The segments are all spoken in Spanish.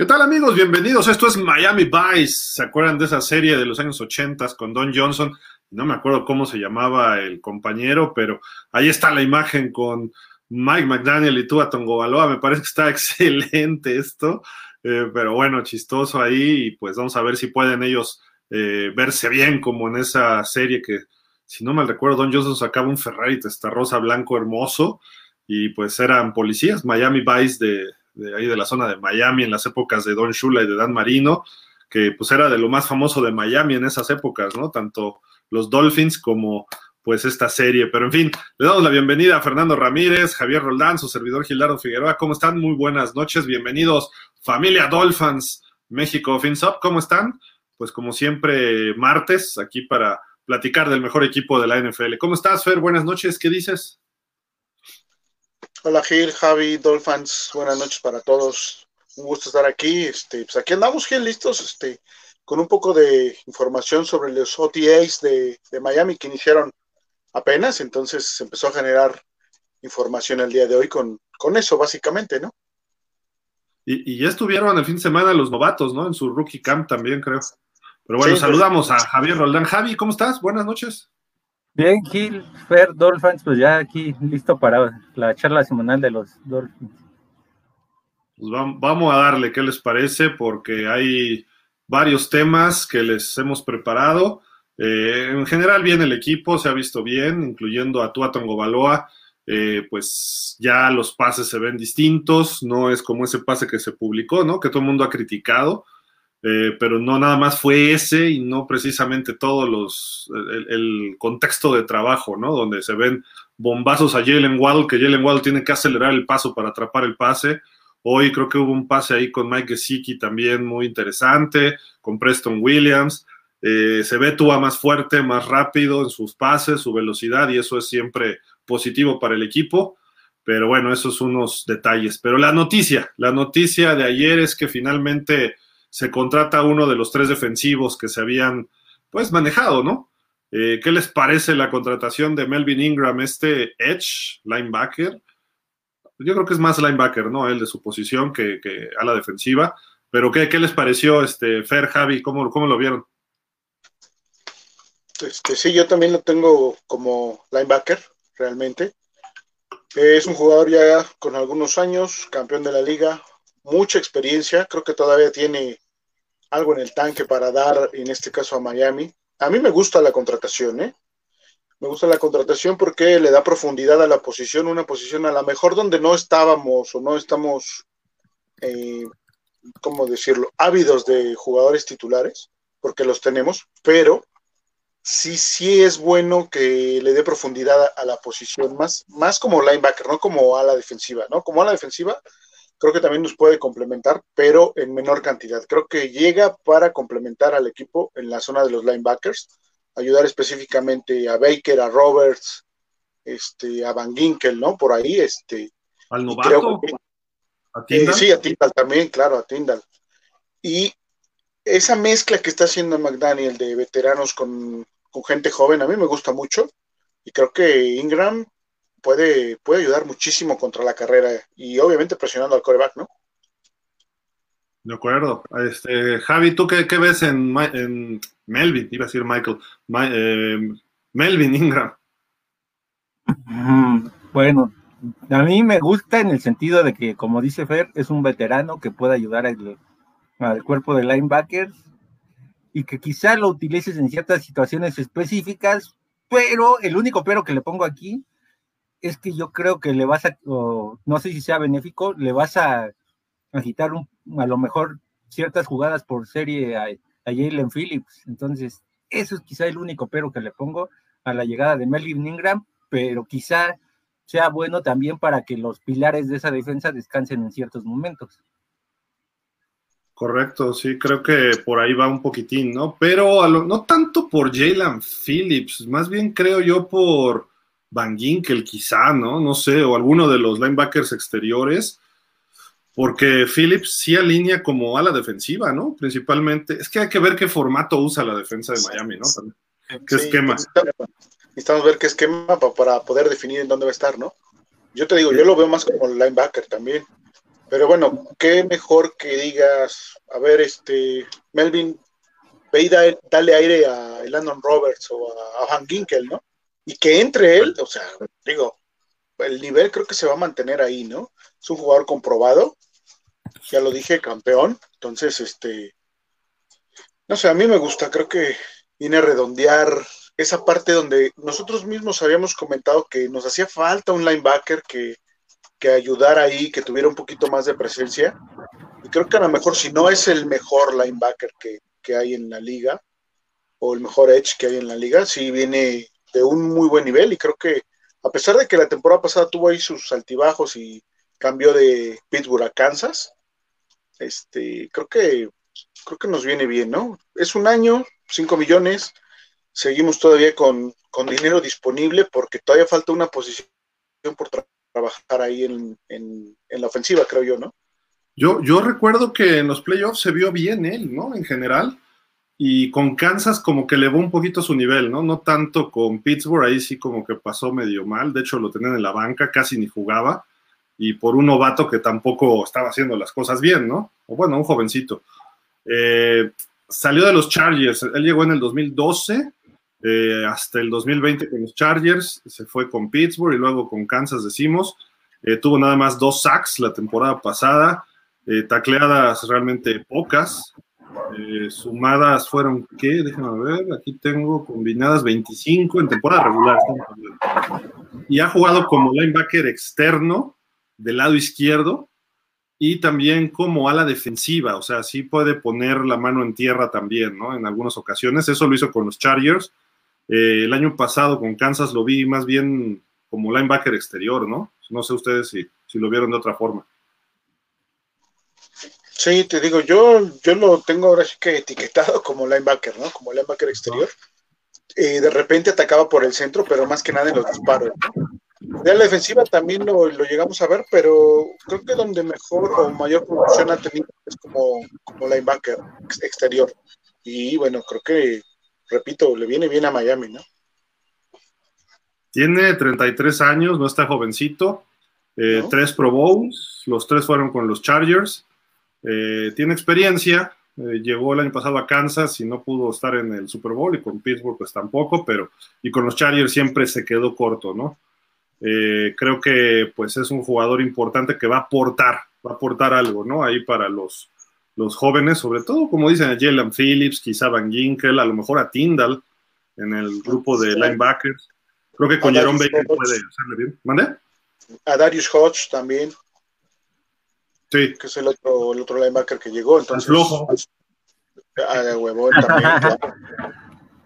¿Qué tal amigos? Bienvenidos. Esto es Miami Vice. ¿Se acuerdan de esa serie de los años 80 con Don Johnson? No me acuerdo cómo se llamaba el compañero, pero ahí está la imagen con Mike McDaniel y Tua Tongobaloa. Me parece que está excelente esto, eh, pero bueno, chistoso ahí y pues vamos a ver si pueden ellos eh, verse bien como en esa serie que, si no mal recuerdo, Don Johnson sacaba un Ferrari rosa blanco hermoso y pues eran policías, Miami Vice de, de ahí de la zona de Miami en las épocas de Don Shula y de Dan Marino, que pues era de lo más famoso de Miami en esas épocas, ¿no? Tanto los Dolphins como pues esta serie. Pero en fin, le damos la bienvenida a Fernando Ramírez, Javier Roldán, su servidor Gilardo Figueroa. ¿Cómo están? Muy buenas noches, bienvenidos, familia Dolphins, México Fins Up, ¿cómo están? Pues como siempre, martes, aquí para platicar del mejor equipo de la NFL. ¿Cómo estás, Fer? Buenas noches, ¿qué dices? Hola Gil, Javi, Dolphins, buenas noches para todos. Un gusto estar aquí. Este, pues aquí andamos, Gil, listos, este, con un poco de información sobre los OTAs de, Miami que iniciaron apenas, entonces se empezó a generar información el día de hoy con, con eso, básicamente, ¿no? Y, ya estuvieron el fin de semana los novatos, ¿no? En su rookie camp también, creo. Pero bueno, pues. saludamos a Javier Roldán. Javi, ¿cómo estás? Buenas noches. Bien, Gil, Fer, Dolphins, pues ya aquí listo para la charla semanal de los Dolphins. Pues vamos a darle, ¿qué les parece? Porque hay varios temas que les hemos preparado. Eh, en general, bien el equipo, se ha visto bien, incluyendo a Tua Tongobaloa. Eh, pues ya los pases se ven distintos, no es como ese pase que se publicó, ¿no? Que todo el mundo ha criticado. Eh, pero no nada más fue ese y no precisamente todos los, el, contexto de trabajo, ¿no? Donde se ven bombazos a Jalen Waddle, que Jalen Waddle tiene que acelerar el paso para atrapar el pase. Hoy creo que hubo un pase ahí con Mike Gesicki también muy interesante, con Preston Williams. Eh, se ve Tua más fuerte, más rápido en sus pases, su velocidad, y eso es siempre positivo para el equipo. Pero bueno, esos son unos detalles. Pero la noticia, la noticia de ayer es que finalmente se contrata uno de los tres defensivos que se habían pues manejado, ¿no? Eh, ¿Qué les parece la contratación de Melvin Ingram, este Edge, linebacker? Yo creo que es más linebacker, ¿no? Él de su posición que, a la defensiva. Pero ¿qué, les pareció, este, Fer, Javi? ¿Cómo, cómo lo vieron? Este, sí, yo también lo tengo como linebacker, realmente. Es un jugador ya con algunos años, campeón de la liga, mucha experiencia, creo que todavía tiene algo en el tanque para dar, en este caso a Miami. A mí me gusta la contratación, ¿eh? Me gusta la contratación porque le da profundidad a la posición, una posición a lo mejor donde no estábamos o no estamos, eh, ¿cómo decirlo?, ávidos de jugadores titulares, porque los tenemos, pero sí, sí es bueno que le dé profundidad a la posición, más, más como linebacker, no como a la defensiva, ¿no? Como a la defensiva, creo que también nos puede complementar, pero en menor cantidad. Creo que llega para complementar al equipo en la zona de los linebackers, ayudar específicamente a Baker, a Roberts, este, a Van Ginkel, ¿no? Por ahí, este. Al novato. ¿A Tindal? sí, a Tindal también, claro, a Tindal. Y esa mezcla que está haciendo McDaniel de veteranos con, con gente joven, a mí me gusta mucho. Y creo que Ingram puede, puede ayudar muchísimo contra la carrera y obviamente presionando al coreback, ¿no? De acuerdo. Este, Javi, ¿tú qué, ves en, Melvin? Iba a decir Michael. Eh, Melvin Ingram. Mm, bueno, a mí me gusta en el sentido de que, como dice Fer, es un veterano que puede ayudar al, al cuerpo de linebackers y que quizá lo utilices en ciertas situaciones específicas, pero el único pero que le pongo aquí es que yo creo que le vas a, no sé si sea benéfico, le vas a agitar a lo mejor ciertas jugadas por serie a, Jalen Phillips. Entonces, eso es quizá el único pero que le pongo a la llegada de Melvin Ingram, pero quizá sea bueno también para que los pilares de esa defensa descansen en ciertos momentos. Correcto, sí, creo que por ahí va un poquitín, ¿no? Pero no tanto por Jalen Phillips, más bien creo yo por Van Ginkel quizá, ¿no? No sé, o alguno de los linebackers exteriores, porque Phillips sí alinea como a la defensiva, ¿no? Principalmente, es que hay que ver qué formato usa la defensa de Miami, ¿no? ¿Qué esquema? Necesitamos ver qué esquema para poder definir en dónde va a estar, ¿no? Yo te digo, yo lo veo más como linebacker también. Pero bueno, qué mejor que digas, a ver, este, Melvin, ve y dale aire a Landon Roberts o a, a Van Ginkel, ¿no? Y que entre él, o sea, digo, el nivel creo que se va a mantener ahí, ¿no? Es un jugador comprobado, ya lo dije, campeón, entonces, este, no sé, a mí me gusta, creo que viene a redondear esa parte donde nosotros mismos habíamos comentado que nos hacía falta un linebacker que, que ayudara ahí, que tuviera un poquito más de presencia. Y creo que a lo mejor si no es el mejor linebacker que, que hay en la liga, o el mejor edge que hay en la liga, sí viene de un muy buen nivel y creo que a pesar de que la temporada pasada tuvo ahí sus altibajos y cambió de Pittsburgh a Kansas, este, creo que creo que nos viene bien, ¿no? Es un año, 5 millones, seguimos todavía con, dinero disponible porque todavía falta una posición por trabajar ahí en, en, la ofensiva, creo yo, ¿no? Yo, yo recuerdo que en los playoffs se vio bien él, ¿no? En general y con Kansas como que elevó un poquito su nivel, ¿no? No tanto con Pittsburgh, ahí sí como que pasó medio mal, de hecho lo tenían en la banca, casi ni jugaba, y por un novato que tampoco estaba haciendo las cosas bien, ¿no? O bueno, un jovencito. Eh, salió de los Chargers, él llegó en el 2012 eh, hasta el 2020 con los Chargers, se fue con Pittsburgh y luego con Kansas, decimos, eh, tuvo nada más dos sacks la temporada pasada, tacleadas realmente pocas, eh, sumadas fueron, ¿qué? Déjame ver, aquí tengo combinadas 25 en temporada regular. Y ha jugado como linebacker externo del lado izquierdo y también como ala defensiva, o sea, sí puede poner la mano en tierra también, ¿no? En algunas ocasiones, eso lo hizo con los Chargers. Eh, el año pasado con Kansas lo vi más bien como linebacker exterior, ¿no? No sé ustedes si, si lo vieron de otra forma. Sí, te digo, yo, yo lo tengo ahora sí que etiquetado como linebacker, ¿no? Como linebacker exterior. Eh, de repente atacaba por el centro, pero más que nada en los disparos. De la defensiva también lo, llegamos a ver, pero creo que donde mejor o mayor producción ha tenido es como, como linebacker exterior. Y bueno, creo que, repito, le viene bien a Miami, ¿no? Tiene 33 años, no está jovencito. Eh, tres Pro Bowls, los tres fueron con los Chargers. Eh, tiene experiencia, eh, llegó el año pasado a Kansas y no pudo estar en el Super Bowl y con Pittsburgh pues tampoco, pero y con los Chargers siempre se quedó corto, ¿no? Eh, creo que pues es un jugador importante que va a aportar, va a aportar algo, ¿no? Ahí para los, los jóvenes, sobre todo como dicen a Jalen Phillips, quizá Van Ginkel, a lo mejor a Tyndall en el grupo de linebackers. Creo que con Jerome Baker puede hacerle bien. ¿Mande? A Darius Hodge también. Sí. Que es el otro, el otro linebacker que llegó. Entonces, flojo. Ah, de huevón también, claro.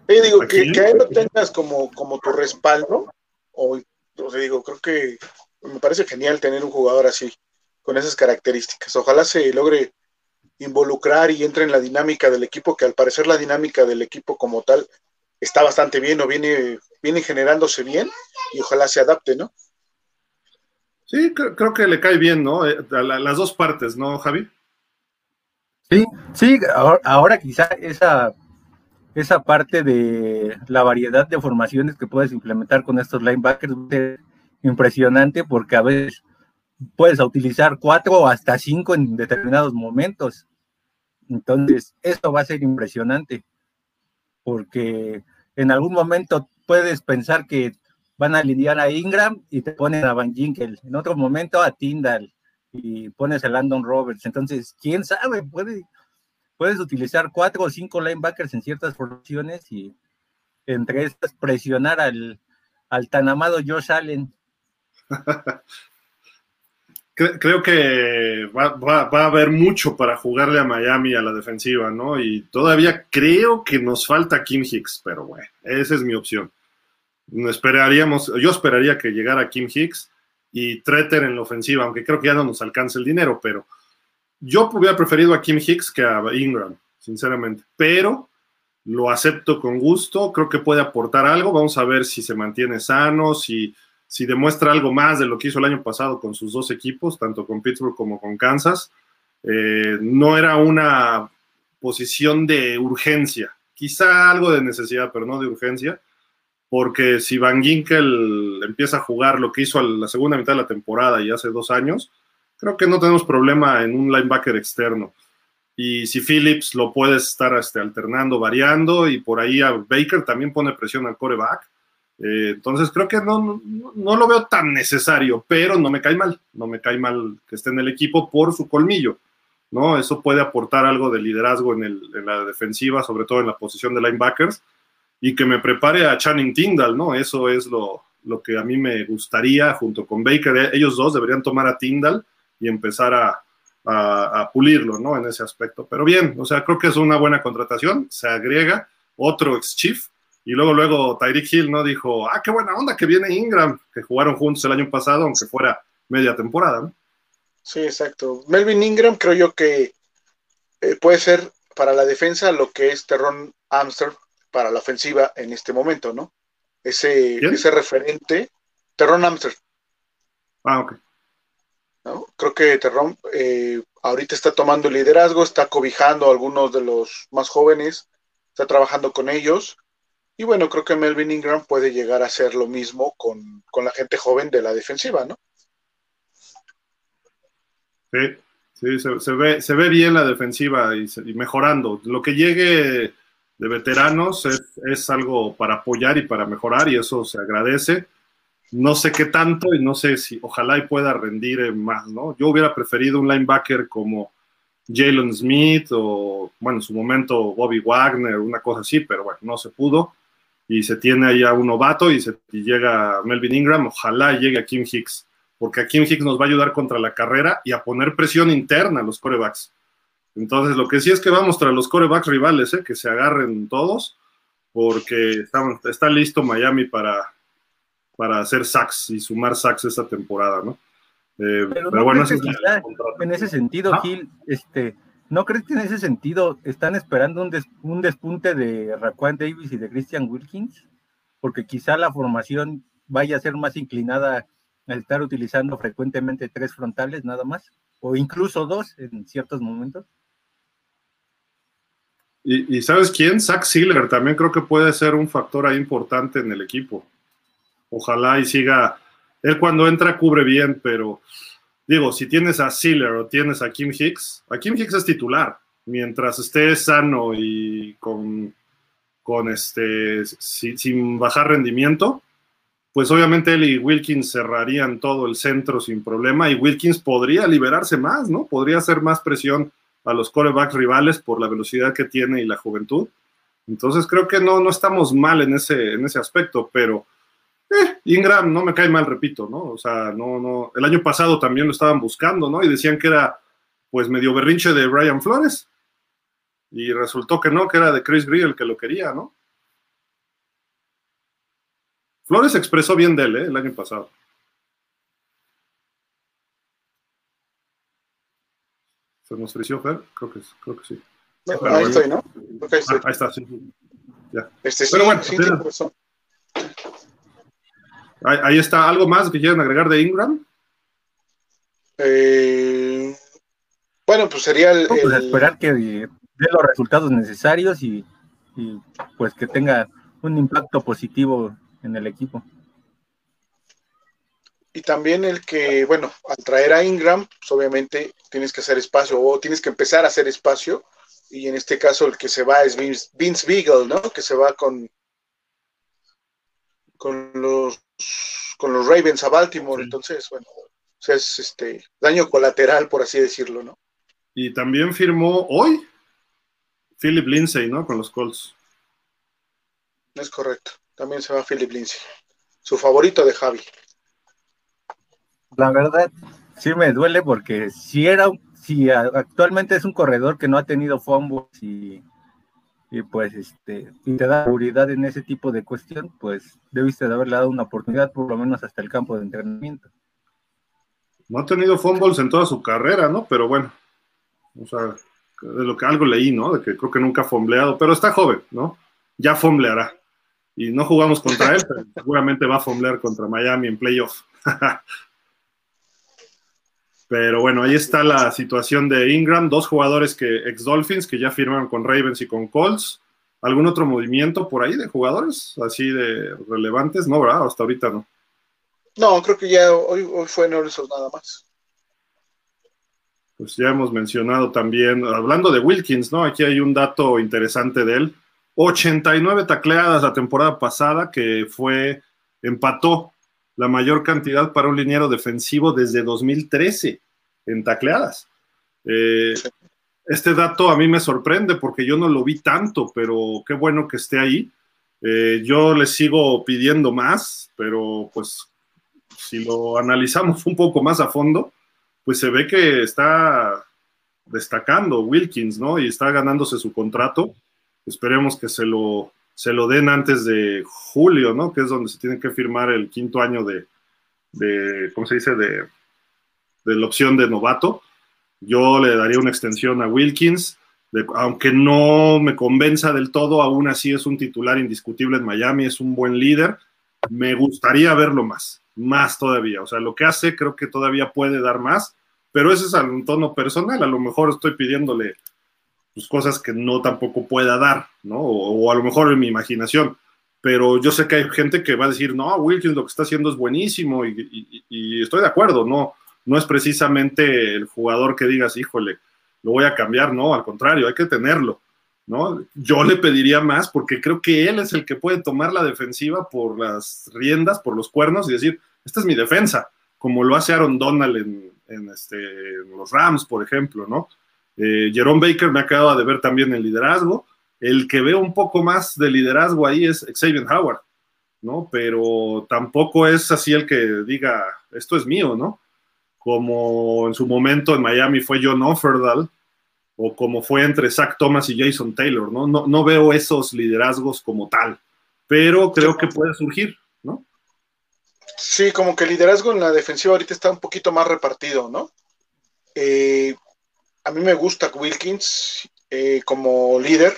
Y digo, que, que ahí lo tengas como, como tu respaldo, o, o sea, digo, creo que me parece genial tener un jugador así, con esas características. Ojalá se logre involucrar y entre en la dinámica del equipo, que al parecer la dinámica del equipo como tal está bastante bien o viene, viene generándose bien y ojalá se adapte, ¿no? Sí, creo, que le cae bien, ¿no? Eh, las dos partes, ¿no, Javi? Sí, sí, ahora, quizá esa, esa parte de la variedad de formaciones que puedes implementar con estos linebackers es impresionante porque a veces puedes utilizar cuatro o hasta cinco en determinados momentos. Entonces, esto va a ser impresionante porque en algún momento puedes pensar que van a lidiar a Ingram y te ponen a Van Ginkel, en otro momento a Tyndall y pones a Landon Roberts. Entonces, quién sabe, Puede, puedes utilizar cuatro o cinco linebackers en ciertas formaciones y entre estas presionar al, al tan amado Josh Allen. Creo que va, va, va, a haber mucho para jugarle a Miami a la defensiva, ¿no? Y todavía creo que nos falta Kim Hicks, pero bueno, esa es mi opción esperaríamos, yo esperaría que llegara Kim Hicks y Treter en la ofensiva, aunque creo que ya no nos alcanza el dinero, pero yo hubiera preferido a Kim Hicks que a Ingram, sinceramente, pero lo acepto con gusto, creo que puede aportar algo, vamos a ver si se mantiene sano, si, si demuestra algo más de lo que hizo el año pasado con sus dos equipos, tanto con Pittsburgh como con Kansas. Eh, no era una posición de urgencia, quizá algo de necesidad, pero no de urgencia porque si Van Ginkel empieza a jugar lo que hizo la segunda mitad de la temporada y hace dos años, creo que no tenemos problema en un linebacker externo. Y si Phillips lo puedes estar este, alternando, variando, y por ahí a Baker también pone presión al coreback. Eh, entonces creo que no, no, lo veo tan necesario, pero no me cae mal, no me cae mal que esté en el equipo por su colmillo, ¿no? Eso puede aportar algo de liderazgo en, el, en la defensiva, sobre todo en la posición de linebackers, y que me prepare a Channing Tyndall, ¿no? Eso es lo, lo que a mí me gustaría junto con Baker. Ellos dos deberían tomar a Tyndall y empezar a, a, pulirlo, ¿no? En ese aspecto. Pero bien, o sea, creo que es una buena contratación. Se agrega otro ex chief y luego, luego Tyreek Hill, ¿no? Dijo, ah, qué buena onda que viene Ingram, que jugaron juntos el año pasado, aunque fuera media temporada, ¿no? Sí, exacto. Melvin Ingram creo yo que eh, puede ser para la defensa lo que es Terron Amster para la ofensiva en este momento, ¿no? Ese, ese referente, Terron Amster. Ah, ok. Creo que Terrón eh, ahorita está tomando liderazgo, está cobijando a algunos de los más jóvenes, está trabajando con ellos. Y bueno, creo que Melvin Ingram puede llegar a hacer lo mismo con, la gente joven de la defensiva, ¿no? Sí, sí, se, ve, se ve bien la defensiva y, mejorando. Lo que llegue de veteranos es, es, algo para apoyar y para mejorar y eso se agradece no sé qué tanto y no sé si ojalá y pueda rendir más, ¿no? Yo hubiera preferido un linebacker como Jalen Smith o, bueno, en su momento Bobby Wagner, una cosa así, pero bueno, no se pudo. Y se tiene ahí a un novato y, se, llega Melvin Ingram, ojalá llegue a Kim Hicks, porque a Kim Hicks nos va a ayudar contra la carrera y a poner presión interna a los corebacks. Entonces, lo que sí es que vamos tras los corebacks rivales, ¿eh? que se agarren todos, porque está, está listo Miami para, para hacer sacks y sumar sacks esta temporada, ¿no? Eh, pero, bueno, en ese sentido, Gil, este, ¿no crees que en ese sentido están esperando un, un despunte de Raquan Davis y de Christian Wilkins? Porque quizá la formación vaya a ser más inclinada a estar utilizando frecuentemente tres frontales nada más, o incluso dos en ciertos momentos. Y, ¿sabes quién? Zach Sealer también creo que puede ser un factor ahí importante en el equipo ojalá y siga. Él cuando entra cubre bien, pero digo, si tienes a Sealer o tienes a Kim Hicks, a Kim Hicks es titular. Mientras esté sano y con, con este, sin bajar rendimiento, pues obviamente él y Wilkins cerrarían todo el centro sin problema y Wilkins podría liberarse más, ¿no? Podría hacer más presión a los corebacks rivales por la velocidad que tiene y la juventud. Entonces creo que no, no estamos mal en ese, en ese aspecto, pero eh, Ingram no me cae mal, repito, ¿no? O sea, no, no. El año pasado también lo estaban buscando, ¿no? Y decían que era, pues, medio berrinche de Brian Flores. Y resultó que no, que era de Chris Greer el que lo quería, ¿no? Flores expresó bien de él, ¿eh? El año pasado. ¿Se nos ofreció Fer? Creo que, creo que sí. ahí estoy, ¿no? ahí, ah, ahí está, sí. Ya. Este, Pero bueno, sí, Ahí, está. ¿Algo más que quieran agregar de Ingram? Eh, bueno, pues sería el, pues esperar que dé los resultados necesarios y, pues que tenga un impacto positivo en el equipo. Y también el que, bueno, al traer a Ingram, pues obviamente tienes que hacer espacio o tienes que empezar a hacer espacio. Y en este caso el que se va es Vince, Vince Beagle, ¿no? Que se va con, con los con los Ravens a Baltimore, entonces, bueno, es este daño colateral, por así decirlo, ¿no? Y también firmó hoy Philip Lindsay, ¿no? Con los Colts. Es correcto, también se va Philip Lindsay, su favorito de Javi. La verdad, sí me duele porque si era, si actualmente es un corredor que no ha tenido fumbles y y pues este, y te da seguridad en ese tipo de cuestión, pues debiste de haberle dado una oportunidad por lo menos hasta el campo de entrenamiento. No ha tenido fumbles en toda su carrera, ¿no? Pero bueno, o sea, de lo que algo leí, ¿no? De que creo que nunca ha fombleado, pero está joven, ¿no? Ya fombleará. Y no jugamos contra él, pero seguramente va a fomblear contra Miami en playoff. Pero bueno, ahí está la situación de Ingram, dos jugadores que ex Dolphins que ya firmaron con Ravens y con Colts. ¿Algún otro movimiento por ahí de jugadores así de relevantes? No, ¿verdad? Hasta ahorita no. No, creo que ya hoy, hoy fue en nada más. pues ya hemos mencionado también, hablando de Wilkins, ¿no? Aquí hay un dato interesante de él. 89 tacleadas la temporada pasada, que fue, empató la mayor cantidad para un liniero defensivo desde 2013 en tacleadas. Eh, este dato a mí me sorprende porque yo no lo vi tanto, pero qué bueno que esté ahí. Eh, yo le sigo pidiendo más, pero pues si lo analizamos un poco más a fondo, pues se ve que está destacando Wilkins, ¿no? Y está ganándose su contrato. Esperemos que se lo, se lo den antes de julio, ¿no? Que es donde se tiene que firmar el quinto año de, ¿cómo se dice? De, de la opción de novato. Yo le daría una extensión a Wilkins, aunque no me convenza del todo, aún así es un titular indiscutible en Miami, es un buen líder. Me gustaría verlo más, más todavía. O sea, lo que hace creo que todavía puede dar más, pero ese es un tono personal. A lo mejor estoy pidiéndole pues, cosas que no tampoco pueda dar, ¿no? O, a lo mejor en mi imaginación. Pero yo sé que hay gente que va a decir, no, Wilkins lo que está haciendo es buenísimo y, y estoy de acuerdo, no, no es precisamente el jugador que digas, híjole, lo voy a cambiar, no, al contrario, hay que tenerlo, ¿no? Yo le pediría más porque creo que él es el que puede tomar la defensiva por las riendas, por los cuernos y decir, esta es mi defensa, como lo hace Aaron Donald en, este, los Rams, por ejemplo, ¿no? Eh, Jerome Baker me quedado de ver también el liderazgo. El que veo un poco más de liderazgo ahí es Xavier Howard, ¿no? Pero tampoco es así el que diga, esto es mío, ¿no? como en su momento en Miami fue John Offerdahl, o como fue entre Zach Thomas y Jason Taylor, ¿no? No, no veo esos liderazgos como tal, pero creo que puede surgir, ¿no? Sí, como que el liderazgo en la defensiva ahorita está un poquito más repartido, ¿no? Eh, a mí me gusta Wilkins eh, como líder.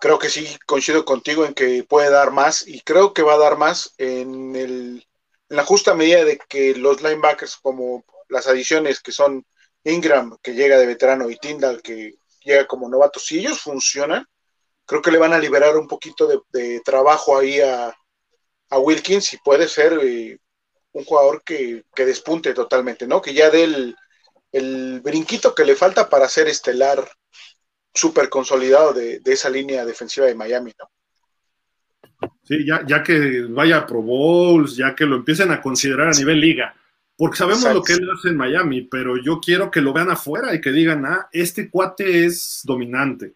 Creo que sí coincido contigo en que puede dar más y creo que va a dar más en, el, en la justa medida de que los linebackers como las adiciones que son Ingram, que llega de veterano, y Tyndall, que llega como novato, si ellos funcionan, creo que le van a liberar un poquito de, trabajo ahí a, Wilkins y puede ser eh, un jugador que, despunte totalmente, ¿no? Que ya dé el, el, brinquito que le falta para ser estelar súper consolidado de, esa línea defensiva de Miami, ¿no? Sí, ya, ya que vaya a Pro Bowls, ya que lo empiecen a considerar a nivel liga porque sabemos lo que él hace en Miami, pero yo quiero que lo vean afuera y que digan, ah, este cuate es dominante.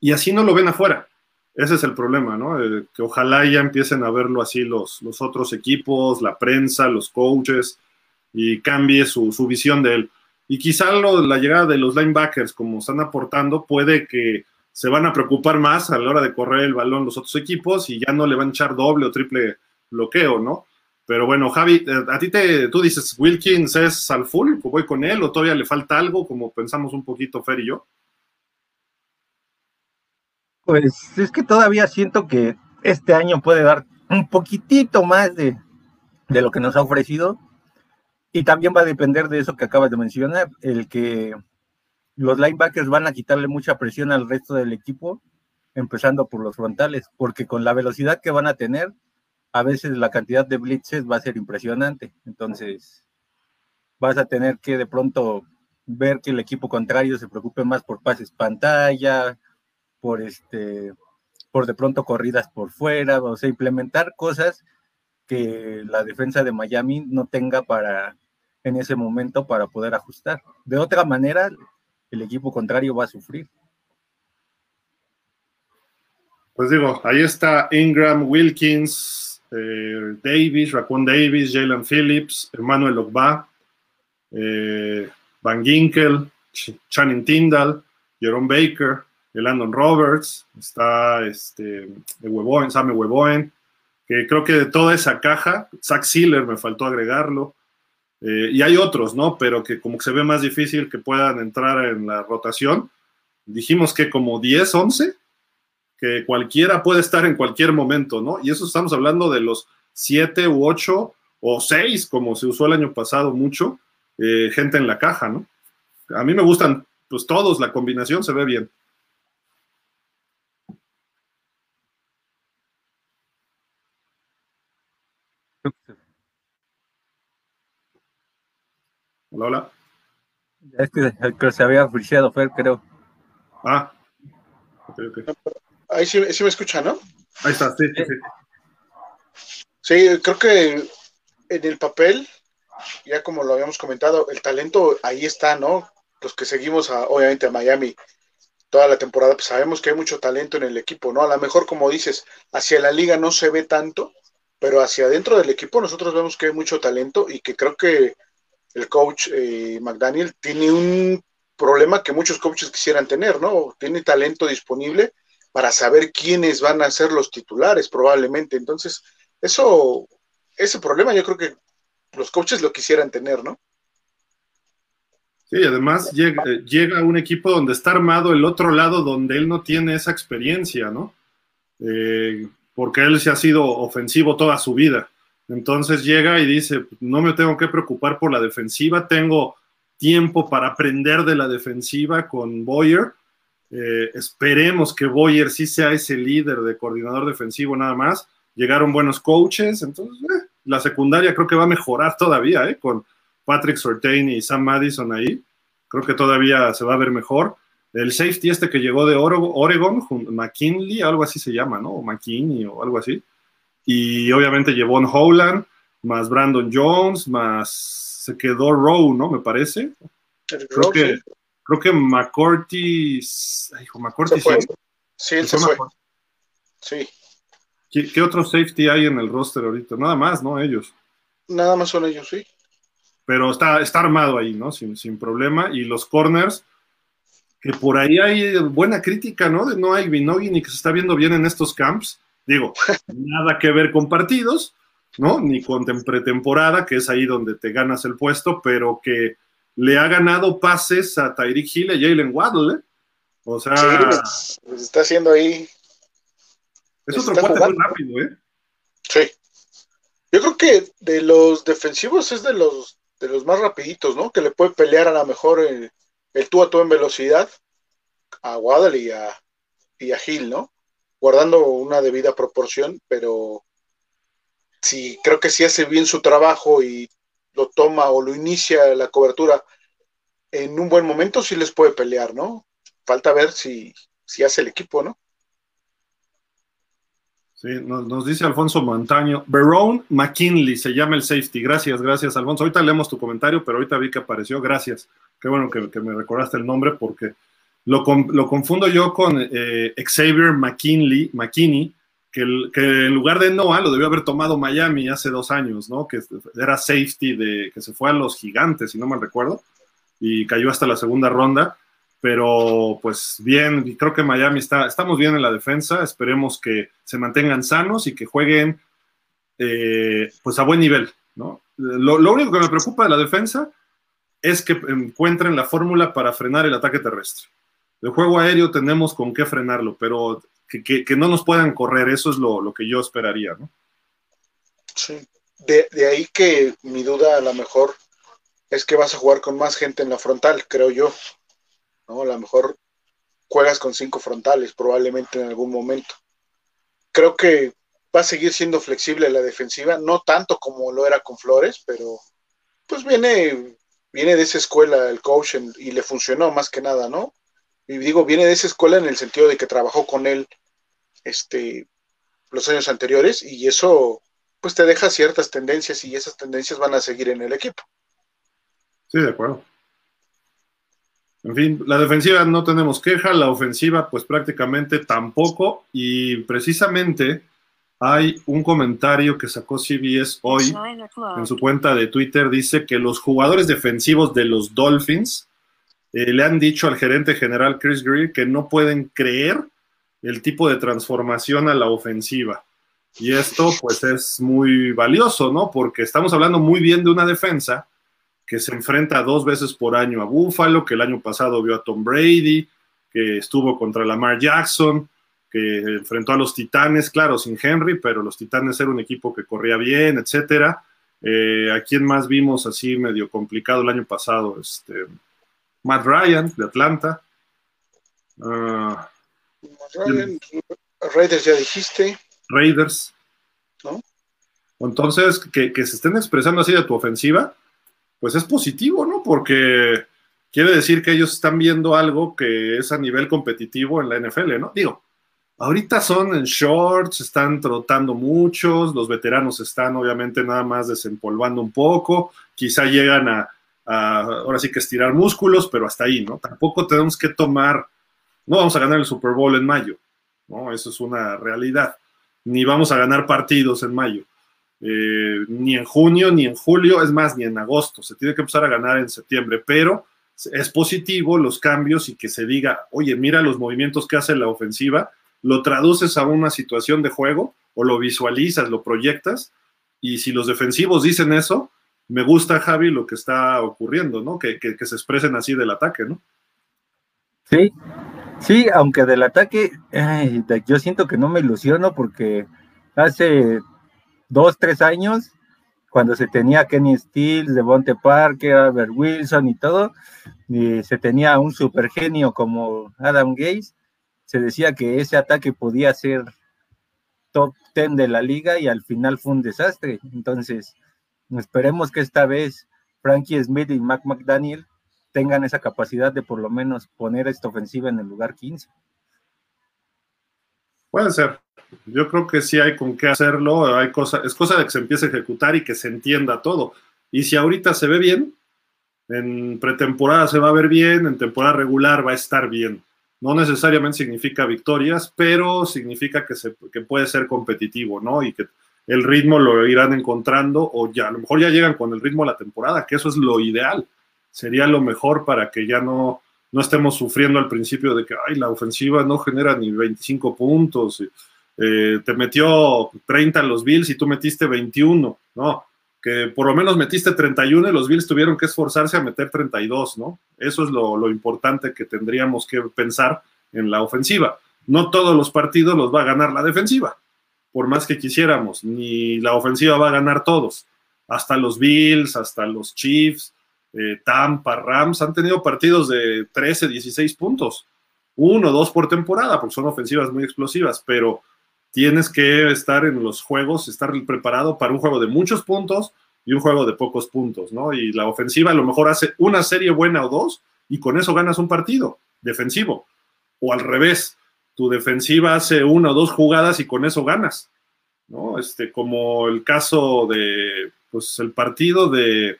Y así no lo ven afuera. Ese es el problema, ¿no? Eh, que ojalá ya empiecen a verlo así los, los otros equipos, la prensa, los coaches, y cambie su, visión de él. Y quizá la llegada de los linebackers, como están aportando, puede que se van a preocupar más a la hora de correr el balón los otros equipos y ya no le van a echar doble o triple bloqueo, ¿no? Pero bueno, Javi, eh, a ti te, tú dices, Wilkins es al full, voy con él, o todavía le falta algo, como pensamos un poquito Fer y yo. Pues es que todavía siento que este año puede dar un poquitito más de, de lo que nos ha ofrecido. Y también va a depender de eso que acabas de mencionar, el que los linebackers van a quitarle mucha presión al resto del equipo, empezando por los frontales, porque con la velocidad que van a tener, a veces la cantidad de blitzes va a ser impresionante. Entonces, vas a tener que de pronto ver que el equipo contrario se preocupe más por pases pantalla, por este, por de pronto corridas por fuera, o sea, implementar cosas que la defensa de Miami no tenga para en ese momento para poder ajustar. De otra manera, el equipo contrario va a sufrir. Pues digo, ahí está Ingram, Wilkins, eh, Davis, Raccoon Davis, Jalen Phillips, Emmanuel Ogba, eh, Van Ginkel, Channing Tyndall, Jerome Baker, Landon Roberts, está este, Weboen, Weboen, que creo que de toda esa caja, Zach Sealer me faltó agregarlo, eh, y hay otros, ¿no? Pero que como que se ve más difícil que puedan entrar en la rotación. Dijimos que como 10, 11, que cualquiera puede estar en cualquier momento, ¿no? Y eso estamos hablando de los siete u ocho o seis, como se usó el año pasado mucho, eh, gente en la caja, ¿no? A mí me gustan, pues todos, la combinación se ve bien. Hola, hola. Es que, que se había friseado Fer, creo. Ah. Ahí sí, sí, me escucha, ¿no? Ahí está, sí, sí, sí. Sí, creo que en el papel, ya como lo habíamos comentado, el talento ahí está, ¿no? Los que seguimos, a, obviamente, a Miami toda la temporada, pues sabemos que hay mucho talento en el equipo, ¿no? A lo mejor, como dices, hacia la liga no se ve tanto, pero hacia adentro del equipo nosotros vemos que hay mucho talento y que creo que el coach eh, McDaniel tiene un problema que muchos coaches quisieran tener, ¿no? Tiene talento disponible para saber quiénes van a ser los titulares probablemente. Entonces, eso, ese problema yo creo que los coaches lo quisieran tener, ¿no? Sí, además llega, eh, llega un equipo donde está armado el otro lado donde él no tiene esa experiencia, ¿no? Eh, porque él se ha sido ofensivo toda su vida. Entonces llega y dice, no me tengo que preocupar por la defensiva, tengo tiempo para aprender de la defensiva con Boyer. Eh, esperemos que Boyer sí sea ese líder de coordinador defensivo nada más. Llegaron buenos coaches, entonces eh, la secundaria creo que va a mejorar todavía, eh, con Patrick Sortain y Sam Madison ahí. Creo que todavía se va a ver mejor. El safety este que llegó de Oregon, McKinley, algo así se llama, ¿no? O McKinney o algo así. Y obviamente llevó en Howland, más Brandon Jones, más se quedó Rowe, ¿no? Me parece. Creo que, creo que McCourty, ay, McCourty se sí. Sí, él se, fue. Sí. ¿Qué, otro safety hay en el roster ahorita? Nada más, ¿no? Ellos. Nada más son ellos, sí. Pero está, está armado ahí, ¿no? Sin, sin problema. Y los corners, que por ahí hay buena crítica, ¿no? De no hay Binogin y que se está viendo bien en estos camps. Digo, nada que ver con partidos, ¿no? Ni con pretemporada, que es ahí donde te ganas el puesto, pero que le ha ganado pases a Tyreek Hill y a Jalen Waddle, ¿eh? O sea. Sí, pues, está haciendo ahí. Es otro cuate muy rápido, ¿eh? Sí. Yo creo que de los defensivos es de los de los más rapiditos, ¿no? Que le puede pelear a lo mejor el, el tú a tú en velocidad a Waddle y a, y a Hill, ¿no? Guardando una debida proporción, pero sí, creo que si hace bien su trabajo y lo toma o lo inicia la cobertura en un buen momento, sí les puede pelear, ¿no? Falta ver si, si hace el equipo, ¿no? Sí, nos, dice Alfonso Montaño. Verone McKinley se llama el safety. Gracias, gracias, Alfonso. Ahorita leemos tu comentario, pero ahorita vi que apareció. Gracias. Qué bueno que, me recordaste el nombre porque lo, lo confundo yo con eh, Xavier McKinley, McKinney, que, en lugar de Noah lo debió haber tomado Miami hace dos años, ¿no? Que era safety de que se fue a los gigantes, si no mal recuerdo, y cayó hasta la segunda ronda pero pues bien, creo que Miami está, estamos bien en la defensa, esperemos que se mantengan sanos y que jueguen eh, pues a buen nivel, ¿no? Lo, único que me preocupa de la defensa es que encuentren la fórmula para frenar el ataque terrestre. El juego aéreo tenemos con qué frenarlo, pero que, no nos puedan correr, eso es lo, que yo esperaría, ¿no? Sí, de, ahí que mi duda a lo mejor es que vas a jugar con más gente en la frontal, creo yo. A lo mejor juegas con cinco frontales probablemente en algún momento. Creo que va a seguir siendo flexible la defensiva, no tanto como lo era con Flores, pero pues viene, viene de esa escuela el coach y le funcionó más que nada, ¿no? Y digo, viene de esa escuela en el sentido de que trabajó con él este, los años anteriores y eso pues te deja ciertas tendencias y esas tendencias van a seguir en el equipo. Sí, de acuerdo. En fin, la defensiva no tenemos queja, la ofensiva pues prácticamente tampoco y precisamente hay un comentario que sacó CBS hoy en su cuenta de Twitter, dice que los jugadores defensivos de los Dolphins eh, le han dicho al gerente general Chris Greer que no pueden creer el tipo de transformación a la ofensiva. Y esto pues es muy valioso, ¿no? Porque estamos hablando muy bien de una defensa que se enfrenta dos veces por año a Buffalo, que el año pasado vio a Tom Brady, que estuvo contra Lamar Jackson, que enfrentó a los Titanes, claro, sin Henry, pero los Titanes era un equipo que corría bien, etcétera. Eh, ¿A quién más vimos así medio complicado el año pasado? Este, Matt Ryan, de Atlanta. Uh, Raiders ya dijiste. Raiders. ¿No? Entonces, que, que, se estén expresando así de tu ofensiva, pues es positivo, ¿no? Porque quiere decir que ellos están viendo algo que es a nivel competitivo en la NFL, ¿no? Digo, ahorita son en shorts, están trotando muchos, los veteranos están obviamente nada más desempolvando un poco, quizá llegan a, ahora sí que estirar músculos, pero hasta ahí, ¿no? Tampoco tenemos que tomar, no vamos a ganar el Super Bowl en mayo, ¿no? Eso es una realidad, ni vamos a ganar partidos en mayo. Eh, ni en junio, ni en julio, es más, ni en agosto. Se tiene que empezar a ganar en septiembre, pero es positivo los cambios y que se diga, oye, mira los movimientos que hace la ofensiva, lo traduces a una situación de juego o lo visualizas, lo proyectas, y si los defensivos dicen eso, me gusta, Javi, lo que está ocurriendo, ¿no? Que, se expresen así del ataque, ¿no? Sí, sí, aunque del ataque, yo siento que no me ilusiono porque hace dos, tres años, cuando se tenía Kenny Stills, Devonte Parker, Albert Wilson y todo, y se tenía un super genio como Adam Gaze, se decía que ese ataque podía ser top 10 de la liga y al final fue un desastre. Entonces, esperemos que esta vez Frankie Smith y Mac McDaniel tengan esa capacidad de por lo menos poner esta ofensiva en el lugar 15. Puede ser. Yo creo que sí hay con qué hacerlo. Hay es cosa de que se empiece a ejecutar y que se entienda todo. Y si ahorita se ve bien, en pretemporada se va a ver bien, en temporada regular va a estar bien. No necesariamente significa victorias, pero significa que, se, que puede ser competitivo, ¿no? Y que el ritmo lo irán encontrando o ya, a lo mejor ya llegan con el ritmo de la temporada, que eso es lo ideal. Sería lo mejor para que ya no, no estemos sufriendo al principio de que, ay, la ofensiva no genera ni 25 puntos, eh, te metió 30 en los Bills y tú metiste 21, ¿no? Que por lo menos metiste 31 y los Bills tuvieron que esforzarse a meter 32, ¿no? Eso es lo, lo importante que tendríamos que pensar en la ofensiva. No todos los partidos los va a ganar la defensiva, por más que quisiéramos, ni la ofensiva va a ganar todos, hasta los Bills, hasta los Chiefs, eh, Tampa, Rams, han tenido partidos de 13, 16 puntos, uno, dos por temporada, porque son ofensivas muy explosivas, pero tienes que estar en los juegos, estar preparado para un juego de muchos puntos y un juego de pocos puntos, ¿no? Y la ofensiva a lo mejor hace una serie buena o dos y con eso ganas un partido defensivo. O al revés, tu defensiva hace una o dos jugadas y con eso ganas, ¿no? Este, como el caso de, pues el partido de,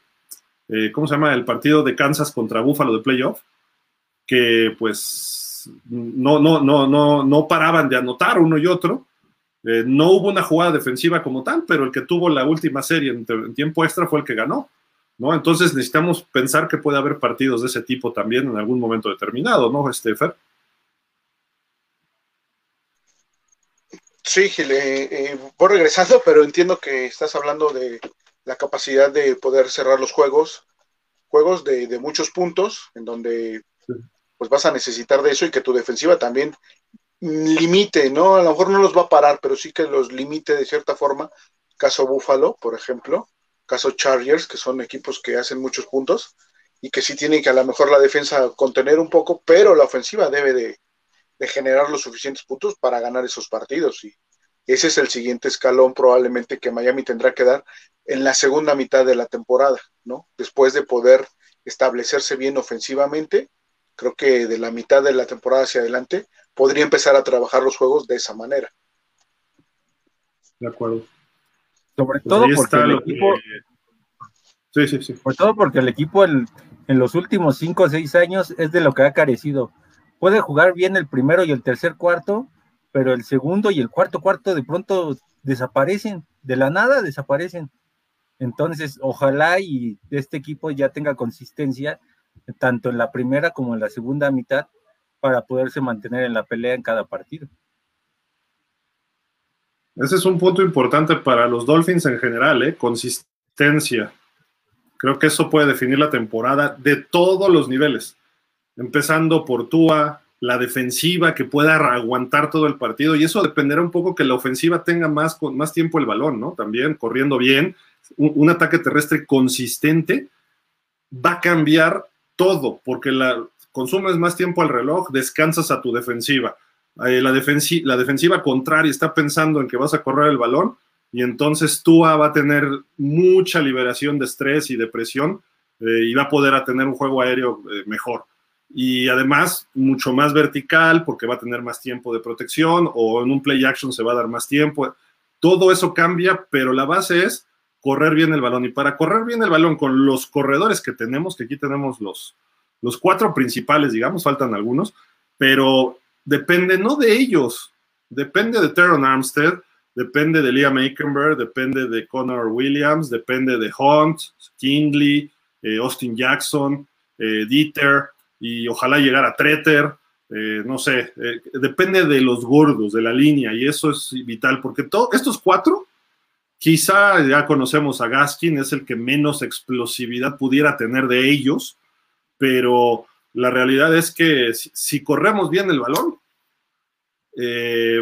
eh, ¿cómo se llama? El partido de Kansas contra Buffalo de playoff, que pues no, no, no, no, no paraban de anotar uno y otro. Eh, no hubo una jugada defensiva como tal, pero el que tuvo la última serie en, tiempo extra fue el que ganó. ¿no? Entonces necesitamos pensar que puede haber partidos de ese tipo también en algún momento determinado, ¿no, Estefer? Sí, Gil, eh, voy regresando, pero entiendo que estás hablando de la capacidad de poder cerrar los juegos, juegos de, de muchos puntos, en donde pues vas a necesitar de eso y que tu defensiva también limite, ¿no? A lo mejor no los va a parar, pero sí que los limite de cierta forma. Caso Buffalo, por ejemplo, caso Chargers, que son equipos que hacen muchos puntos y que sí tienen que a lo mejor la defensa contener un poco, pero la ofensiva debe de, de generar los suficientes puntos para ganar esos partidos. Y ese es el siguiente escalón probablemente que Miami tendrá que dar en la segunda mitad de la temporada, ¿no? Después de poder establecerse bien ofensivamente, creo que de la mitad de la temporada hacia adelante podría empezar a trabajar los juegos de esa manera. De acuerdo. Sobre pues todo porque el equipo. Sí, sí, sí. Sobre todo porque el equipo en, en los últimos cinco o seis años es de lo que ha carecido. Puede jugar bien el primero y el tercer cuarto, pero el segundo y el cuarto cuarto de pronto desaparecen, de la nada desaparecen. Entonces, ojalá y este equipo ya tenga consistencia tanto en la primera como en la segunda mitad para poderse mantener en la pelea en cada partido. Ese es un punto importante para los Dolphins en general, ¿eh? consistencia. Creo que eso puede definir la temporada de todos los niveles, empezando por Tua, la defensiva que pueda aguantar todo el partido y eso dependerá un poco que la ofensiva tenga más, más tiempo el balón, ¿no? También corriendo bien, un, ataque terrestre consistente va a cambiar todo, porque la, consumes más tiempo al reloj, descansas a tu defensiva. Eh, la, la defensiva contraria está pensando en que vas a correr el balón y entonces Tua va a tener mucha liberación de estrés y de presión eh, y va a poder tener un juego aéreo eh, mejor. Y además, mucho más vertical, porque va a tener más tiempo de protección, o en un play action se va a dar más tiempo. Todo eso cambia, pero la base es correr bien el balón. Y para correr bien el balón con los corredores que tenemos, que aquí tenemos los, los cuatro principales, digamos, faltan algunos, pero depende no de ellos, depende de Teron Armstead, depende de Liam Aikenberg, depende de Connor Williams, depende de Hunt, Kindley, eh, Austin Jackson, eh, Dieter, y ojalá llegara a Treter, eh, no sé, depende de los gordos, de la línea, y eso es vital, porque estos cuatro, quizá ya conocemos a Gaskin, es el que menos explosividad pudiera tener de ellos, pero la realidad es que si, corremos bien el balón,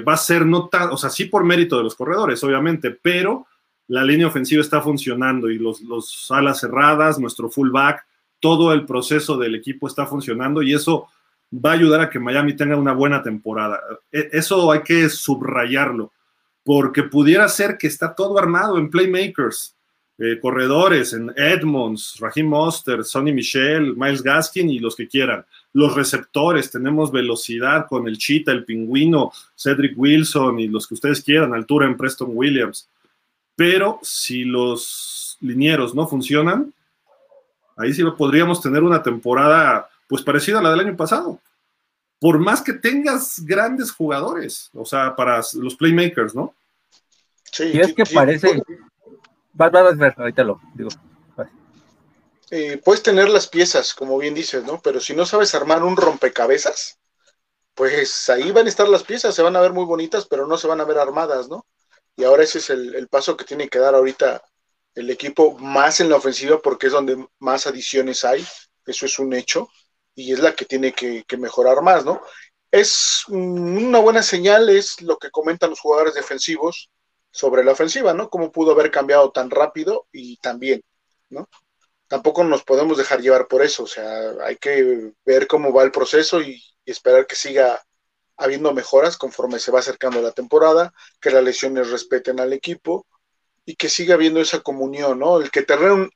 va a ser no tan, o sea, sí por mérito de los corredores, obviamente, pero la línea ofensiva está funcionando y los, los alas cerradas, nuestro fullback, todo el proceso del equipo está funcionando y eso va a ayudar a que Miami tenga una buena temporada. E, eso hay que subrayarlo, porque pudiera ser que está todo armado en playmakers, eh, corredores, en Edmonds, Raheem Monster, Sonny Michel, Miles Gaskin y los que quieran. Los receptores, tenemos velocidad con el Cheetah, el Pingüino, Cedric Wilson y los que ustedes quieran, altura en Preston Williams pero si los linieros no funcionan, ahí sí podríamos tener una temporada pues parecida a la del año pasado. Por más que tengas grandes jugadores, o sea, para los playmakers, ¿no? Sí, y es que parece. Vas, a ver, ahorita lo digo. Eh, puedes tener las piezas, como bien dices, ¿no? Pero si no sabes armar un rompecabezas, pues ahí van a estar las piezas, se van a ver muy bonitas, pero no se van a ver armadas, ¿no? y ahora ese es el, paso que tiene que dar ahorita el equipo más en la ofensiva porque es donde más adiciones hay, eso es un hecho, y es la que tiene que, mejorar más, ¿no? Es una buena señal, es lo que comentan los jugadores defensivos sobre la ofensiva, ¿no? Cómo pudo haber cambiado tan rápido y tan bien, ¿no? Tampoco nos podemos dejar llevar por eso, o sea, hay que ver cómo va el proceso y esperar que siga habiendo mejoras conforme se va acercando la temporada, que las lesiones respeten al equipo y que siga habiendo esa comunión, ¿no? El que Terron,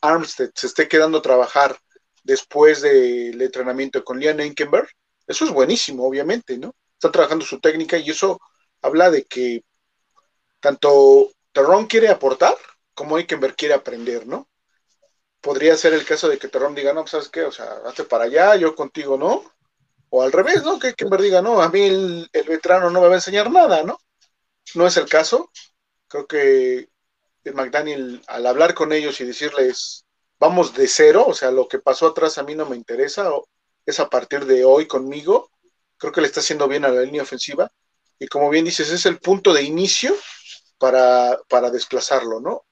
Armstead se esté quedando a trabajar después del entrenamiento con Liam Enkenberg, eso es buenísimo, obviamente, ¿no? Está trabajando su técnica y eso habla de que tanto Terron quiere aportar como Enkenberg quiere aprender, ¿no? Podría ser el caso de que Terron diga, no, pues, ¿sabes qué? O sea, hazte para allá, yo contigo no, o al revés, ¿no? Que me diga, no, a mí el, veterano no me va a enseñar nada, ¿no? No es el caso. Creo que McDaniel, al hablar con ellos y decirles, vamos de cero, o sea, lo que pasó atrás a mí no me interesa, o es a partir de hoy conmigo, creo que le está haciendo bien a la línea ofensiva. Y como bien dices, es el punto de inicio para, para desplazarlo, ¿no?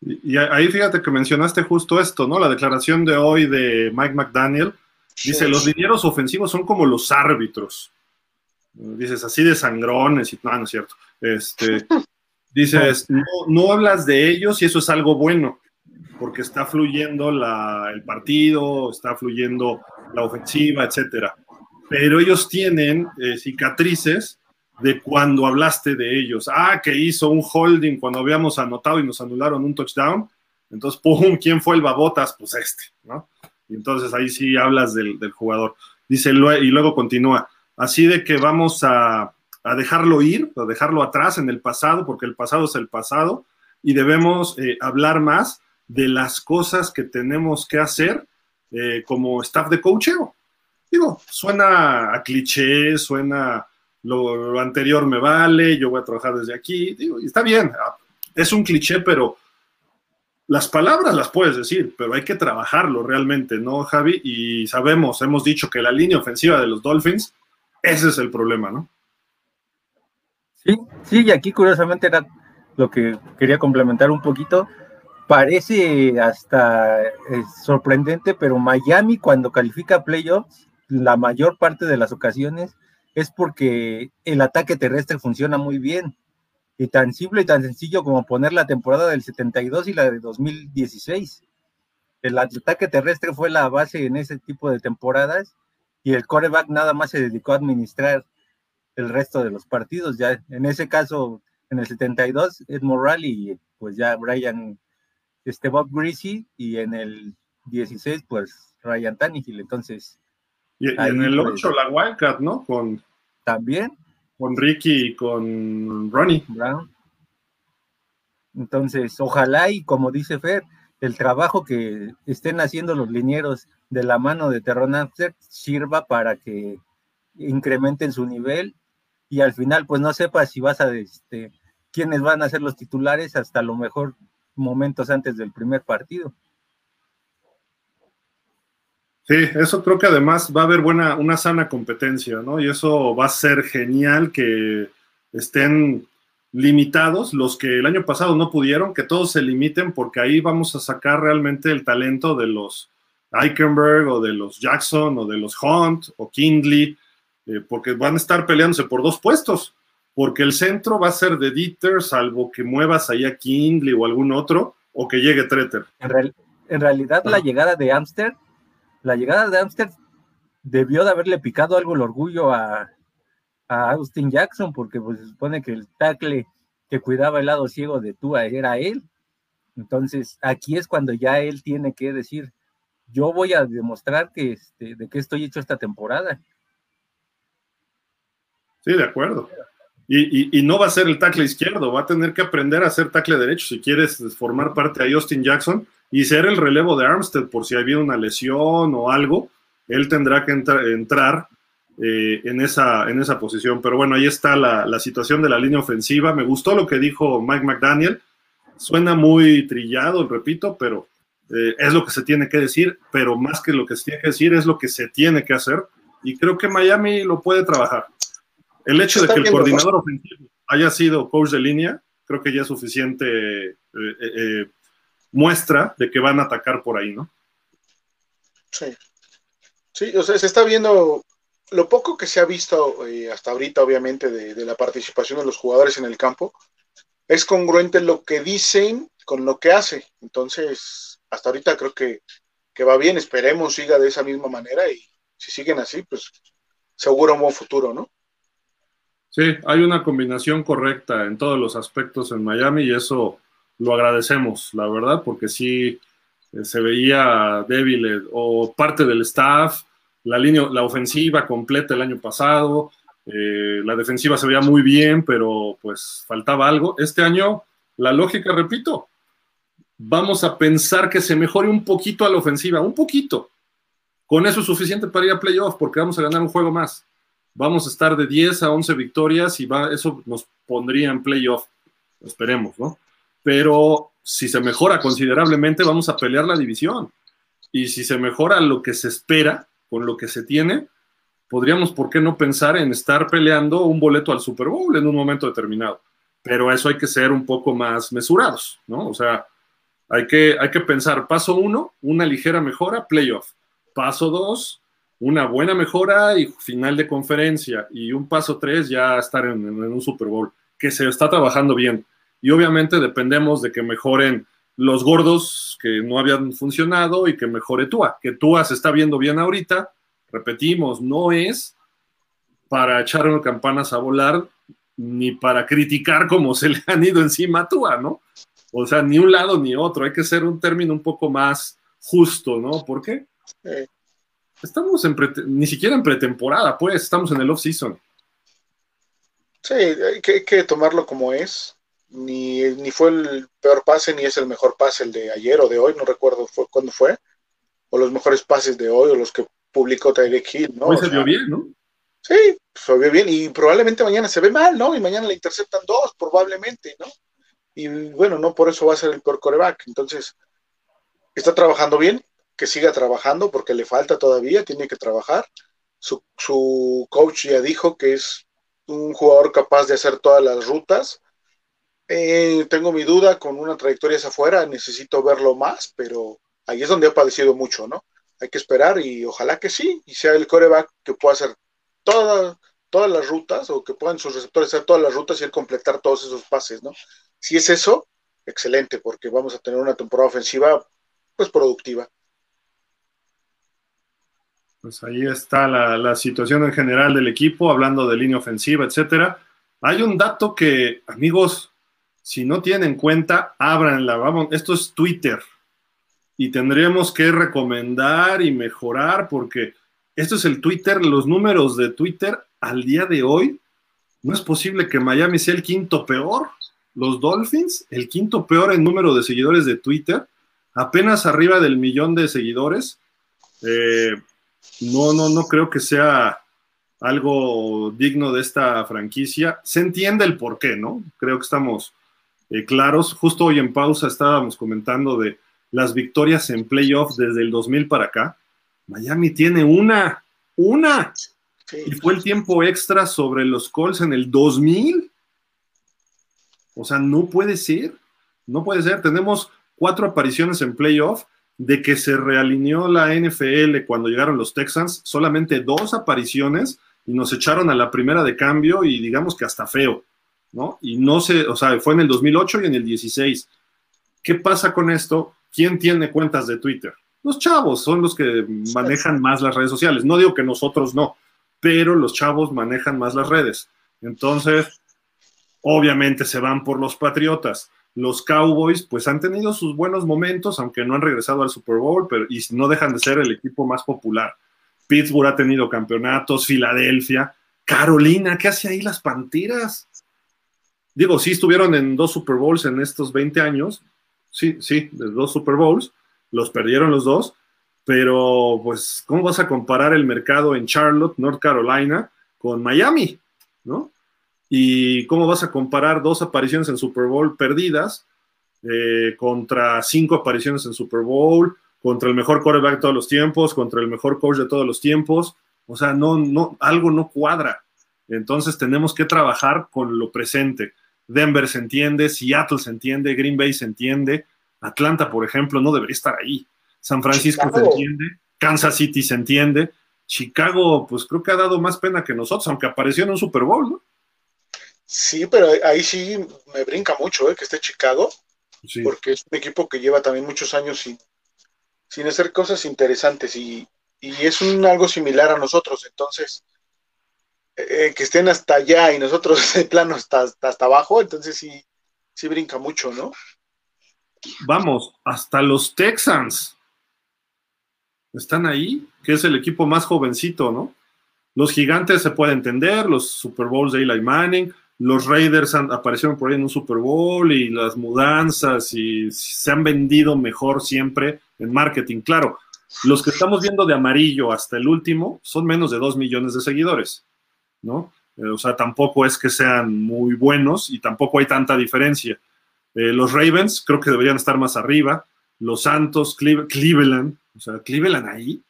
Y ahí fíjate que mencionaste justo esto, ¿no? La declaración de hoy de Mike McDaniel, Dice, los linieros ofensivos son como los árbitros. Dices, así de sangrones y no, no es cierto. Este, dices, no, hablas de ellos y eso es algo bueno, porque está fluyendo el partido, está fluyendo la ofensiva, etcétera. Pero ellos tienen eh, cicatrices de cuando hablaste de ellos. Ah, que hizo un holding cuando habíamos anotado y nos anularon un touchdown. Entonces, ¡pum! ¿Quién fue el babotas? Pues este, ¿no? Y entonces ahí sí hablas del, jugador. Dice, y luego continúa, así de que vamos a, dejarlo ir, a dejarlo atrás en el pasado, porque el pasado es el pasado, y debemos eh, hablar más de las cosas que tenemos que hacer eh, como staff de coacheo. Digo, suena a cliché, suena lo, anterior me vale, yo voy a trabajar desde aquí, digo, y está bien, es un cliché, pero las palabras las puedes decir, pero hay que trabajarlo realmente, ¿no, Javi? Y sabemos, hemos dicho que la línea ofensiva de los Dolphins, ese es el problema, ¿no? Sí, sí, y aquí curiosamente era lo que quería complementar un poquito. Parece hasta eh, sorprendente, pero Miami cuando califica playoffs, la mayor parte de las ocasiones es porque el ataque terrestre funciona muy bien y tan simple y tan sencillo como poner la temporada del 72 y la de 2016. El ataque terrestre fue la base en ese tipo de temporadas y el coreback nada más se dedicó a administrar el resto de los partidos. Ya en ese caso, en el 72, Ed Morale y pues ya Brian este Bob Greasy y en el 16 pues Ryan Tannehill, entonces... Y, en el 8 pues, la Wildcat, ¿no? Con, también. Con Ricky y con Ronnie. Brown. Entonces, ojalá y como dice Fer, el trabajo que estén haciendo los linieros de la mano de Terron Amster sirva para que incrementen su nivel y al final pues no sepas si vas a este quiénes van a ser los titulares hasta lo mejor momentos antes del primer partido. Sí, eso creo que además va a haber buena, una sana competencia, ¿no? Y eso va a ser genial que estén limitados los que el año pasado no pudieron, que todos se limiten, porque ahí vamos a sacar realmente el talento de los Eichenberg o de los Jackson o de los Hunt o Kindley, eh, porque van a estar peleándose por dos puestos, porque el centro va a ser de Dieter, salvo que muevas ahí a Kindley o algún otro, o que llegue Treter. En, realidad, la llegada de Amster, la llegada de Amster debió de haberle picado algo el orgullo a, a Austin Jackson, porque pues, se supone que el tackle que cuidaba el lado ciego de Tua era él. Entonces, aquí es cuando ya él tiene que decir, yo voy a demostrar que este, de qué estoy hecho esta temporada. Sí, de acuerdo. Y, no va a ser el tackle izquierdo, va a tener que aprender a hacer tackle derecho si quieres formar parte de Austin Jackson y ser el relevo de Armstead por si había una lesión o algo, él tendrá que entrar eh, en, esa, en esa posición. Pero bueno, ahí está la, situación de la línea ofensiva. Me gustó lo que dijo Mike McDaniel. Suena muy trillado, repito, pero eh, es lo que se tiene que decir, pero más que lo que se tiene que decir es lo que se tiene que hacer. Y creo que Miami lo puede trabajar. El hecho de que el coordinador ofensivo haya sido coach de línea, creo que ya es suficiente eh, eh, muestra de que van a atacar por ahí, ¿no? Sí. Sí, o sea, se está viendo lo poco que se ha visto eh, hasta ahorita, obviamente, de, la participación de los jugadores en el campo, es congruente lo que dicen con lo que hace. Entonces, hasta ahorita creo que, que va bien, esperemos siga de esa misma manera y si siguen así, pues seguro un buen futuro, ¿no? Sí, hay una combinación correcta en todos los aspectos en Miami y eso lo agradecemos, la verdad, porque sí eh, se veía débil eh, o parte del staff, la línea, la ofensiva completa el año pasado, eh, la defensiva se veía muy bien, pero pues faltaba algo. Este año, la lógica, repito, vamos a pensar que se mejore un poquito a la ofensiva, un poquito. Con eso es suficiente para ir a playoff, porque vamos a ganar un juego más vamos a estar de 10 a 11 victorias y va, eso nos pondría en playoff, esperemos, ¿no? Pero si se mejora considerablemente, vamos a pelear la división. Y si se mejora lo que se espera con lo que se tiene, podríamos, ¿por qué no pensar en estar peleando un boleto al Super Bowl en un momento determinado? Pero eso hay que ser un poco más mesurados, ¿no? O sea, hay que, hay que pensar, paso uno, una ligera mejora, playoff. Paso dos, una buena mejora y final de conferencia. Y un paso tres, ya estar en, un Super Bowl, que se está trabajando bien. Y obviamente dependemos de que mejoren los gordos que no habían funcionado y que mejore Tua. Que Tua se está viendo bien ahorita. Repetimos, no es para echar campanas a volar ni para criticar cómo se le han ido encima a Tua, ¿no? O sea, ni un lado ni otro. Hay que ser un término un poco más justo, ¿no? ¿Por qué? Estamos en ni siquiera en pretemporada, pues, estamos en el off-season. Sí, hay que, tomarlo como es. Ni, ni, fue el peor pase, ni es el mejor pase el de ayer o de hoy, no recuerdo fue, cuándo fue. O los mejores pases de hoy, o los que publicó Tyreek Hill, ¿no? Hoy se vio bien, ¿no? Sí, se vio bien. Y probablemente mañana se ve mal, ¿no? Y mañana le interceptan dos, probablemente, ¿no? Y bueno, no por eso va a ser el peor coreback. Entonces, está trabajando bien, que siga trabajando porque le falta todavía, tiene que trabajar. Su, coach ya dijo que es un jugador capaz de hacer todas las rutas. Eh, tengo mi duda con una trayectoria afuera, necesito verlo más, pero ahí es donde ha padecido mucho, ¿no? Hay que esperar y ojalá que sí, y sea el coreback que pueda hacer todas todas las rutas o que puedan sus receptores hacer todas las rutas y el completar todos esos pases, ¿no? Si es eso, excelente, porque vamos a tener una temporada ofensiva pues productiva. Pues ahí está la, situación en general del equipo, hablando de línea ofensiva, etcétera. Hay un dato que, amigos, Si no tienen cuenta, ábranla. Vamos, esto es Twitter. Y tendríamos que recomendar y mejorar porque esto es el Twitter, los números de Twitter al día de hoy. No es posible que Miami sea el quinto peor. Los Dolphins, el quinto peor en número de seguidores de Twitter, apenas arriba del millón de seguidores. Eh, no, no, no creo que sea algo digno de esta franquicia. Se entiende el por qué, ¿no? Creo que estamos eh, claros. Justo hoy en pausa estábamos comentando de las victorias en playoff desde el 2000 para acá. Miami tiene una, una. Y fue el tiempo extra sobre los Colts en el 2000. O sea, no puede ser. No puede ser. Tenemos cuatro apariciones en playoff de que se realineó la NFL cuando llegaron los Texans, solamente dos apariciones y nos echaron a la primera de cambio y digamos que hasta feo, ¿no? Y no sé, o sea, fue en el 2008 y en el 16. ¿Qué pasa con esto? ¿Quién tiene cuentas de Twitter? Los chavos son los que manejan más las redes sociales. No digo que nosotros no, pero los chavos manejan más las redes. Entonces, obviamente se van por los Patriotas los Cowboys pues han tenido sus buenos momentos, aunque no han regresado al Super Bowl, pero y no dejan de ser el equipo más popular. Pittsburgh ha tenido campeonatos, Filadelfia, Carolina, ¿qué hace ahí las Panteras? Digo, sí estuvieron en dos Super Bowls en estos 20 años, sí, sí, de dos Super Bowls, los perdieron los dos, pero pues, ¿cómo vas a comparar el mercado en Charlotte, North Carolina, con Miami? ¿No? ¿Y cómo vas a comparar dos apariciones en Super Bowl perdidas eh, contra cinco apariciones en Super Bowl, contra el mejor quarterback de todos los tiempos, contra el mejor coach de todos los tiempos? O sea, no, no, algo no cuadra. Entonces tenemos que trabajar con lo presente. Denver se entiende, Seattle se entiende, Green Bay se entiende, Atlanta, por ejemplo, no debería estar ahí. San Francisco se entiende, Kansas City se entiende, Chicago, pues creo que ha dado más pena que nosotros, aunque apareció en un Super Bowl, ¿no? Sí, pero ahí sí me brinca mucho ¿eh? que esté Chicago, porque es un equipo que lleva también muchos años sin, sin hacer cosas interesantes y, es un, algo similar a nosotros. Entonces, eh, que estén hasta allá y nosotros de plano hasta, hasta, abajo, entonces sí, sí brinca mucho, ¿no? Vamos, hasta los Texans están ahí, que es el equipo más jovencito, ¿no? Los gigantes se puede entender, los Super Bowls de Eli Manning, los Raiders aparecieron por ahí en un Super Bowl y las mudanzas y se han vendido mejor siempre en marketing. Claro, los que estamos viendo de amarillo hasta el último son menos de dos millones de seguidores, ¿no? Eh, o sea, tampoco es que sean muy buenos y tampoco hay tanta diferencia. Eh, los Ravens creo que deberían estar más arriba. Los Santos, Cleveland, o sea, Cleveland ahí.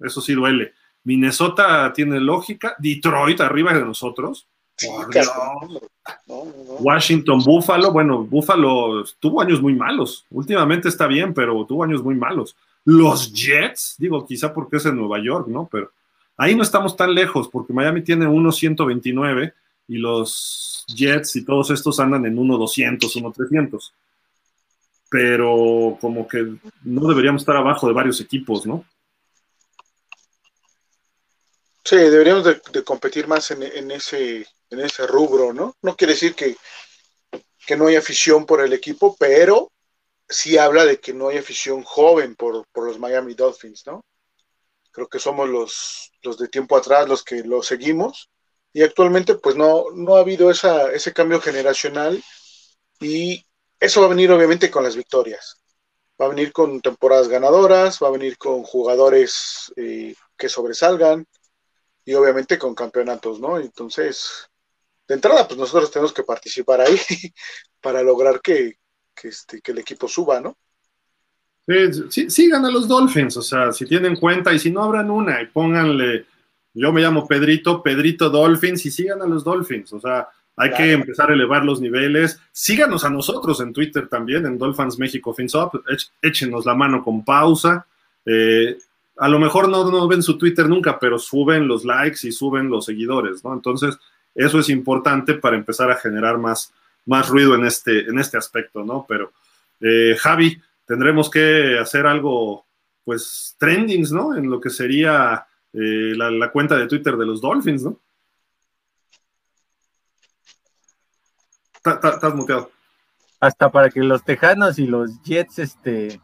Eso sí duele. Minnesota tiene lógica. Detroit arriba de nosotros. Washington, Buffalo, bueno, Buffalo tuvo años muy malos. Últimamente está bien, pero tuvo años muy malos. Los Jets, digo, quizá porque es en Nueva York, ¿no? Pero ahí no estamos tan lejos, porque Miami tiene 1.129 y los Jets y todos estos andan en 1.200, 1.300. Pero como que no deberíamos estar abajo de varios equipos, ¿no? Sí, deberíamos de, competir más en, ese, en ese rubro, ¿no? No quiere decir que, no hay afición por el equipo, pero sí habla de que no hay afición joven por, los Miami Dolphins, ¿no? Creo que somos los, los de tiempo atrás los que lo seguimos y actualmente pues no, no ha habido esa, ese cambio generacional y eso va a venir obviamente con las victorias. Va a venir con temporadas ganadoras, va a venir con jugadores eh, que sobresalgan, y obviamente con campeonatos, ¿no? Entonces, de entrada, pues nosotros tenemos que participar ahí para lograr que, este, que el equipo suba, ¿no? Sí, sigan a los Dolphins, o sea, si tienen cuenta y si no abran una y pónganle, yo me llamo Pedrito, Pedrito Dolphins y sigan a los Dolphins, o sea, hay que empezar a elevar los niveles. Síganos a nosotros en Twitter también, en Dolphins México FinSop, échenos la mano con pausa. Eh, a lo mejor no, no ven su Twitter nunca, pero suben los likes y suben los seguidores, ¿no? Entonces, eso es importante para empezar a generar más, más ruido en este, en este aspecto, ¿no? Pero, eh, Javi, tendremos que hacer algo, pues, trendings, ¿no? En lo que sería eh, la, la, cuenta de Twitter de los Dolphins, ¿no? Estás muteado. Hasta para que los Tejanos y los Jets este,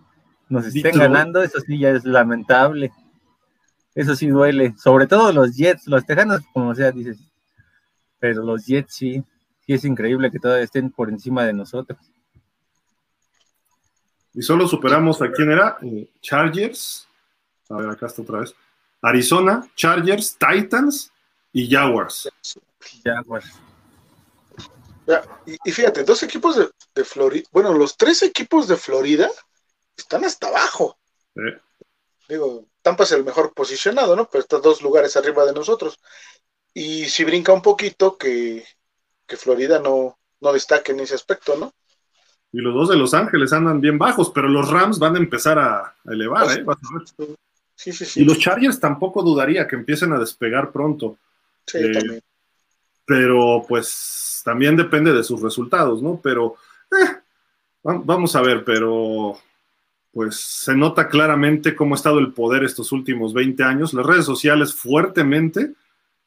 nos estén ganando, eso sí ya es lamentable. Eso sí duele. Sobre todo los Jets, los Tejanos, como sea, dices. Pero los Jets sí, sí es increíble que todavía estén por encima de nosotros. Y solo superamos a quién era, eh, Chargers. A ver, acá está otra vez. Arizona, Chargers, Titans y Jaguars. Jaguars. y, fíjate, dos equipos de, Florida, bueno, los tres equipos de Florida están hasta abajo. Digo, Tampa es el mejor posicionado, ¿no? Pero está dos lugares arriba de nosotros. Y si brinca un poquito que, Florida no, no destaque en ese aspecto, ¿no? Y los dos de Los Ángeles andan bien bajos, pero los Rams van a empezar a, elevar, ¿eh? Sí, sí, sí. Y los Chargers tampoco dudaría que empiecen a despegar pronto. Sí, eh, también. Pero pues también depende de sus resultados, ¿no? Pero eh, vamos a ver, pero pues se nota claramente cómo ha estado el poder estos últimos 20 años. Las redes sociales fuertemente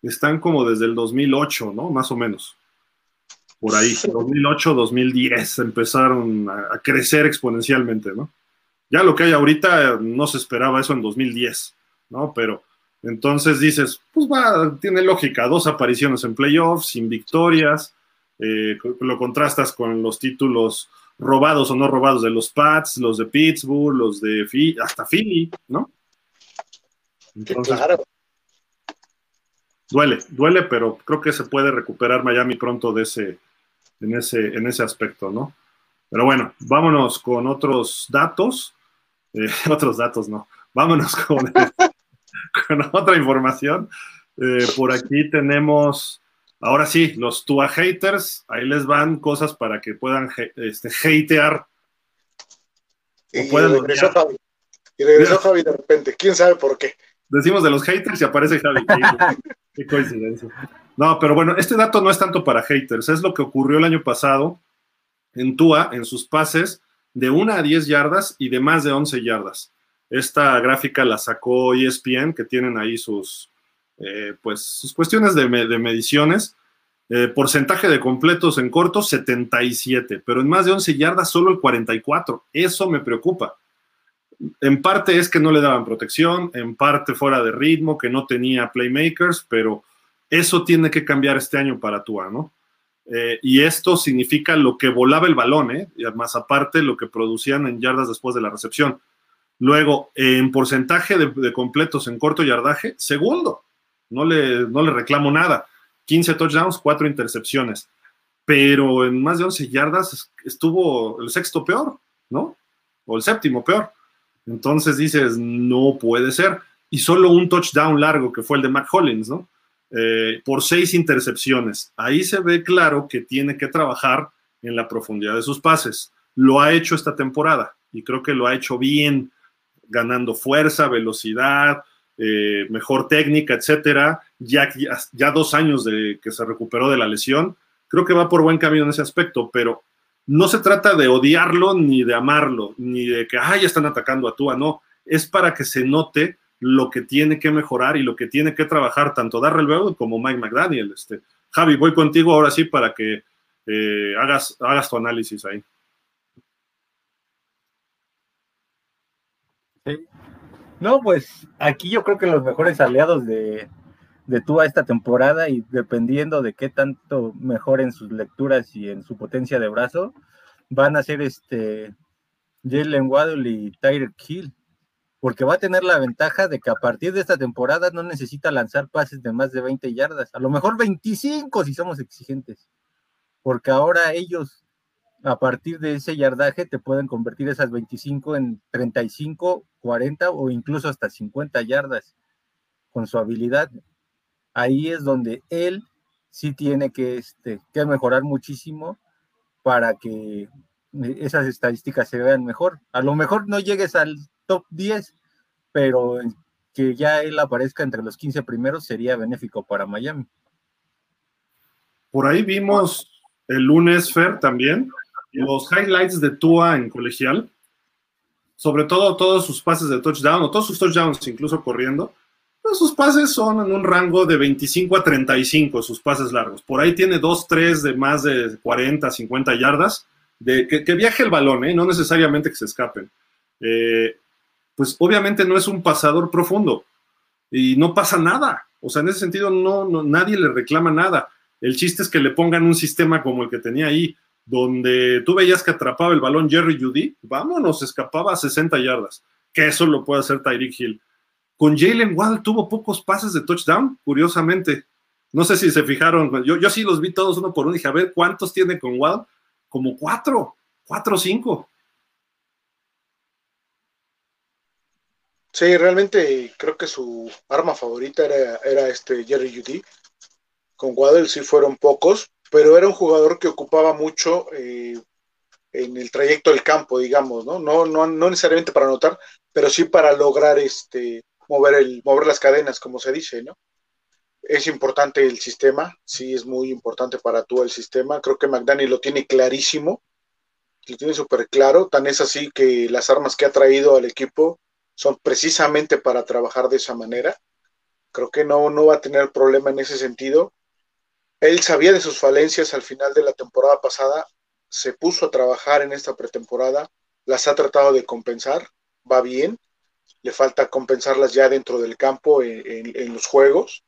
están como desde el 2008, ¿no? Más o menos. Por ahí, 2008, 2010 empezaron a crecer exponencialmente, ¿no? Ya lo que hay ahorita no se esperaba eso en 2010, ¿no? Pero entonces dices, pues va, tiene lógica, dos apariciones en playoffs, sin victorias, eh, lo contrastas con los títulos robados o no robados de los Pats, los de Pittsburgh, los de hasta Philly, ¿no? claro. Duele, duele, pero creo que se puede recuperar Miami pronto de ese, en, ese, en ese aspecto, ¿no? Pero bueno, vámonos con otros datos. Eh, otros datos no. Vámonos con, con otra información. Eh, por aquí tenemos, ahora sí, los Tua haters. Ahí les van cosas para que puedan este, hatear. Y, regresó Javi. Y regresó Javi de repente. ¿Quién sabe por qué? Decimos de los haters y aparece Javi. qué coincidencia. No, pero bueno, este dato no es tanto para haters. Es lo que ocurrió el año pasado en Tua, en sus pases de 1 a 10 yardas y de más de 11 yardas. Esta gráfica la sacó ESPN, que tienen ahí sus, eh, pues, sus cuestiones de, mediciones. Eh, porcentaje de completos en corto, 77, pero en más de 11 yardas solo el 44. Eso me preocupa. En parte es que no le daban protección, en parte fuera de ritmo, que no tenía playmakers, pero eso tiene que cambiar este año para Tua, ¿no? Eh, y esto significa lo que volaba el balón, ¿eh? más aparte lo que producían en yardas después de la recepción. Luego, en porcentaje de, completos en corto yardaje, segundo. No le, no le reclamo nada. 15 touchdowns, 4 intercepciones. Pero en más de 11 yardas estuvo el sexto peor, ¿no? O el séptimo peor. Entonces dices, no puede ser. Y solo un touchdown largo, que fue el de Mac Hollins, ¿no? Eh, por seis intercepciones. Ahí se ve claro que tiene que trabajar en la profundidad de sus pases. Lo ha hecho esta temporada y creo que lo ha hecho bien, ganando fuerza, velocidad, eh, mejor técnica, etcétera. Ya, ya dos años de que se recuperó de la lesión, creo que va por buen camino en ese aspecto, pero no se trata de odiarlo ni de amarlo, ni de que, ay, ya están atacando a Tua, no, es para que se note lo que tiene que mejorar y lo que tiene que trabajar tanto Darrell Bell como Mike McDaniel. Este, Javi, voy contigo ahora sí para que eh, hagas, hagas tu análisis ahí. No, pues aquí yo creo que los mejores aliados de, de a esta temporada y dependiendo de qué tanto mejoren sus lecturas y en su potencia de brazo, van a ser este Jalen Waddle y Tyler Hill porque va a tener la ventaja de que a partir de esta temporada no necesita lanzar pases de más de 20 yardas, a lo mejor 25 si somos exigentes, porque ahora ellos a partir de ese yardaje te pueden convertir esas 25 en 35, 40 o incluso hasta 50 yardas con su habilidad. Ahí es donde él sí tiene que, este, que mejorar muchísimo para que esas estadísticas se vean mejor. A lo mejor no llegues al top 10, pero que ya él aparezca entre los 15 primeros sería benéfico para Miami. Por ahí vimos el lunes, Fer, también, los highlights de Tua en colegial, sobre todo todos sus pases de touchdown, o todos sus touchdowns, incluso corriendo, sus pases son en un rango de 25 a 35, sus pases largos. Por ahí tiene dos, tres de más de 40, 50 yardas, de que, viaje el balón, ¿eh? no necesariamente que se escapen. Eh, pues obviamente no es un pasador profundo y no pasa nada. O sea, en ese sentido no, nadie le reclama nada. El chiste es que le pongan un sistema como el que tenía ahí, donde tú veías que atrapaba el balón Jerry Judy, vámonos, escapaba a 60 yardas, que eso lo puede hacer Tyreek Hill. Con Jalen Waddle tuvo pocos pases de touchdown, curiosamente. No sé si se fijaron, yo, yo sí los vi todos uno por uno, dije, a ver, ¿cuántos tiene con Waddle? Como cuatro, cuatro o cinco. Sí, realmente creo que su arma favorita era, era este Jerry Judy. Con Waddle sí fueron pocos, pero era un jugador que ocupaba mucho eh, en el trayecto del campo, digamos, ¿no? No, no, no necesariamente para anotar, pero sí para lograr este mover, el, mover las cadenas, como se dice, ¿no? Es importante el sistema, sí es muy importante para tú el sistema. Creo que McDaniel lo tiene clarísimo, lo tiene súper claro. Tan es así que las armas que ha traído al equipo son precisamente para trabajar de esa manera. Creo que no, no va a tener problema en ese sentido. Él sabía de sus falencias al final de la temporada pasada, se puso a trabajar en esta pretemporada, las ha tratado de compensar, va bien le falta compensarlas ya dentro del campo en, los juegos.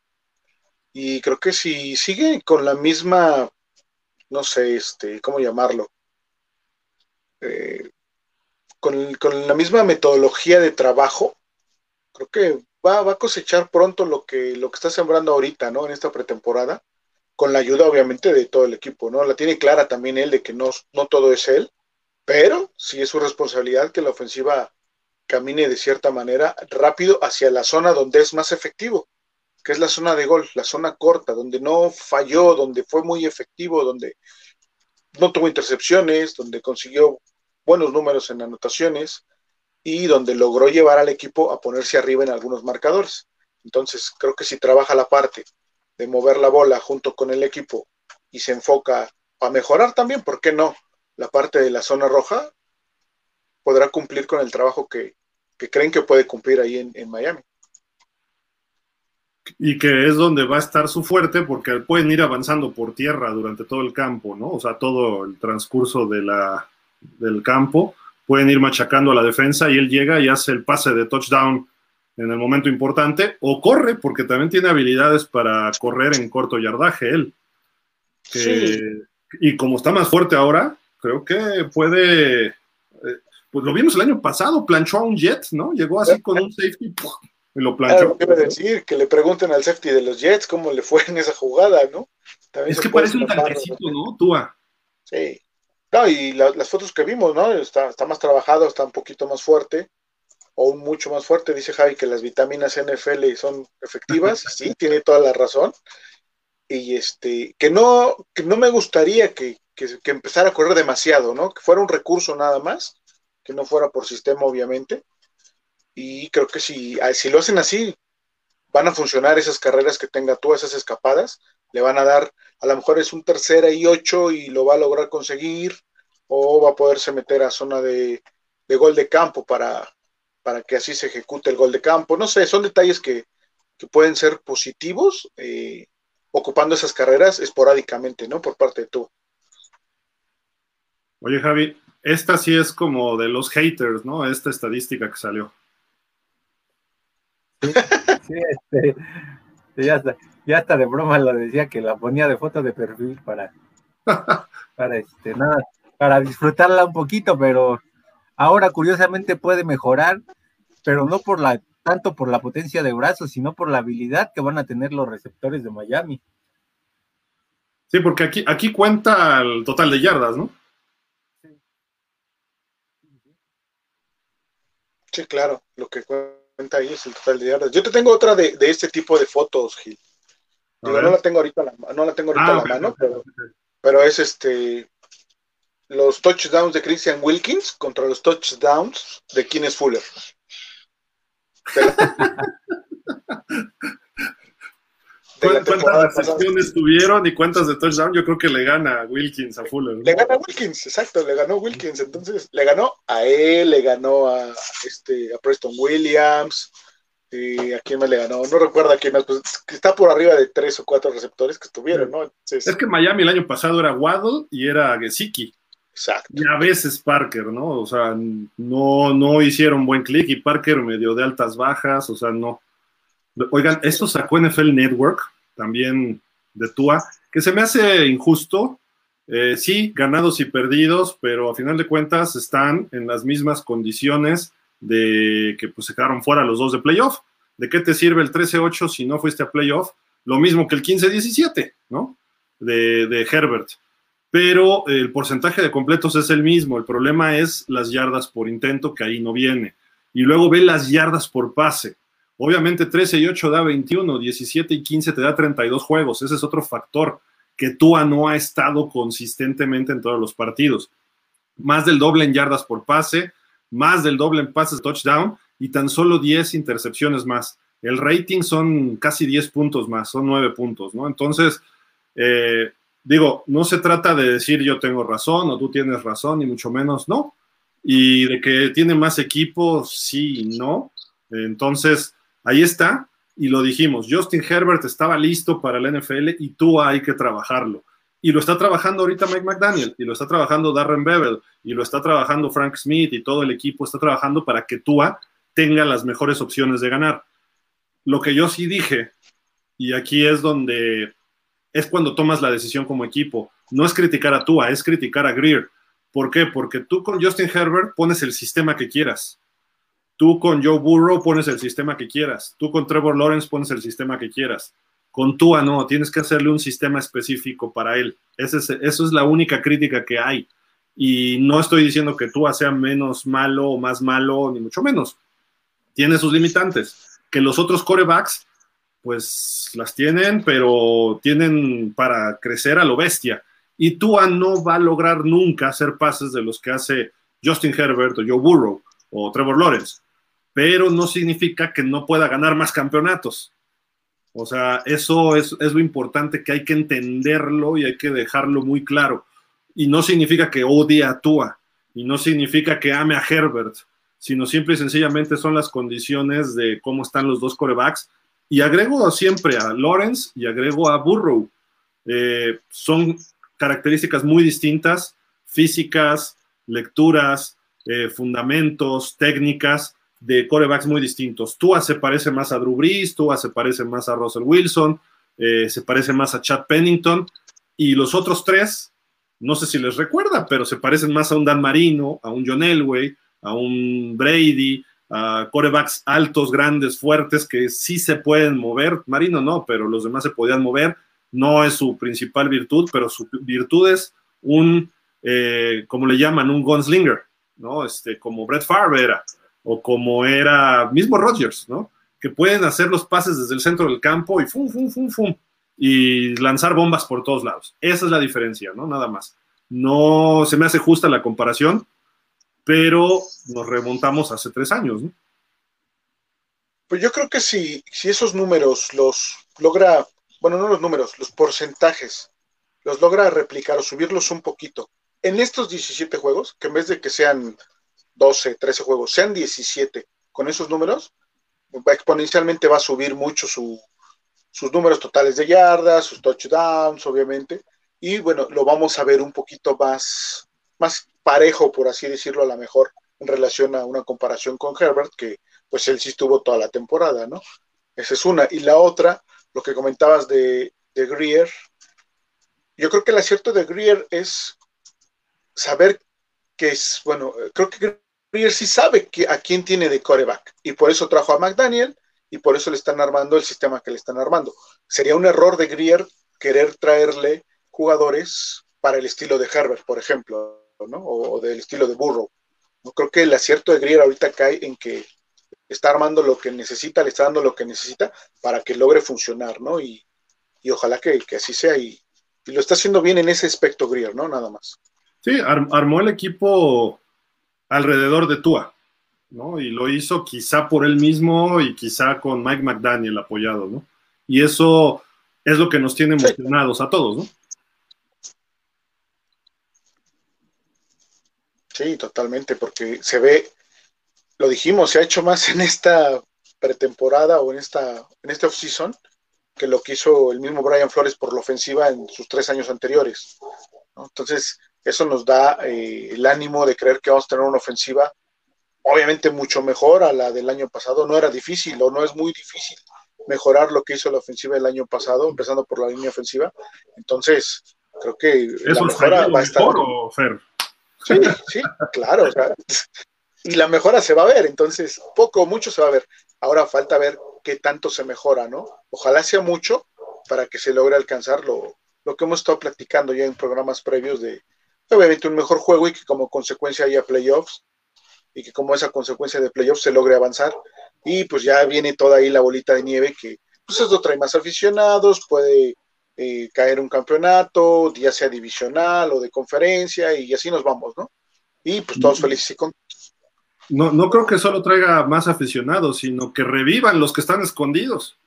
Y creo que si sigue con la misma, no sé, este, ¿cómo llamarlo? Eh, con, la misma metodología de trabajo, creo que va, a cosechar pronto lo que, lo que está sembrando ahorita, ¿no? En esta pretemporada, con la ayuda obviamente de todo el equipo, ¿no? La tiene clara también él de que no, no todo es él, pero sí es su responsabilidad que la ofensiva camine de cierta manera rápido hacia la zona donde es más efectivo, que es la zona de gol, la zona corta, donde no falló, donde fue muy efectivo, donde no tuvo intercepciones, donde consiguió buenos números en anotaciones y donde logró llevar al equipo a ponerse arriba en algunos marcadores. Entonces, creo que si trabaja la parte de mover la bola junto con el equipo y se enfoca a mejorar también, ¿por qué no? La parte de la zona roja, podrá cumplir con el trabajo que, creen que puede cumplir ahí en, Miami. Y que es donde va a estar su fuerte, porque pueden ir avanzando por tierra durante todo el campo, ¿no? O sea, todo el transcurso de la, del campo, pueden ir machacando a la defensa y él llega y hace el pase de touchdown en el momento importante, o corre, porque también tiene habilidades para correr en corto yardaje él. Y como está más fuerte ahora, creo que puede pues lo vimos el año pasado, planchó a un Jet, ¿no? Llegó así con un safety y lo planchó. Claro, decir, que le pregunten al safety de los Jets cómo le fue en esa jugada, ¿no? es que parece un tanquecito, ¿no? Tua. Sí. No, y las fotos que vimos, ¿no? Está, está más trabajado, está un poquito más fuerte, o mucho más fuerte. Dice Javi que las vitaminas NFL son efectivas, sí, tiene toda la razón. Y este, que no, que no me gustaría que, que, que empezara a correr demasiado, ¿no? Que fuera un recurso nada más que no fuera por sistema, obviamente. Y creo que si, ah, si lo hacen así, van a funcionar esas carreras que tenga tú, esas escapadas. Le van a dar, a lo mejor es un tercera y ocho y lo va a lograr conseguir, o va a poderse meter a zona de, gol de campo para, para que así se ejecute el gol de campo. No sé, son detalles que, pueden ser positivos, eh, ocupando esas carreras esporádicamente, ¿no? Por parte de tú. Oye, Javi, esta sí es como de los haters, ¿no? Esta estadística que salió. Sí, este, ya, está, ya hasta de broma lo decía que la ponía de foto de perfil para, para este, nada, para disfrutarla un poquito, pero ahora curiosamente puede mejorar, pero no por la, tanto por la potencia de brazos, sino por la habilidad que van a tener los receptores de Miami. Sí, porque aquí, aquí cuenta el total de yardas, ¿no? Sí, claro, lo que cuenta ahí es el total de yardas. Yo te tengo otra de, este tipo de fotos, Gil. no la tengo ahorita, la, no la tengo ahorita ah, la mano, pero, es este los touchdowns de Christian Wilkins contra los touchdowns de Kines Fuller. ¿Cuántas recepciones tuvieron y cuántas de touchdown? Yo creo que le gana a Wilkins a Fuller. Le gana a Wilkins, exacto, le ganó Wilkins. Entonces, le ganó a él, le ganó a, este, a Preston Williams, y a quién me le ganó. No recuerdo a quién más, pues está por arriba de tres o cuatro receptores que estuvieron, ¿no? es que Miami el año pasado era Waddle y era Gesicki. Exacto. Y a veces Parker, ¿no? O sea, no, no hicieron buen clic y Parker medio de altas bajas, o sea, no. Oigan, esto sacó NFL Network, también de Tua, que se me hace injusto. Eh, sí, ganados y perdidos, pero a final de cuentas están en las mismas condiciones de que pues, se quedaron fuera los dos de playoff. ¿De qué te sirve el 13-8 si no fuiste a playoff? Lo mismo que el 15-17, ¿no? De, de Herbert pero el porcentaje de completos es el mismo. El problema es las yardas por intento, que ahí no viene. Y luego ve las yardas por pase. Obviamente 13 y 8 da 21, 17 y 15 te da 32 juegos. Ese es otro factor que Tua no ha estado consistentemente en todos los partidos. Más del doble en yardas por pase, más del doble en pases touchdown y tan solo 10 intercepciones más. El rating son casi 10 puntos más, son 9 puntos, ¿no? Entonces, eh, digo, no se trata de decir yo tengo razón o tú tienes razón, ni mucho menos, no. Y de que tiene más equipo, sí y no. Entonces, ahí está. Y lo dijimos, Justin Herbert estaba listo para el NFL y tú hay que trabajarlo. Y lo está trabajando ahorita Mike McDaniel, y lo está trabajando Darren Bevel, y lo está trabajando Frank Smith, y todo el equipo está trabajando para que Tua tenga las mejores opciones de ganar. Lo que yo sí dije, y aquí es donde es cuando tomas la decisión como equipo. No es criticar a Tua, es criticar a Greer. ¿Por qué? Porque tú con Justin Herbert pones el sistema que quieras. Tú con Joe Burrow pones el sistema que quieras. Tú con Trevor Lawrence pones el sistema que quieras. Con Tua no, tienes que hacerle un sistema específico para él. es, eso es la única crítica que hay. Y no estoy diciendo que Tua sea menos malo o más malo, ni mucho menos. Tiene sus limitantes. Que los otros corebacks pues las tienen, pero tienen para crecer a lo bestia. Y Tua no va a lograr nunca hacer pases de los que hace Justin Herbert o Joe Burrow o Trevor Lawrence, pero no significa que no pueda ganar más campeonatos. O sea, eso es, es lo importante que hay que entenderlo y hay que dejarlo muy claro. Y no significa que odie a Tua, y no significa que ame a Herbert, sino simple y sencillamente son las condiciones de cómo están los dos corebacks y agrego siempre a Lawrence y agrego a Burrow. Eh, son características muy distintas, físicas, lecturas, eh, fundamentos, técnicas de corebacks muy distintos. Tua se parece más a Drew Brees, Tua se parece más a Russell Wilson, eh, se parece más a Chad Pennington, y los otros tres, no sé si les recuerda, pero se parecen más a un Dan Marino, a un John Elway, a un Brady, corebacks altos, grandes, fuertes, que sí se pueden mover. Marino no, pero los demás se podían mover. No es su principal virtud, pero su virtud es un, eh, como le llaman, un gunslinger, ¿no? Este, como Brett Favre era, o como era mismo Rodgers, ¿no? Que pueden hacer los pases desde el centro del campo y fum, fum, fum, fum, y lanzar bombas por todos lados. Esa es la diferencia, ¿no? Nada más. No se me hace justa la comparación, pero nos remontamos hace tres años, ¿no? Pues yo creo que si, si esos números los logra, bueno, no los números, los porcentajes, los logra replicar o subirlos un poquito en estos 17 juegos, que en vez de que sean 12, 13 juegos, sean 17 con esos números, exponencialmente va a subir mucho su, sus números totales de yardas, sus touchdowns, obviamente, y bueno, lo vamos a ver un poquito más, más parejo, por así decirlo, a lo mejor en relación a una comparación con Herbert, que pues él sí estuvo toda la temporada, ¿no? Esa es una. Y la otra, lo que comentabas de, de Greer, yo creo que el acierto de Greer es saber que es, bueno, creo que Greer sí sabe que, a quién tiene de coreback, y por eso trajo a McDaniel, y por eso le están armando el sistema que le están armando. Sería un error de Greer querer traerle jugadores para el estilo de Herbert, por ejemplo. O, del estilo de Burrow. ¿no? Creo que el acierto de Grier ahorita cae en que está armando lo que necesita, le está dando lo que necesita para que logre funcionar, ¿no? Y, ojalá que, así sea y, lo está haciendo bien en ese aspecto Grier, ¿no? Nada más. Sí, armó el equipo alrededor de Tua, ¿no? Y lo hizo quizá por él mismo y quizá con Mike McDaniel apoyado, ¿no? Y eso es lo que nos tiene emocionados a todos, ¿no? Sí, totalmente, porque se ve, lo dijimos, se ha hecho más en esta pretemporada o en esta en este offseason que lo que hizo el mismo Brian Flores por la ofensiva en sus tres años anteriores. Entonces, eso nos da eh, el ánimo de creer que vamos a tener una ofensiva obviamente mucho mejor a la del año pasado. No era difícil o no es muy difícil mejorar lo que hizo la ofensiva el año pasado, empezando por la línea ofensiva. Entonces, creo que la mejora va a estar. Fer? Sí, sí, claro. y la mejora se va a ver, entonces, poco o mucho se va a ver. Ahora falta ver qué tanto se mejora, ¿no? Ojalá sea mucho para que se logre alcanzar lo, lo que hemos estado platicando ya en programas previos de, obviamente, un mejor juego y que como consecuencia haya playoffs y que como esa consecuencia de playoffs se logre avanzar. Y pues ya viene toda ahí la bolita de nieve que pues eso trae más aficionados, puede eh, caer un campeonato, ya sea divisional o de conferencia, y así nos vamos, ¿no? Y pues todos felices y contentos. No, no creo que solo traiga más aficionados, sino que revivan los que están escondidos.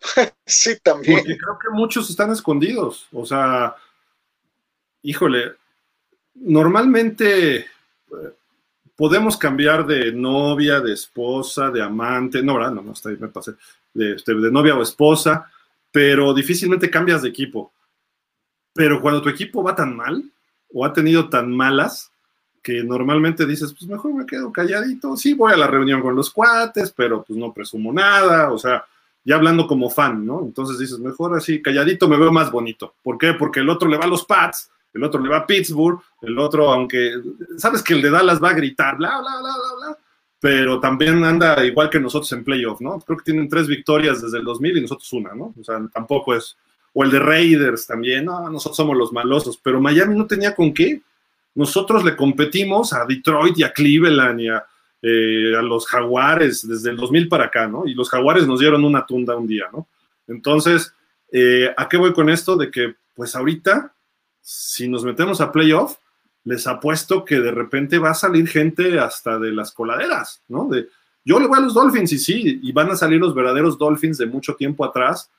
sí, también. Porque creo que muchos están escondidos. O sea, híjole, normalmente eh, podemos cambiar de novia, de esposa, de amante, no, ¿verdad? No, no, me pasé, de, este, de, novia o esposa, pero difícilmente cambias de equipo. Pero cuando tu equipo va tan mal, o ha tenido tan malas, que normalmente dices, pues mejor me quedo calladito, sí voy a la reunión con los cuates, pero pues no presumo nada, o sea, ya hablando como fan, ¿no? Entonces dices, mejor así, calladito me veo más bonito. ¿Por qué? Porque el otro le va a los Pats el otro le va a Pittsburgh, el otro, aunque sabes que el de Dallas va a gritar, bla, bla, bla, bla, bla, pero también anda igual que nosotros en playoff, ¿no? Creo que tienen tres victorias desde el 2000 y nosotros una, ¿no? O sea, tampoco es, o el de Raiders también, no, nosotros somos los malosos, pero Miami no tenía con qué. Nosotros le competimos a Detroit y a Cleveland y a, eh, los Jaguares desde el 2000 para acá, ¿no? Y los Jaguares nos dieron una tunda un día, ¿no? Entonces, eh, ¿a qué voy con esto? De que, pues ahorita si nos metemos a playoff, les apuesto que de repente va a salir gente hasta de las coladeras, ¿no? De, yo le voy a los Dolphins y sí, y van a salir los verdaderos Dolphins de mucho tiempo atrás,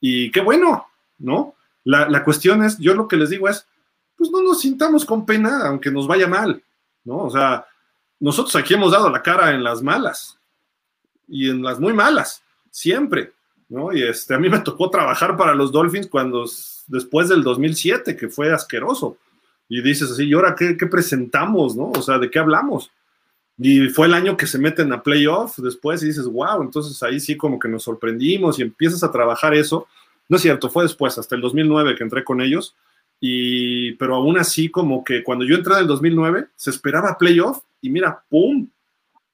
y qué bueno, ¿no? La, la cuestión es, yo lo que les digo es, pues no nos sintamos con pena, aunque nos vaya mal, ¿no? O sea, nosotros aquí hemos dado la cara en las malas y en las muy malas, siempre, ¿no? Y este, a mí me tocó trabajar para los Dolphins cuando después del 2007, que fue asqueroso. Y dices así, ¿y ahora qué, presentamos, no? O sea, ¿de qué hablamos? Y fue el año que se meten a playoff después y dices, wow, entonces ahí sí como que nos sorprendimos y empiezas a trabajar eso. No es cierto, fue después, hasta el 2009 que entré con ellos. Y, pero aún así, como que cuando yo entré en el 2009, se esperaba playoff y mira, ¡pum!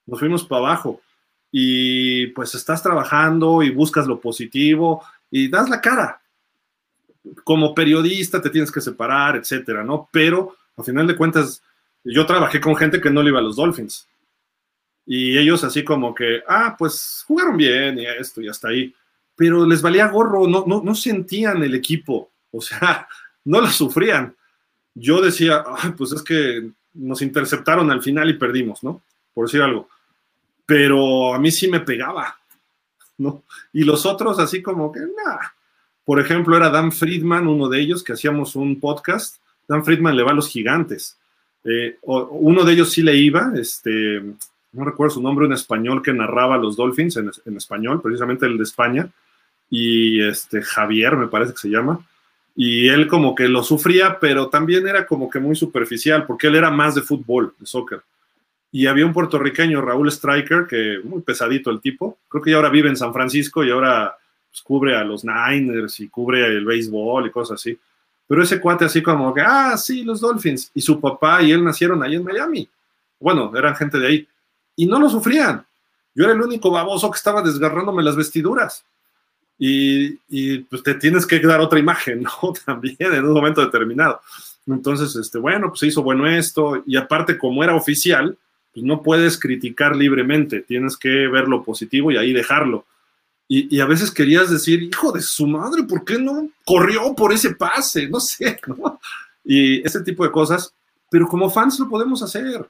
Nos fuimos para abajo. Y pues estás trabajando y buscas lo positivo y das la cara como periodista te tienes que separar, etcétera, ¿no? Pero a final de cuentas, yo trabajé con gente que no le iba a los Dolphins. Y ellos así como que, ah, pues jugaron bien y esto y hasta ahí. Pero les valía gorro, no, no, no sentían el equipo, o sea, no lo sufrían. Yo decía, pues es que nos interceptaron al final y perdimos, ¿no? Por decir algo. Pero a mí sí me pegaba, ¿no? Y los otros así como que, nada, por ejemplo, era Dan Friedman, uno de ellos, que hacíamos un podcast. Dan Friedman le va a los gigantes. Eh, uno de ellos sí le iba, este, no recuerdo su nombre, un español que narraba los Dolphins en, español, precisamente el de España, y este, Javier, me parece que se llama. Y él como que lo sufría, pero también era como que muy superficial, porque él era más de fútbol, de soccer. Y había un puertorriqueño, Raúl Striker, que muy pesadito el tipo, creo que ya ahora vive en San Francisco y ahora pues, cubre a los Niners y cubre el béisbol y cosas así. Pero ese cuate así como que, ah, sí, los Dolphins. Y su papá y él nacieron ahí en Miami. Bueno, eran gente de ahí. Y no lo sufrían. Yo era el único baboso que estaba desgarrándome las vestiduras. Y, y, pues te tienes que dar otra imagen, ¿no? También en un momento determinado. Entonces, este, bueno, pues se hizo bueno esto. Y aparte, como era oficial, pues no puedes criticar libremente. Tienes que ver lo positivo y ahí dejarlo. Y, a veces querías decir, hijo de su madre, ¿por qué no corrió por ese pase? No sé, ¿no? Y ese tipo de cosas, pero como fans lo podemos hacer.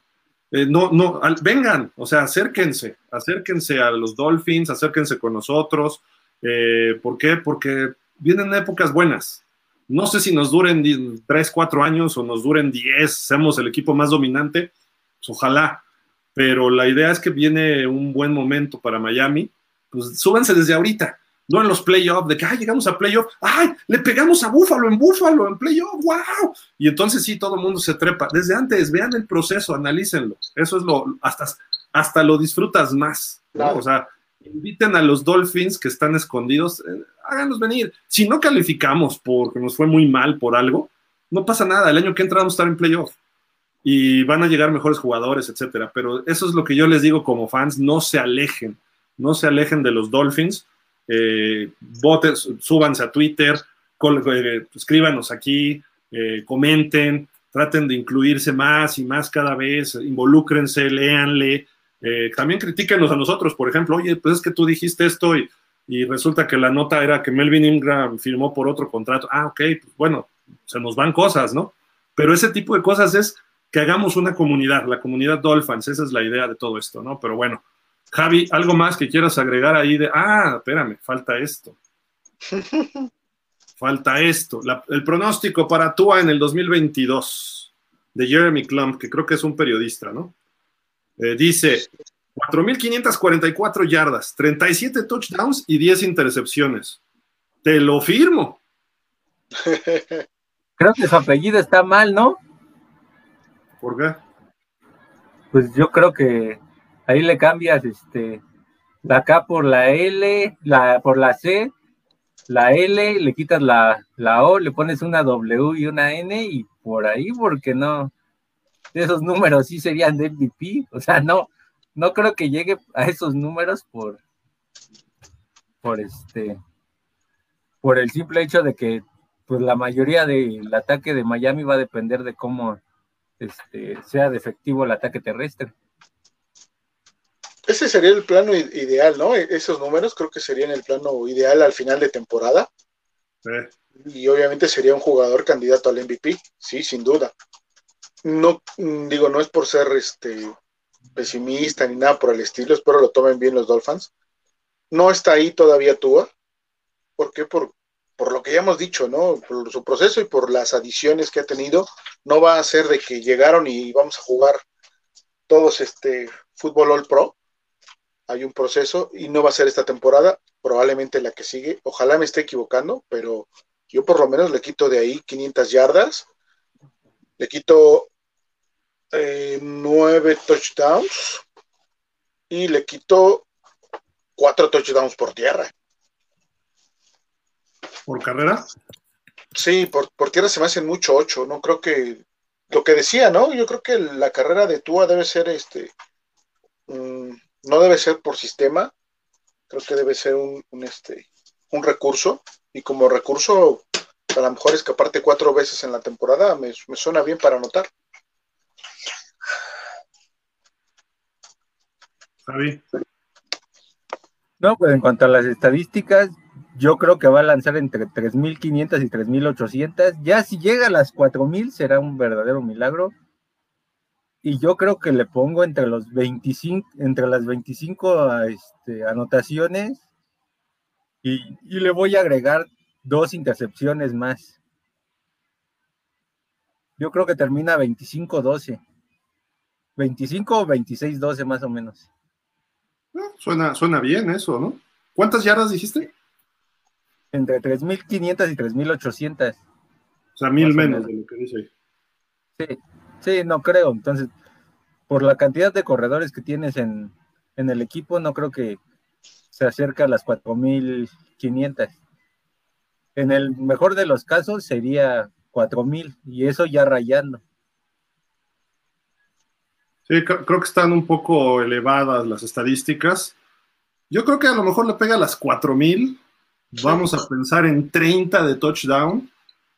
Eh, no, no, vengan, o sea, acérquense, acérquense a los Dolphins, acérquense con nosotros. Eh, ¿Por qué? Porque vienen épocas buenas. No sé si nos duren 3, 4 años o nos duren 10, seamos el equipo más dominante, pues ojalá. Pero la idea es que viene un buen momento para Miami pues súbanse desde ahorita, no en los playoffs, de que, ay, llegamos a playoff, ay, le pegamos a Búfalo en Búfalo, en playoff, wow. Y entonces sí, todo el mundo se trepa. Desde antes, vean el proceso, analícenlo. Eso es lo, hasta, hasta lo disfrutas más. O sea, inviten a los Dolphins que están escondidos, eh, háganlos venir. Si no calificamos porque nos fue muy mal por algo, no pasa nada. El año que entra vamos a estar en playoff y van a llegar mejores jugadores, etcétera. Pero eso es lo que yo les digo como fans: no se alejen, no se alejen de los Dolphins. Eh, súbanse a Twitter, eh, escríbanos aquí, eh, comenten, traten de incluirse más y más cada vez, involúcrense, léanle. Eh, también critíquenos a nosotros, por ejemplo, oye, pues es que tú dijiste esto y, y resulta que la nota era que Melvin Ingram firmó por otro contrato. Ah, ok, pues bueno, se nos van cosas, ¿no? Pero ese tipo de cosas es que hagamos una comunidad, la comunidad Dolphins, esa es la idea de todo esto, ¿no? Pero bueno, Javi, ¿algo más que quieras agregar ahí de, ah, espérame, falta esto? falta esto. el pronóstico para Tua en el 2022 de Jeremy Clump, que creo que es un periodista, ¿no? Eh, dice 4.544 yardas, 37 touchdowns y 10 intercepciones. Te lo firmo. Creo que su apellido está mal, ¿no? ¿Por qué? Pues yo creo que ahí le cambias este la K por la L, la por la C, la L, le quitas la, la O, le pones una W y una N y por ahí, porque no, esos números sí serían de MVP, o sea, no, no creo que llegue a esos números por, por este, por el simple hecho de que pues la mayoría del ataque de Miami va a depender de cómo este, sea de efectivo el ataque terrestre. Ese sería el plano ideal, ¿no? E-, esos números creo que serían el plano ideal al final de temporada. Y obviamente sería un jugador candidato al MVP, sí, sin duda. No, mm, digo, no es por ser este pesimista ni nada por el estilo, espero lo tomen bien los Dolphins. No está ahí todavía Tua. ¿Por qué? Por, por lo que ya hemos dicho, ¿no? Por su proceso y por las adiciones que ha tenido, no va a ser de que llegaron y vamos a jugar todos este fútbol all pro. Hay un proceso y no va a ser esta temporada, probablemente la que sigue. Ojalá me esté equivocando, pero yo por lo menos le quito de ahí 500 yardas, le quito eh, nueve touchdowns y le quito cuatro touchdowns por tierra. ¿Por carrera? Sí, por, tierra se me hacen mucho ocho, ¿no? Creo que lo que decía, ¿no? Yo creo que la carrera de Tua debe ser este, mm, no debe ser por sistema, creo que debe ser un, este, un recurso, y como recurso, a lo mejor escaparte cuatro veces en la temporada me, me suena bien para anotar. Javi. No, pues en cuanto a las estadísticas, yo creo que va a lanzar entre 3.500 y 3.800. Ya si llega a las 4.000 será un verdadero milagro. Y yo creo que le pongo entre los 25, entre las 25 este, anotaciones y, y, le voy a agregar dos intercepciones más. Yo creo que termina 25-12. 25 o 26-12 más o menos. Suena, suena bien eso, ¿no? ¿Cuántas yardas dijiste? Entre 3.500 y 3.800. O sea, mil menos, de lo que dice ahí. Sí, sí, no creo. Entonces, por la cantidad de corredores que tienes en, el equipo, no creo que se acerque a las 4.500. En el mejor de los casos sería 4.000 y eso ya rayando. Sí, creo que están un poco elevadas las estadísticas. Yo creo que a lo mejor le pega a las 4.000 Vamos a pensar en 30 de touchdown,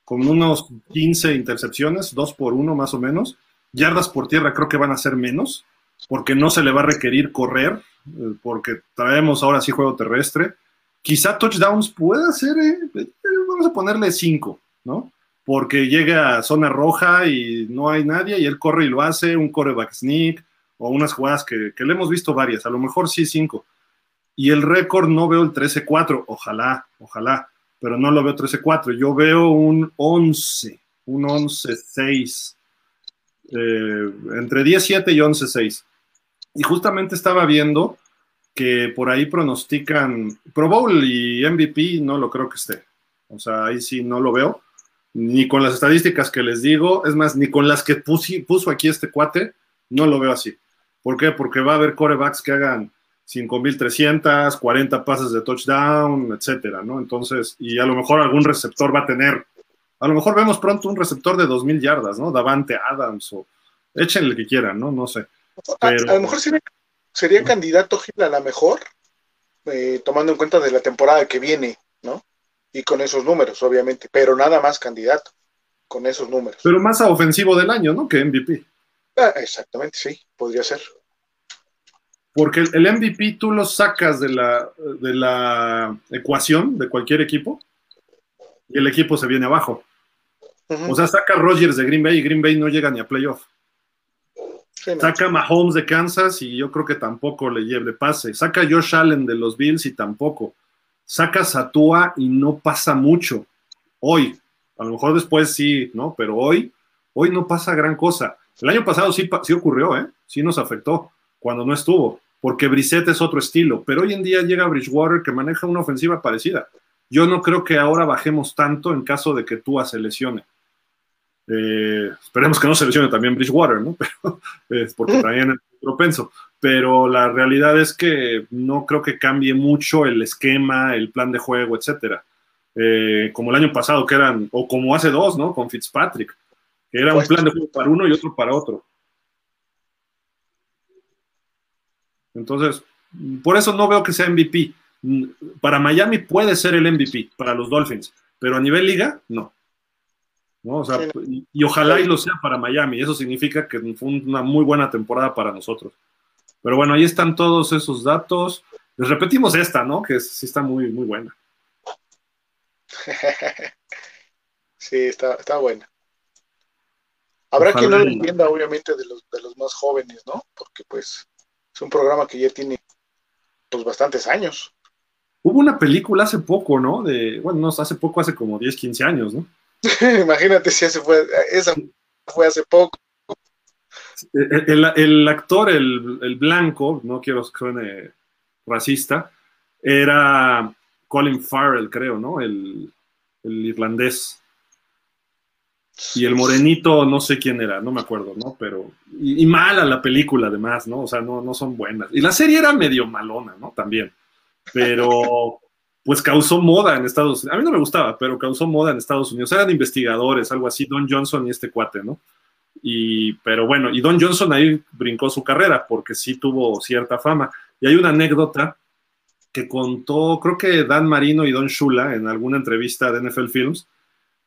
con unos 15 intercepciones, 2 por 1 más o menos. Yardas por tierra creo que van a ser menos, porque no se le va a requerir correr, eh, porque traemos ahora sí juego terrestre. Quizá touchdowns pueda ser, eh, eh, vamos a ponerle 5, ¿no? Porque llega a zona roja y no hay nadie y él corre y lo hace, un coreback sneak o unas jugadas que, que le hemos visto varias, a lo mejor sí 5 y el récord no veo el 13-4, ojalá, ojalá, pero no lo veo 13-4, yo veo un 11, un 11-6, eh, entre 10-7 y 11-6. Y justamente estaba viendo que por ahí pronostican Pro Bowl y MVP, no lo creo que esté. O sea, ahí sí no lo veo. Ni con las estadísticas que les digo, es más, ni con las que puso aquí este cuate, no lo veo así. ¿Por qué? Porque va a haber corebacks que hagan 5.300, 40 pases de touchdown, etcétera, ¿no? Entonces, y a lo mejor algún receptor va a tener, a lo mejor vemos pronto un receptor de 2.000 yardas, ¿no? Davante Adams o échenle el que quieran, ¿no? No sé. A, lo mejor sería, candidato Gil a la mejor, eh, tomando en cuenta de la temporada que viene, ¿no? Y con esos números, obviamente, pero nada más candidato, con esos números. Pero más a ofensivo del año, ¿no? Que MVP. Ah, exactamente, sí, podría ser. Porque el MVP tú lo sacas de la, de la ecuación de cualquier equipo y el equipo se viene abajo. O sea, saca Rogers de Green Bay y Green Bay no llega ni a playoff. Saca Mahomes de Kansas y yo creo que tampoco le lleve pase. Saca Josh Allen de los Bills y tampoco. Saca Satua y no pasa mucho. Hoy, a lo mejor después sí, ¿no? Pero hoy, hoy no pasa gran cosa. El año pasado sí, sí ocurrió, ¿eh? Sí nos afectó cuando no estuvo, porque Brissett es otro estilo, pero hoy en día llega Bridgewater que maneja una ofensiva parecida. Yo no creo que ahora bajemos tanto en caso de que Tua se lesione. Eh, esperemos que no se lesione también Bridgewater, ¿no? Pero, porque también es propenso. Pero la realidad es que no creo que cambie mucho el esquema, el plan de juego, etcétera. Eh, como el año pasado, que eran, o como hace dos, ¿no? Con Fitzpatrick era un pues, plan de juego para uno y otro para otro. Entonces, por eso no veo que sea MVP. Para Miami puede ser el MVP, para los Dolphins, pero a nivel liga, no. y, ojalá y lo sea para Miami. Eso significa que fue una muy buena temporada para nosotros. Pero bueno, ahí están todos esos datos. Les repetimos esta, ¿no? Que sí está muy, muy buena. Sí, está, está buena. Habrá quien no lo entienda, obviamente, de los, de los más jóvenes, ¿no? Porque pues es un programa que ya tiene pues bastantes años. Hubo una película hace poco, ¿no? De, bueno, no, hace poco, hace como 10, 15 años, ¿no? Imagínate si hace fue, esa fue hace poco. El, actor, el, blanco, no quiero que suene racista, era Colin Farrell, creo, ¿no? El, el irlandés. Y el morenito, no sé quién era, no me acuerdo, ¿no? Pero. Y, mala la película, además, ¿no? O sea, no, no son buenas. Y la serie era medio malona, ¿no? También. Pero. Pues causó moda en Estados Unidos. A mí no me gustaba, pero causó moda en Estados Unidos. Eran investigadores, algo así, Don Johnson y este cuate, ¿no? Y, pero bueno, y Don Johnson ahí brincó su carrera porque sí tuvo cierta fama. Y hay una anécdota que contó, creo que Dan Marino y Don Shula en alguna entrevista de NFL Films,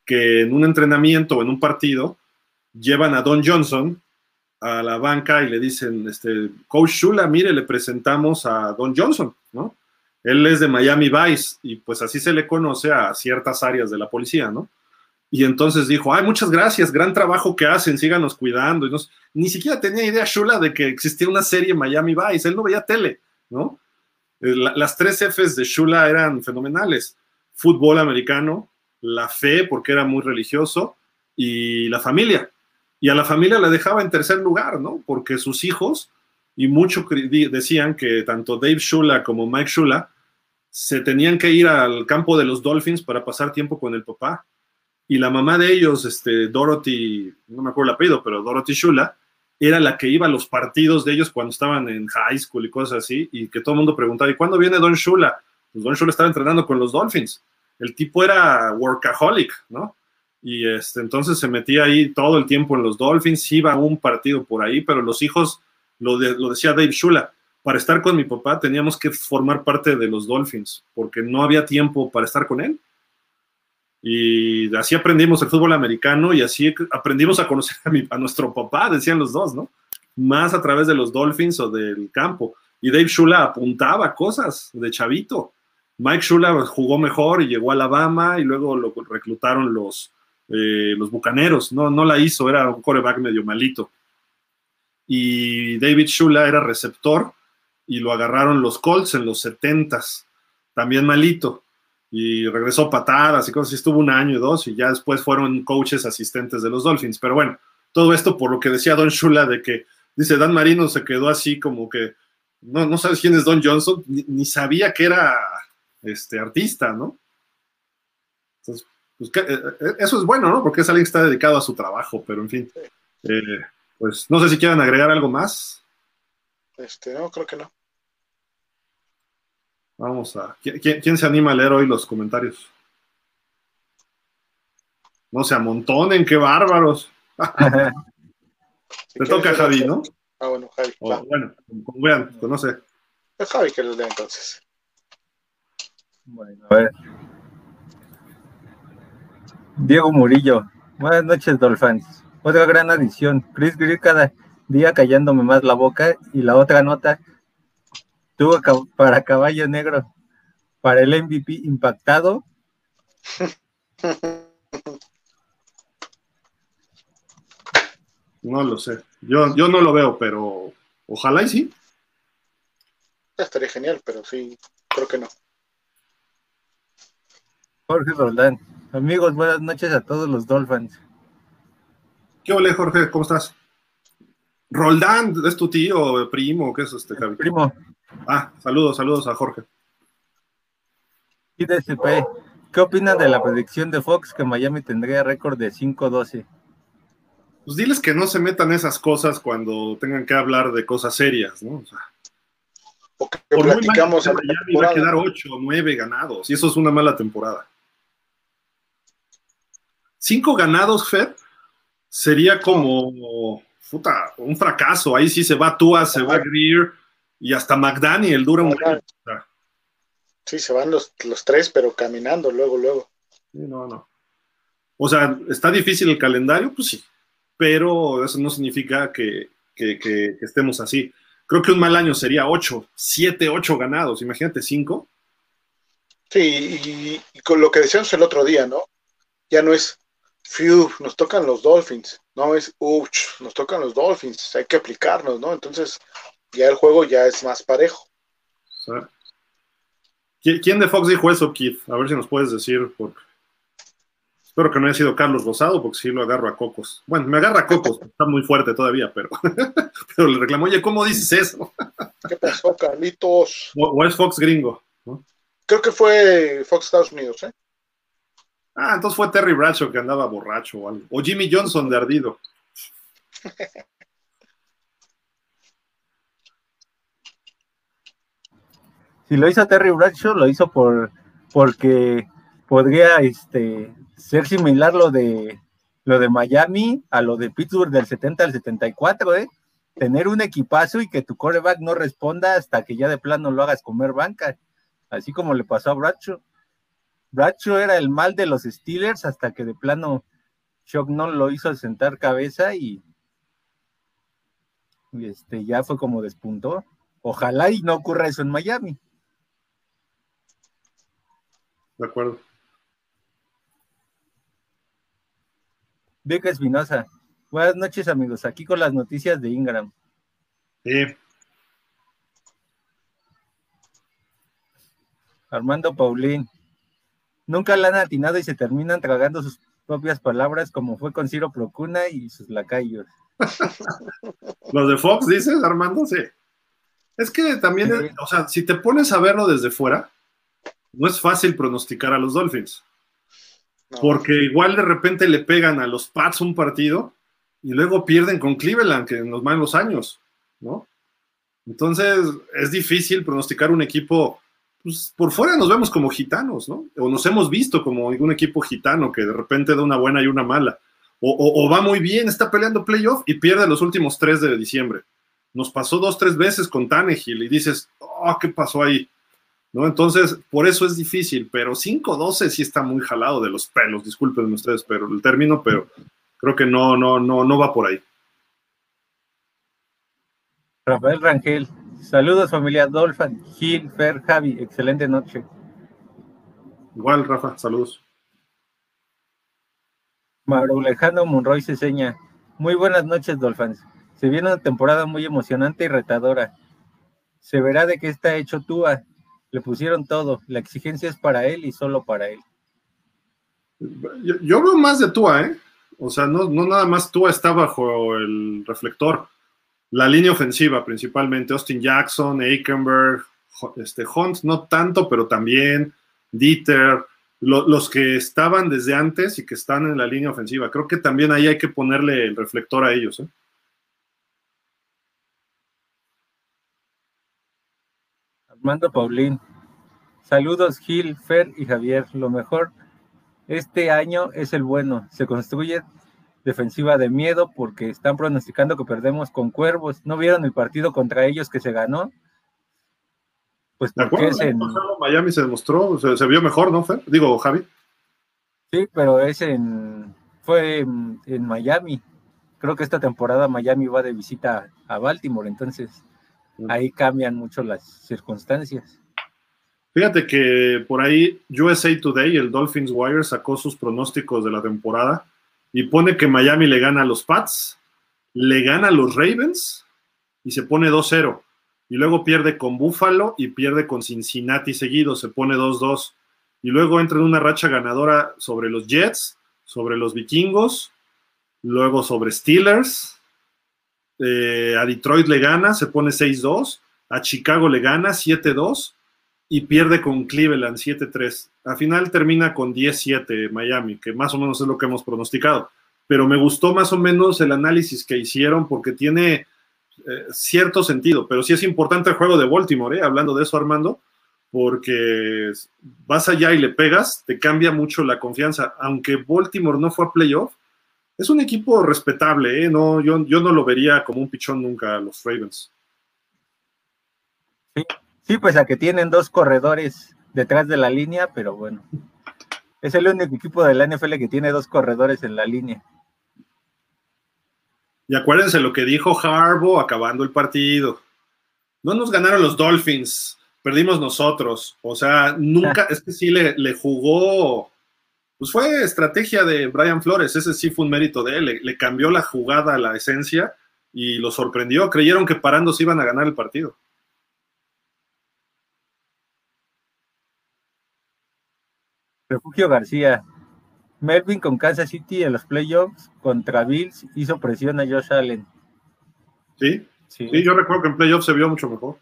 que en un entrenamiento o en un partido llevan a Don Johnson a la banca y le dicen, este, Coach Shula, mire, le presentamos a Don Johnson, ¿no? Él es de Miami Vice y pues así se le conoce a ciertas áreas de la policía, ¿no? Y entonces dijo, ay, muchas gracias, gran trabajo que hacen, síganos cuidando. Y ni siquiera tenía idea Shula de que existía una serie Miami Vice, él no veía tele, ¿no? Eh, las tres Fs de Shula eran fenomenales. Fútbol americano, la fe, porque era muy religioso, y la familia. Y a la familia la dejaba en tercer lugar, ¿no? Porque sus hijos, y muchos decían que tanto Dave Shula como Mike Shula se tenían que ir al campo de los Dolphins para pasar tiempo con el papá. Y la mamá de ellos, este, Dorothy, no me acuerdo el apellido, pero Dorothy Shula, era la que iba a los partidos de ellos cuando estaban en high school y cosas así, y que todo el mundo preguntaba, ¿y cuándo viene Don Shula? Pues Don Shula estaba entrenando con los Dolphins el tipo era workaholic, ¿no? Y este, entonces se metía ahí todo el tiempo en los Dolphins, iba a un partido por ahí, pero los hijos, lo, decía Dave Shula, para estar con mi papá teníamos que formar parte de los Dolphins, porque no había tiempo para estar con él. Y así aprendimos el fútbol americano y así aprendimos a conocer a, a nuestro papá, decían los dos, ¿no? Más a través de los Dolphins o del campo. Y Dave Shula apuntaba cosas de chavito Mike Shula jugó mejor y llegó a Alabama y luego lo reclutaron los, eh, los Bucaneros. No, no la hizo, era un coreback medio malito. Y David Shula era receptor y lo agarraron los Colts en los 70s, también malito. Y regresó patadas y cosas, y estuvo un año y dos y ya después fueron coaches asistentes de los Dolphins. Pero bueno, todo esto por lo que decía Don Shula de que, dice, Dan Marino se quedó así como que no, no sabes quién es Don Johnson, ni, sabía que era este, artista, ¿no? Entonces, pues, eh, eso es bueno, ¿no? Porque es alguien que está dedicado a su trabajo, pero en fin. Eh, pues no sé si quieran agregar algo más. Este, no, creo que no. Vamos a. ¿Quién, se anima a leer hoy los comentarios? No se amontonen, qué bárbaros. Te toca Javi, ¿no? Ah, bueno, Javi. bueno, como vean, conoce. Pues es Javi que los lea entonces. Bueno, a ver. Diego Murillo. Buenas noches, Dolphins. Otra gran adición. Chris Greer cada día callándome más la boca. Y la otra nota, tuvo para caballo negro, para el MVP impactado. No lo sé. Yo, yo no lo veo, pero ojalá y sí. Estaría genial, pero sí, creo que no. Jorge Roldán. Amigos, buenas noches a todos los Dolphins. ¿Qué ole, Jorge? ¿Cómo estás? Roldán, ¿es tu tío, primo? ¿Qué es este, Javi? Primo. Ah, saludos, saludos a Jorge. IDSP, ¿qué opinan de la predicción de Fox que Miami tendría récord de 5-12? Pues diles que no se metan esas cosas cuando tengan que hablar de cosas serias, ¿no? O sea, o que platicamos a Miami va a quedar 8 o 9 ganados, y eso es una mala temporada. Cinco ganados, Fed, sería como puta, un fracaso. Ahí sí se va Tua, se va Greer y hasta McDaniel dura un año. Sí, se van los, los tres, pero caminando luego, luego. no, no. O sea, ¿está difícil el calendario? Pues sí, pero eso no significa que, estemos así. Creo que un mal año sería ocho, siete, ocho ganados. Imagínate, cinco. Sí, y, con lo que decíamos el otro día, ¿no? Ya no es Phew, nos tocan los Dolphins, no es, uch, nos tocan los Dolphins, hay que aplicarnos, ¿no? Entonces, ya el juego ya es más parejo. ¿Quién de Fox dijo eso, Keith? A ver si nos puedes decir. Espero que no haya sido Carlos Rosado, porque sí lo agarro a Cocos. Bueno, me agarra a Cocos, está muy fuerte todavía, pero, pero le reclamó, oye, ¿cómo dices eso? ¿Qué pasó, Carlitos? O, es Fox gringo, Creo que fue Fox Estados Unidos, ¿eh? Ah, entonces fue Terry Bradshaw que andaba borracho o algo. O Jimmy Johnson de ardido. Si lo hizo Terry Bradshaw, lo hizo por porque podría este, ser similar lo de lo de Miami a lo de Pittsburgh del 70 al 74, ¿eh? Tener un equipazo y que tu coreback no responda hasta que ya de plano lo hagas comer banca, así como le pasó a Bradshaw. Bradshaw era el mal de los Steelers hasta que de plano Shock no lo hizo sentar cabeza y, este ya fue como despuntó. Ojalá y no ocurra eso en Miami. De acuerdo. Beca Espinosa. Buenas noches, amigos. Aquí con las noticias de Ingram. Sí. Armando Paulín. Nunca la han atinado y se terminan tragando sus propias palabras, como fue con Ciro Procuna y sus lacayos. Los de Fox, dices, Armando, sí. Es que también, o sea, si te pones a verlo desde fuera, no es fácil pronosticar a los Dolphins. Porque igual de repente le pegan a los Pats un partido y luego pierden con Cleveland, que en los malos años, ¿no? Entonces es difícil pronosticar un equipo pues, por fuera nos vemos como gitanos, ¿no? O nos hemos visto como un equipo gitano que de repente da una buena y una mala. O, va muy bien, está peleando playoff y pierde los últimos tres de diciembre. Nos pasó dos, tres veces con Tannehill y dices, oh, ¿qué pasó ahí? ¿No? Entonces, por eso es difícil, pero 5-12 sí está muy jalado de los pelos, disculpen ustedes, pero el término, pero creo que no, no, no, no va por ahí. Rafael Rangel, Saludos familia Dolphin, Gil, Fer, Javi, excelente noche. Igual, Rafa, saludos. Mauro Alejandro Monroy seña. Muy buenas noches, Dolphins. Se viene una temporada muy emocionante y retadora. Se verá de qué está hecho Tua. Le pusieron todo. La exigencia es para él y solo para él. Yo, veo más de Tua, ¿eh? O sea, no, no nada más Tua está bajo el reflector la línea ofensiva principalmente, Austin Jackson, Aikenberg, este, Hunt, no tanto, pero también Dieter, los que estaban desde antes y que están en la línea ofensiva. Creo que también ahí hay que ponerle el reflector a ellos. ¿eh? Armando Paulín. Saludos Gil, Fer y Javier. Lo mejor este año es el bueno. Se construye defensiva de miedo porque están pronosticando que perdemos con Cuervos. ¿No vieron el partido contra ellos que se ganó? Pues porque es en... Miami se demostró, se, vio mejor, ¿no, Fer? Digo, Javi. Sí, pero es en... fue en, en Miami. Creo que esta temporada Miami va de visita a Baltimore, entonces ahí cambian mucho las circunstancias. Fíjate que por ahí USA Today, el Dolphins Wire, sacó sus pronósticos de la temporada y pone que Miami le gana a los Pats, le gana a los Ravens y se pone 2-0. Y luego pierde con Buffalo y pierde con Cincinnati seguido, se pone 2-2. Y luego entra en una racha ganadora sobre los Jets, sobre los Vikingos, luego sobre Steelers, eh, a Detroit le gana, se pone 6-2, a Chicago le gana 7-2 y pierde con Cleveland 7-3. Al final termina con 10-7 Miami, que más o menos es lo que hemos pronosticado. Pero me gustó más o menos el análisis que hicieron porque tiene eh, cierto sentido. Pero sí es importante el juego de Baltimore, ¿eh? hablando de eso, Armando, porque vas allá y le pegas, te cambia mucho la confianza. Aunque Baltimore no fue a playoff, es un equipo respetable, ¿eh? no, yo, yo no lo vería como un pichón nunca a los Ravens. Sí, sí, pues a que tienen dos corredores detrás de la línea, pero bueno. Es el único equipo de la NFL que tiene dos corredores en la línea. Y acuérdense lo que dijo Harbo acabando el partido. No nos ganaron los Dolphins, perdimos nosotros. O sea, nunca, es que sí le, le jugó pues fue estrategia de Brian Flores, ese sí fue un mérito de él, le, cambió la jugada a la esencia y lo sorprendió, creyeron que parando se iban a ganar el partido. Refugio García, Melvin con Kansas City en los playoffs contra Bills hizo presión a Josh Allen. Sí, sí, sí yo recuerdo que en playoffs se vio mucho mejor.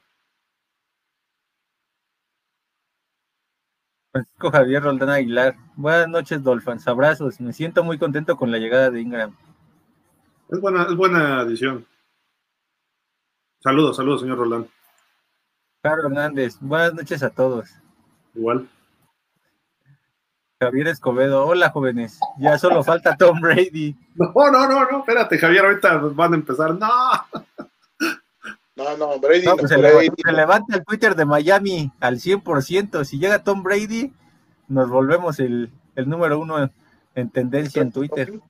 Francisco Javier Roldán Aguilar. Buenas noches, Dolphins. Abrazos. Me siento muy contento con la llegada de Ingram. Es buena, es buena adición. Saludos, saludos, señor Roldán. Carlos Hernández. Buenas noches a todos. Igual. Javier Escobedo. Hola, jóvenes. Ya solo falta Tom Brady. No, no, no, no. Espérate, Javier. Ahorita van a empezar. No. No, no, Brady no, pues se, levanta, el Twitter de Miami al 100%. Si llega Tom Brady, nos volvemos el, número uno en, tendencia en Twitter.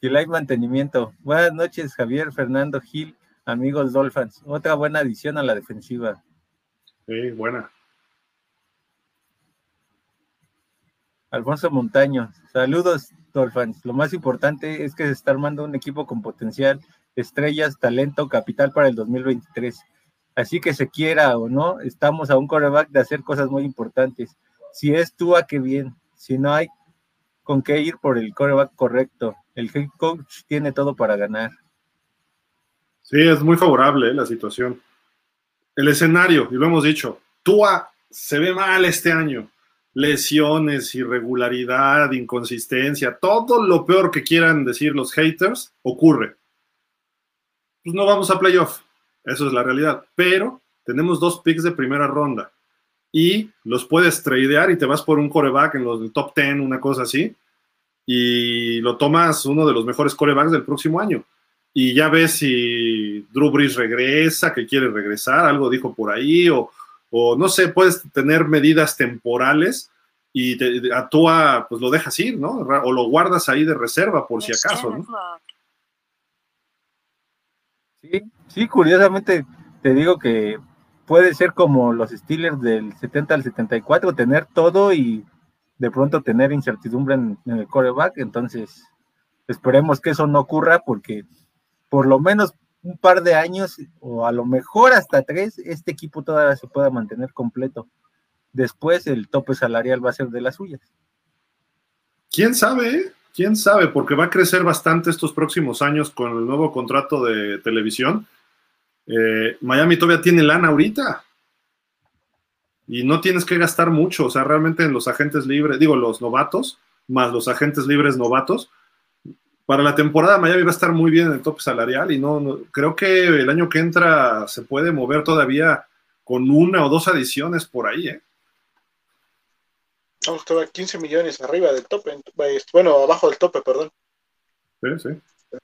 Y hay mantenimiento. Buenas noches, Javier Fernando Gil, amigos Dolphins. Otra buena adición a la defensiva. Sí, buena. Alfonso Montaño, saludos Dolphins. Lo más importante es que se está armando un equipo con potencial, estrellas, talento, capital para el 2023. Así que se quiera o no, estamos a un coreback de hacer cosas muy importantes. Si es tú, a qué bien. Si no hay con qué ir por el coreback correcto. El head coach tiene todo para ganar. Sí, es muy favorable eh, la situación. El escenario, y lo hemos dicho, Tua se ve mal este año lesiones, irregularidad, inconsistencia, todo lo peor que quieran decir los haters ocurre. Pues no vamos a playoff, eso es la realidad, pero tenemos dos picks de primera ronda y los puedes tradear y te vas por un coreback en los top 10, una cosa así, y lo tomas uno de los mejores corebacks del próximo año. Y ya ves si Drew Brees regresa, que quiere regresar, algo dijo por ahí, o, o no sé, puedes tener medidas temporales y te, actúa, pues lo dejas ir, ¿no? O lo guardas ahí de reserva por si acaso, ¿no? Sí, sí, curiosamente te digo que puede ser como los Steelers del 70 al 74, tener todo y de pronto tener incertidumbre en, en el coreback, entonces esperemos que eso no ocurra porque por lo menos un par de años o a lo mejor hasta tres, este equipo todavía se pueda mantener completo. Después el tope salarial va a ser de las suyas. ¿Quién sabe? Eh? ¿Quién sabe? Porque va a crecer bastante estos próximos años con el nuevo contrato de televisión. Eh, Miami todavía tiene lana ahorita. Y no tienes que gastar mucho. O sea, realmente en los agentes libres, digo, los novatos, más los agentes libres novatos, para la temporada Miami va a estar muy bien en el top salarial y no, creo que el año que entra se puede mover todavía con una o dos adiciones por ahí, ¿eh? No, estaba 15 millones arriba del tope, bueno, abajo del tope, perdón. Sí, sí.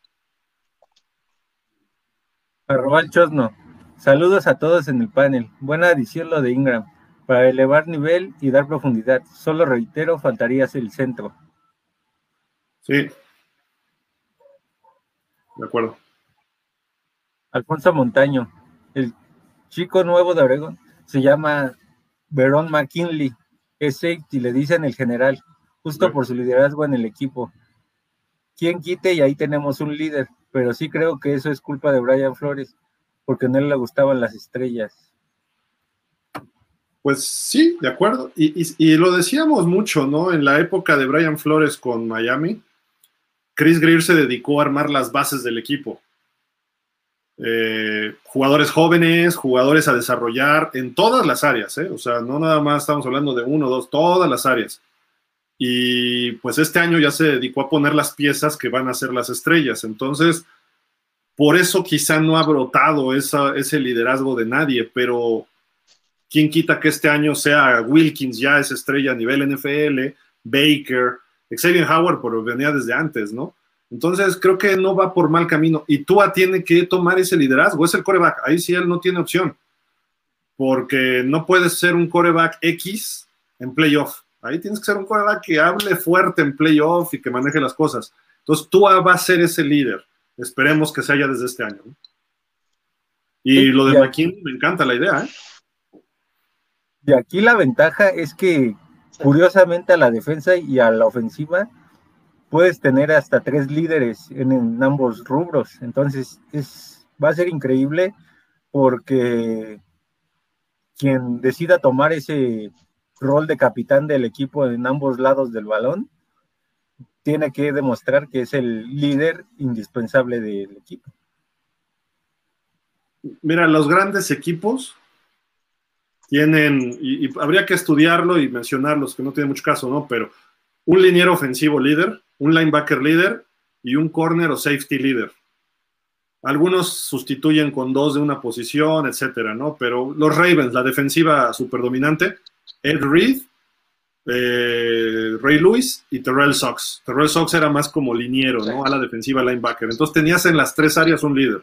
Arroba el Chosno. Saludos a todos en el panel. Buena adición lo de Ingram. Para elevar nivel y dar profundidad. Solo reitero, faltaría el centro. Sí, de acuerdo. Alfonso Montaño, el chico nuevo de Oregon, se llama Veron McKinley, es safety, le dicen el general, justo por su liderazgo en el equipo. ¿Quién quite? Y ahí tenemos un líder, pero sí creo que eso es culpa de Brian Flores, porque no le gustaban las estrellas. Pues sí, de acuerdo. Y, y, lo decíamos mucho, ¿no? En la época de Brian Flores con Miami, Chris Greer se dedicó a armar las bases del equipo. Eh, jugadores jóvenes, jugadores a desarrollar en todas las áreas, ¿eh? o sea, no nada más estamos hablando de uno, dos, todas las áreas. Y pues este año ya se dedicó a poner las piezas que van a ser las estrellas. Entonces, por eso quizá no ha brotado ese liderazgo de nadie, pero ¿quién quita que este año sea Wilkins ya es estrella a nivel NFL, Baker, Xavier Howard por venía desde antes, ¿no? Entonces creo que no va por mal camino y Tua tiene que tomar ese liderazgo, es el coreback, ahí sí él no tiene opción, porque no puedes ser un coreback X en playoff, ahí tienes que ser un coreback que hable fuerte en playoff y que maneje las cosas. Entonces Tua va a ser ese líder, esperemos que se haya desde este año. Y lo de McKinney, me encanta la idea. ¿eh? Y aquí la ventaja es que curiosamente a la defensa y a la ofensiva puedes tener hasta tres líderes en, ambos rubros. Entonces es, va a ser increíble porque quien decida tomar ese rol de capitán del equipo en ambos lados del balón tiene que demostrar que es el líder indispensable del equipo. Mira, los grandes equipos tienen, y, habría que estudiarlo y mencionarlos, que no tiene mucho caso, ¿no? Pero un liniero ofensivo líder, un linebacker líder y un corner o safety líder. Algunos sustituyen con dos de una posición, etcétera, ¿no? Pero los Ravens, la defensiva superdominante, Ed Reed, eh, Ray Lewis y Terrell Sox. Terrell Sox era más como liniero, ¿no? A la defensiva linebacker. Entonces tenías en las tres áreas un líder.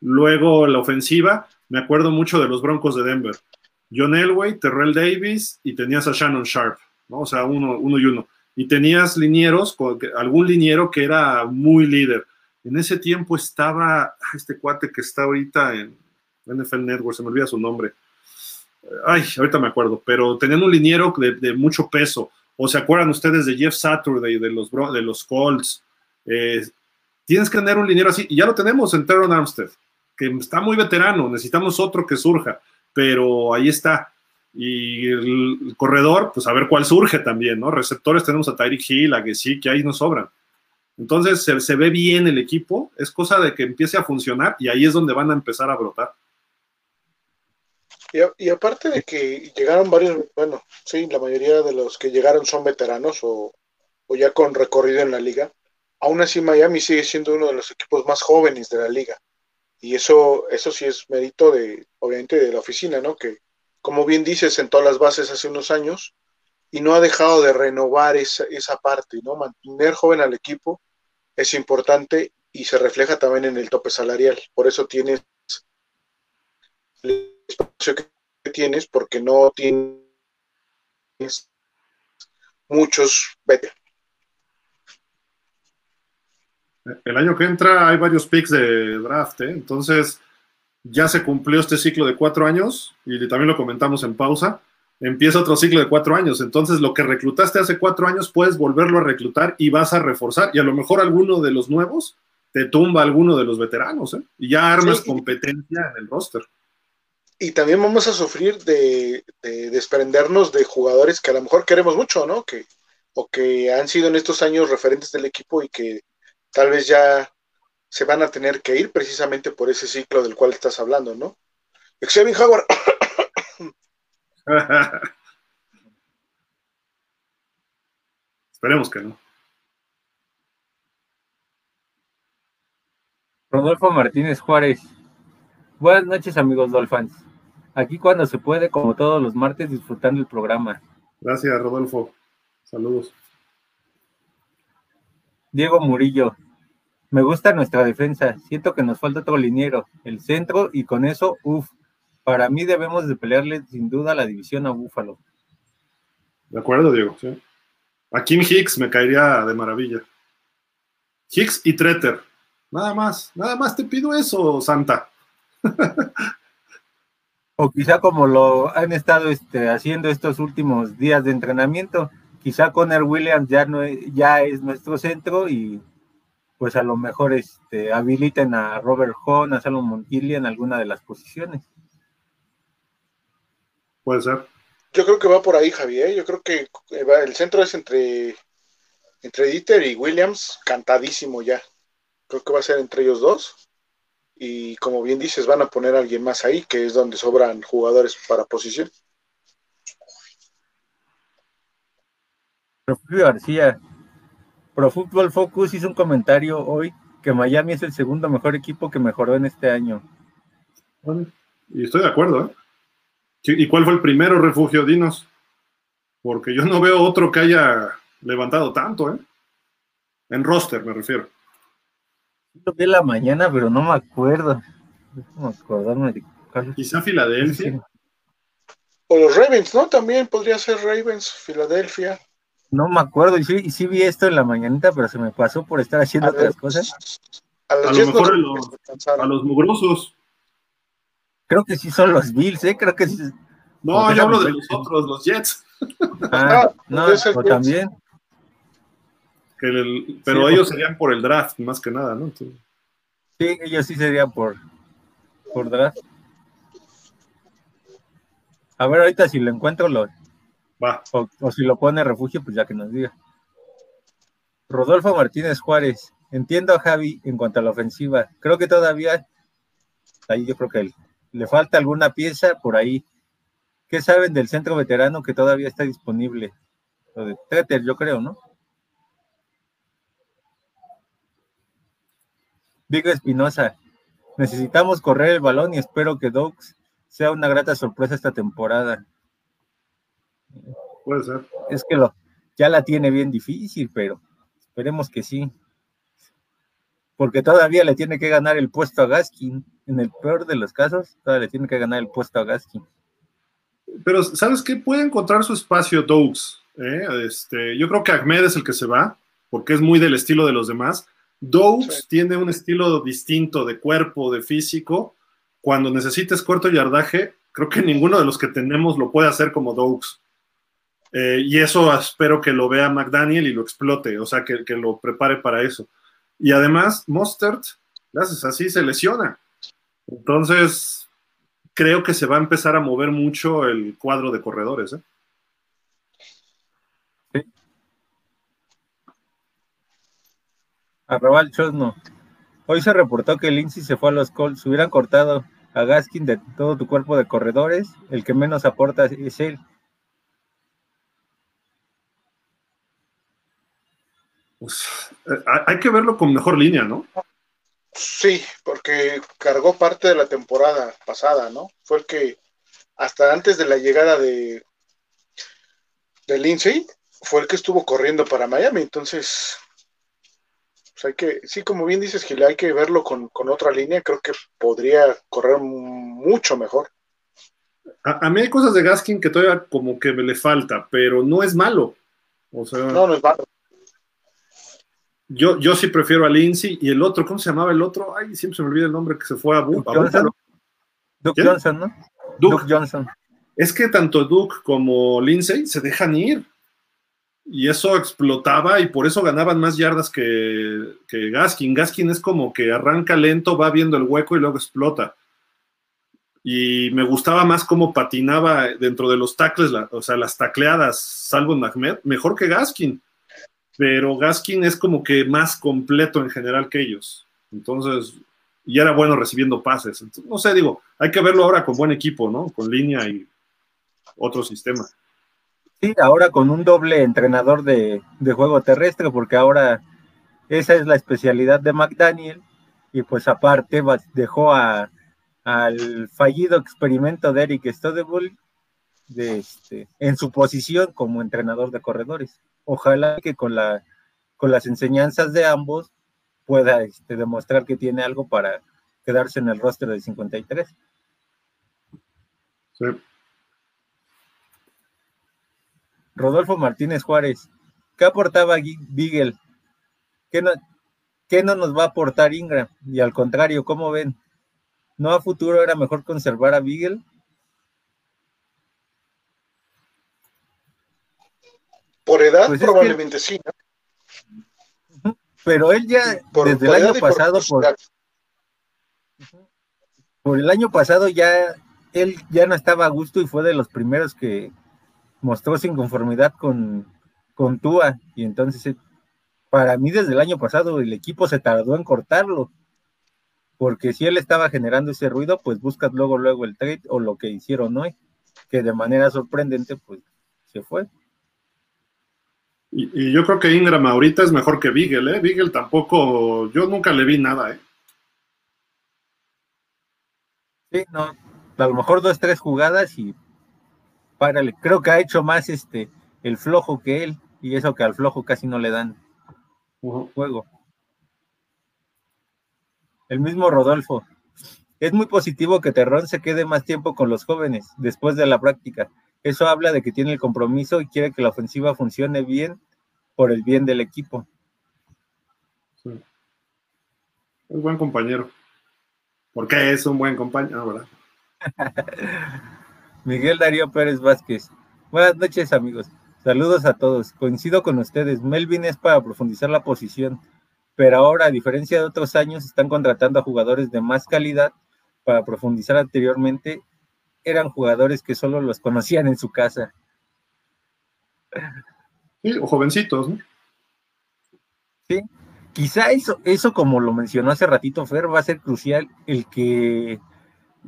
Luego la ofensiva, me acuerdo mucho de los Broncos de Denver. John Elway, Terrell Davis y tenías a Shannon Sharp. O sea, uno, y uno. Y tenías linieros, algún liniero que era muy líder. En ese tiempo estaba este cuate que está ahorita en NFL Network, se me olvida su nombre. Ay, ahorita me acuerdo, pero tenían un liniero de, mucho peso. ¿O se acuerdan ustedes de Jeff Saturday, de los, de los Colts? Eh, tienes que tener un liniero así, y ya lo tenemos en Teron Armstead, que está muy veterano, necesitamos otro que surja pero ahí está. Y el, corredor, pues a ver cuál surge también, ¿no? Receptores tenemos a Tyreek Hill, a sí, que ahí nos sobran. Entonces se, ve bien el equipo, es cosa de que empiece a funcionar y ahí es donde van a empezar a brotar. Y, aparte de que llegaron varios, bueno, sí, la mayoría de los que llegaron son veteranos o, o ya con recorrido en la liga, aún así Miami sigue siendo uno de los equipos más jóvenes de la liga. Y eso, eso sí es mérito de, obviamente, de la oficina, ¿no? Que, como bien dices, sentó las bases hace unos años y no ha dejado de renovar esa, esa parte, ¿no? Mantener joven al equipo es importante y se refleja también en el tope salarial. Por eso tienes el espacio que tienes, porque no tienes muchos veteranos el año que entra hay varios picks de draft, ¿eh? entonces ya se cumplió este ciclo de cuatro años y también lo comentamos en pausa. Empieza otro ciclo de cuatro años, entonces lo que reclutaste hace cuatro años puedes volverlo a reclutar y vas a reforzar. Y a lo mejor alguno de los nuevos te tumba alguno de los veteranos ¿eh? y ya armas competencia en el roster. Y también vamos a sufrir de, de desprendernos de jugadores que a lo mejor queremos mucho, ¿no? Que o que han sido en estos años referentes del equipo y que tal vez ya se van a tener que ir precisamente por ese ciclo del cual estás hablando, ¿no? Xavier Howard. Esperemos que no. Rodolfo Martínez Juárez. Buenas noches, amigos Dolphins. Aquí cuando se puede, como todos los martes, disfrutando el programa. Gracias, Rodolfo. Saludos. Diego Murillo. Me gusta nuestra defensa. Siento que nos falta otro liniero, el centro, y con eso, uff, para mí debemos de pelearle sin duda la división a Búfalo. De acuerdo, Diego. Sí. A Kim Hicks me caería de maravilla. Hicks y Treter. Nada más, nada más te pido eso, Santa. o quizá como lo han estado este, haciendo estos últimos días de entrenamiento, quizá Conner Williams ya no es, ya es nuestro centro y pues a lo mejor este, habiliten a Robert Hone, a Salomon Gillian en alguna de las posiciones. Puede ser. Yo creo que va por ahí, Javier. Yo creo que el centro es entre, entre Dieter y Williams, cantadísimo ya. Creo que va a ser entre ellos dos. Y como bien dices, van a poner a alguien más ahí, que es donde sobran jugadores para posición. Refugio García, Pro Football Focus hizo un comentario hoy que Miami es el segundo mejor equipo que mejoró en este año. y estoy de acuerdo. ¿eh? ¿Y cuál fue el primero refugio? Dinos. Porque yo no veo otro que haya levantado tanto, ¿eh? En roster me refiero. Lo vi la mañana, pero no me acuerdo. Quizá Filadelfia. O los Ravens, ¿no? También podría ser Ravens, Filadelfia. No me acuerdo, y sí, sí, vi esto en la mañanita, pero se me pasó por estar haciendo otras cosas. A, lo mejor a los mugrosos. Creo que sí son los Bills, ¿eh? Creo que sí. No, yo hablo de los otros, los Jets. Ah, no, o también pero ellos serían por el draft, más que nada, ¿no? Sí, ellos sí serían por, por draft. A ver, ahorita si lo encuentro, lo. Va. O, si lo pone refugio, pues ya que nos diga. Rodolfo Martínez Juárez. Entiendo a Javi en cuanto a la ofensiva. Creo que todavía. Ahí yo creo que le falta alguna pieza por ahí. ¿Qué saben del centro veterano que todavía está disponible? Lo de Treter, yo creo, ¿no? Vigo Espinosa, necesitamos correr el balón y espero que Dogs sea una grata sorpresa esta temporada. Puede ser. Es que lo, ya la tiene bien difícil, pero esperemos que sí. Porque todavía le tiene que ganar el puesto a Gaskin. En el peor de los casos, todavía le tiene que ganar el puesto a Gaskin. Pero, ¿sabes qué? Puede encontrar su espacio Dogs. ¿eh? Este, yo creo que Ahmed es el que se va, porque es muy del estilo de los demás Dogs tiene un estilo distinto de cuerpo, de físico. Cuando necesites corto yardaje, creo que ninguno de los que tenemos lo puede hacer como Dogs. Eh, y eso espero que lo vea McDaniel y lo explote, o sea, que, lo prepare para eso. Y además, Mustard, gracias, así se lesiona. Entonces, creo que se va a empezar a mover mucho el cuadro de corredores. ¿eh? Chosno. Hoy se reportó que Lindsay se fue a los Colts. Hubieran cortado a Gaskin de todo tu cuerpo de corredores. El que menos aporta es él. Pues, eh, hay que verlo con mejor línea, ¿no? Sí, porque cargó parte de la temporada pasada, ¿no? Fue el que hasta antes de la llegada de, de Lindsay, fue el que estuvo corriendo para Miami. Entonces, hay que, sí, como bien dices, Gil, hay que verlo con, otra línea, creo que podría correr mucho mejor. A, mí hay cosas de Gaskin que todavía como que me le falta, pero no es malo. O sea, no, no es malo. Yo, yo sí prefiero a Lindsay y el otro, ¿cómo se llamaba el otro? Ay, siempre se me olvida el nombre que se fue a, Duke Johnson. Duke Johnson, ¿no? Duke Johnson. Es que tanto Duke como Lindsay se dejan ir y eso explotaba y por eso ganaban más yardas que, Gaskin. Gaskin es como que arranca lento, va viendo el hueco y luego explota. Y me gustaba más cómo patinaba dentro de los tackles, o sea, las tacleadas, salvo Ahmed, mejor que Gaskin. Pero Gaskin es como que más completo en general que ellos. Entonces, y era bueno recibiendo pases. no sé, digo, hay que verlo ahora con buen equipo, ¿no? Con línea y otro sistema. Sí, ahora con un doble entrenador de, juego terrestre, porque ahora esa es la especialidad de McDaniel, y pues aparte dejó a, al fallido experimento de Eric Stodebull de este, en su posición como entrenador de corredores. Ojalá que con, la, con las enseñanzas de ambos pueda este, demostrar que tiene algo para quedarse en el roster de 53. Sí. Rodolfo Martínez Juárez, ¿qué aportaba Beagle? ¿Qué no, ¿Qué no nos va a aportar Ingram? Y al contrario, ¿cómo ven? ¿No a futuro era mejor conservar a Beagle? Por edad, pues probablemente sí. ¿no? Pero él ya, desde el año pasado, por, por el año pasado ya, él ya no estaba a gusto y fue de los primeros que mostró sin conformidad con, con Tua. Y entonces, para mí desde el año pasado el equipo se tardó en cortarlo. Porque si él estaba generando ese ruido, pues buscas luego, luego el trade o lo que hicieron hoy, que de manera sorprendente, pues se fue. Y, yo creo que Ingram ahorita es mejor que Beagle, ¿eh? Beagle tampoco, yo nunca le vi nada, ¿eh? Sí, no, a lo mejor dos, tres jugadas y párale. Creo que ha hecho más este el flojo que él, y eso que al flojo casi no le dan juego. El mismo Rodolfo. Es muy positivo que Terrón se quede más tiempo con los jóvenes después de la práctica. Eso habla de que tiene el compromiso y quiere que la ofensiva funcione bien por el bien del equipo. Sí. Es buen compañero. ¿Por qué es un buen compañero? Ah, Miguel Darío Pérez Vázquez. Buenas noches, amigos. Saludos a todos. Coincido con ustedes. Melvin es para profundizar la posición, pero ahora, a diferencia de otros años, están contratando a jugadores de más calidad para profundizar anteriormente eran jugadores que solo los conocían en su casa. Sí, o jovencitos, ¿no? Sí, quizá eso, eso como lo mencionó hace ratito Fer, va a ser crucial el que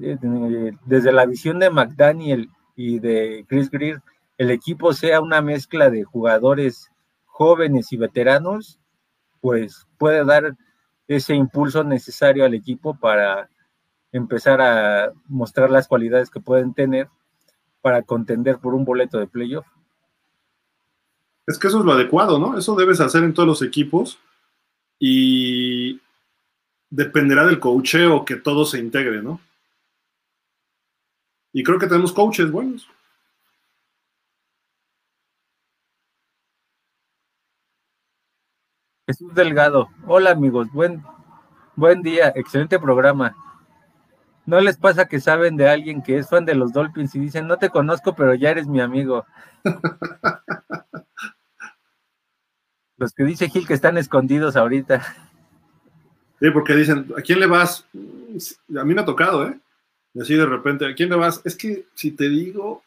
eh, desde la visión de McDaniel y de Chris Greer, el equipo sea una mezcla de jugadores jóvenes y veteranos, pues puede dar ese impulso necesario al equipo para empezar a mostrar las cualidades que pueden tener para contender por un boleto de playoff. Es que eso es lo adecuado, ¿no? Eso debes hacer en todos los equipos y dependerá del coacheo que todo se integre, ¿no? Y creo que tenemos coaches buenos. Jesús Delgado. Hola amigos, buen, buen día, excelente programa. ¿No les pasa que saben de alguien que es fan de los Dolphins y dicen, no te conozco, pero ya eres mi amigo? los que dice Gil que están escondidos ahorita. Sí, porque dicen, ¿a quién le vas? A mí me ha tocado, ¿eh? Y así de repente, ¿a quién le vas? Es que si te digo,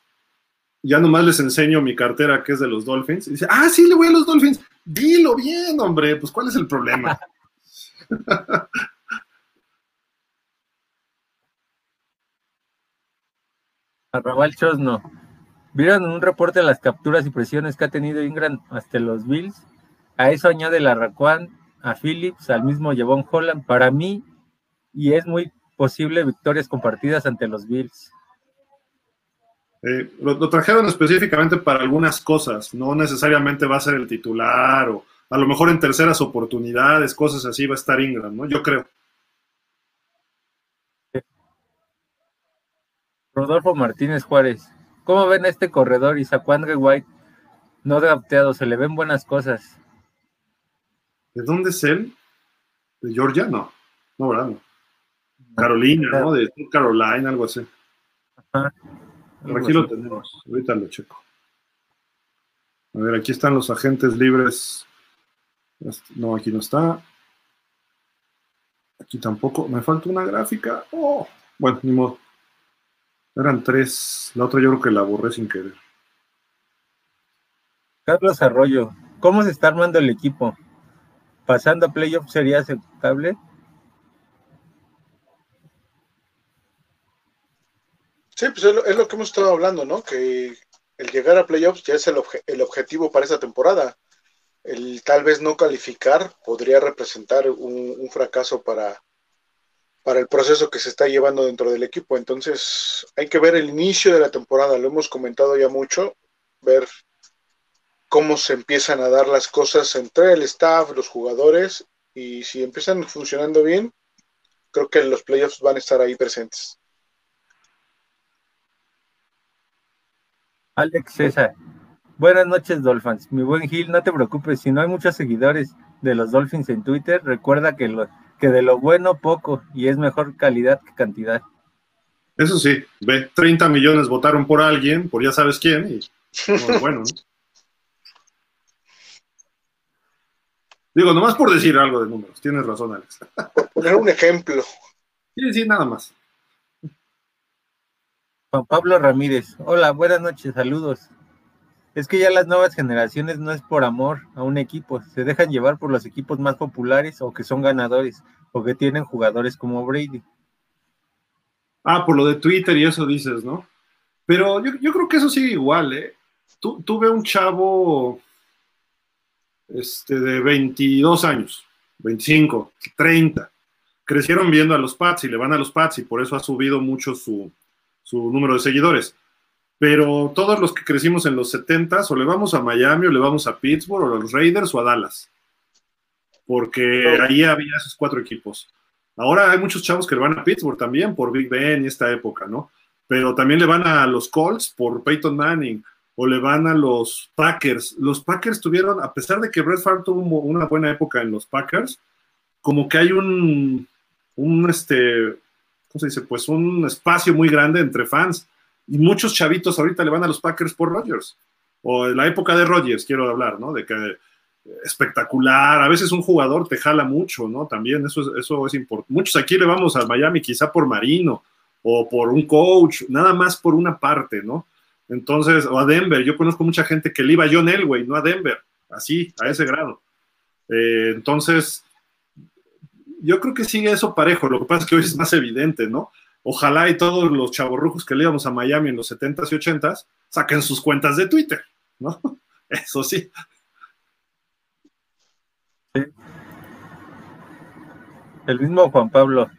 ya nomás les enseño mi cartera que es de los Dolphins. Y dice, ah, sí, le voy a los Dolphins. Dilo bien, hombre, pues ¿cuál es el problema? Arrabal Chosno. ¿Vieron un reporte de las capturas y presiones que ha tenido Ingram hasta los Bills? A eso añade la Raquan, a Phillips, al mismo Jevon Holland. Para mí, y es muy posible victorias compartidas ante los Bills. Eh, lo, trajeron específicamente para algunas cosas, no necesariamente va a ser el titular o a lo mejor en terceras oportunidades, cosas así va a estar Ingram, ¿no? Yo creo. Rodolfo Martínez Juárez. ¿Cómo ven este corredor y Saquandre White? No drafteado, se le ven buenas cosas. ¿De dónde es él? ¿De Georgia? No, no, ¿verdad? Carolina, ¿no? De Carolina, algo así. Ajá. aquí lo tenemos, ahorita lo checo. A ver, aquí están los agentes libres. No, aquí no está. Aquí tampoco. Me falta una gráfica. Oh, bueno, ni modo. Eran tres. La otra yo creo que la borré sin querer. Carlos Arroyo. ¿cómo se está armando el equipo? ¿Pasando a playoff sería aceptable? Sí, pues es lo, que hemos estado hablando, ¿no? Que el llegar a playoffs ya es el, el objetivo para esta temporada. El tal vez no calificar podría representar un, fracaso para, para el proceso que se está llevando dentro del equipo. Entonces, hay que ver el inicio de la temporada, lo hemos comentado ya mucho, ver cómo se empiezan a dar las cosas entre el staff, los jugadores, y si empiezan funcionando bien, creo que los playoffs van a estar ahí presentes. Alex César. Buenas noches, Dolphins. Mi buen Gil, no te preocupes, si no hay muchos seguidores de los Dolphins en Twitter, recuerda que, lo, que de lo bueno poco y es mejor calidad que cantidad. Eso sí, ve, 30 millones votaron por alguien, por ya sabes quién, y bueno, ¿no? Digo, nomás por decir algo de números, tienes razón, Alex. Por poner un ejemplo. Sí, sí, nada más. Juan Pablo Ramírez. Hola, buenas noches, saludos. Es que ya las nuevas generaciones no es por amor a un equipo, se dejan llevar por los equipos más populares o que son ganadores o que tienen jugadores como Brady. Ah, por lo de Twitter y eso dices, ¿no? Pero yo, creo que eso sigue igual, ¿eh? Tú, tuve un chavo este, de 22 años, 25, 30. Crecieron viendo a los Pats y le van a los Pats y por eso ha subido mucho su, su número de seguidores. Pero todos los que crecimos en los 70 o le vamos a Miami o le vamos a Pittsburgh o a los Raiders o a Dallas. Porque ahí había esos cuatro equipos. Ahora hay muchos chavos que le van a Pittsburgh también por Big Ben y esta época, ¿no? Pero también le van a los Colts por Peyton Manning o le van a los Packers. Los Packers tuvieron, a pesar de que Brett Favre tuvo una buena época en los Packers, como que hay un, un este, se dice? Pues un espacio muy grande entre fans. Y muchos chavitos ahorita le van a los Packers por Rodgers. O en la época de Rodgers, quiero hablar, ¿no? De que espectacular. A veces un jugador te jala mucho, ¿no? También eso, eso es importante. Muchos aquí le vamos a Miami quizá por Marino o por un coach, nada más por una parte, ¿no? Entonces, o a Denver. Yo conozco mucha gente que le iba a John Elway, no a Denver. Así, a ese grado. Eh, entonces, yo creo que sigue eso parejo, lo que pasa es que hoy es más evidente, ¿no? Ojalá y todos los chavorrujos que le íbamos a Miami en los 70s y 80s saquen sus cuentas de Twitter, ¿no? Eso sí. El mismo Juan Pablo.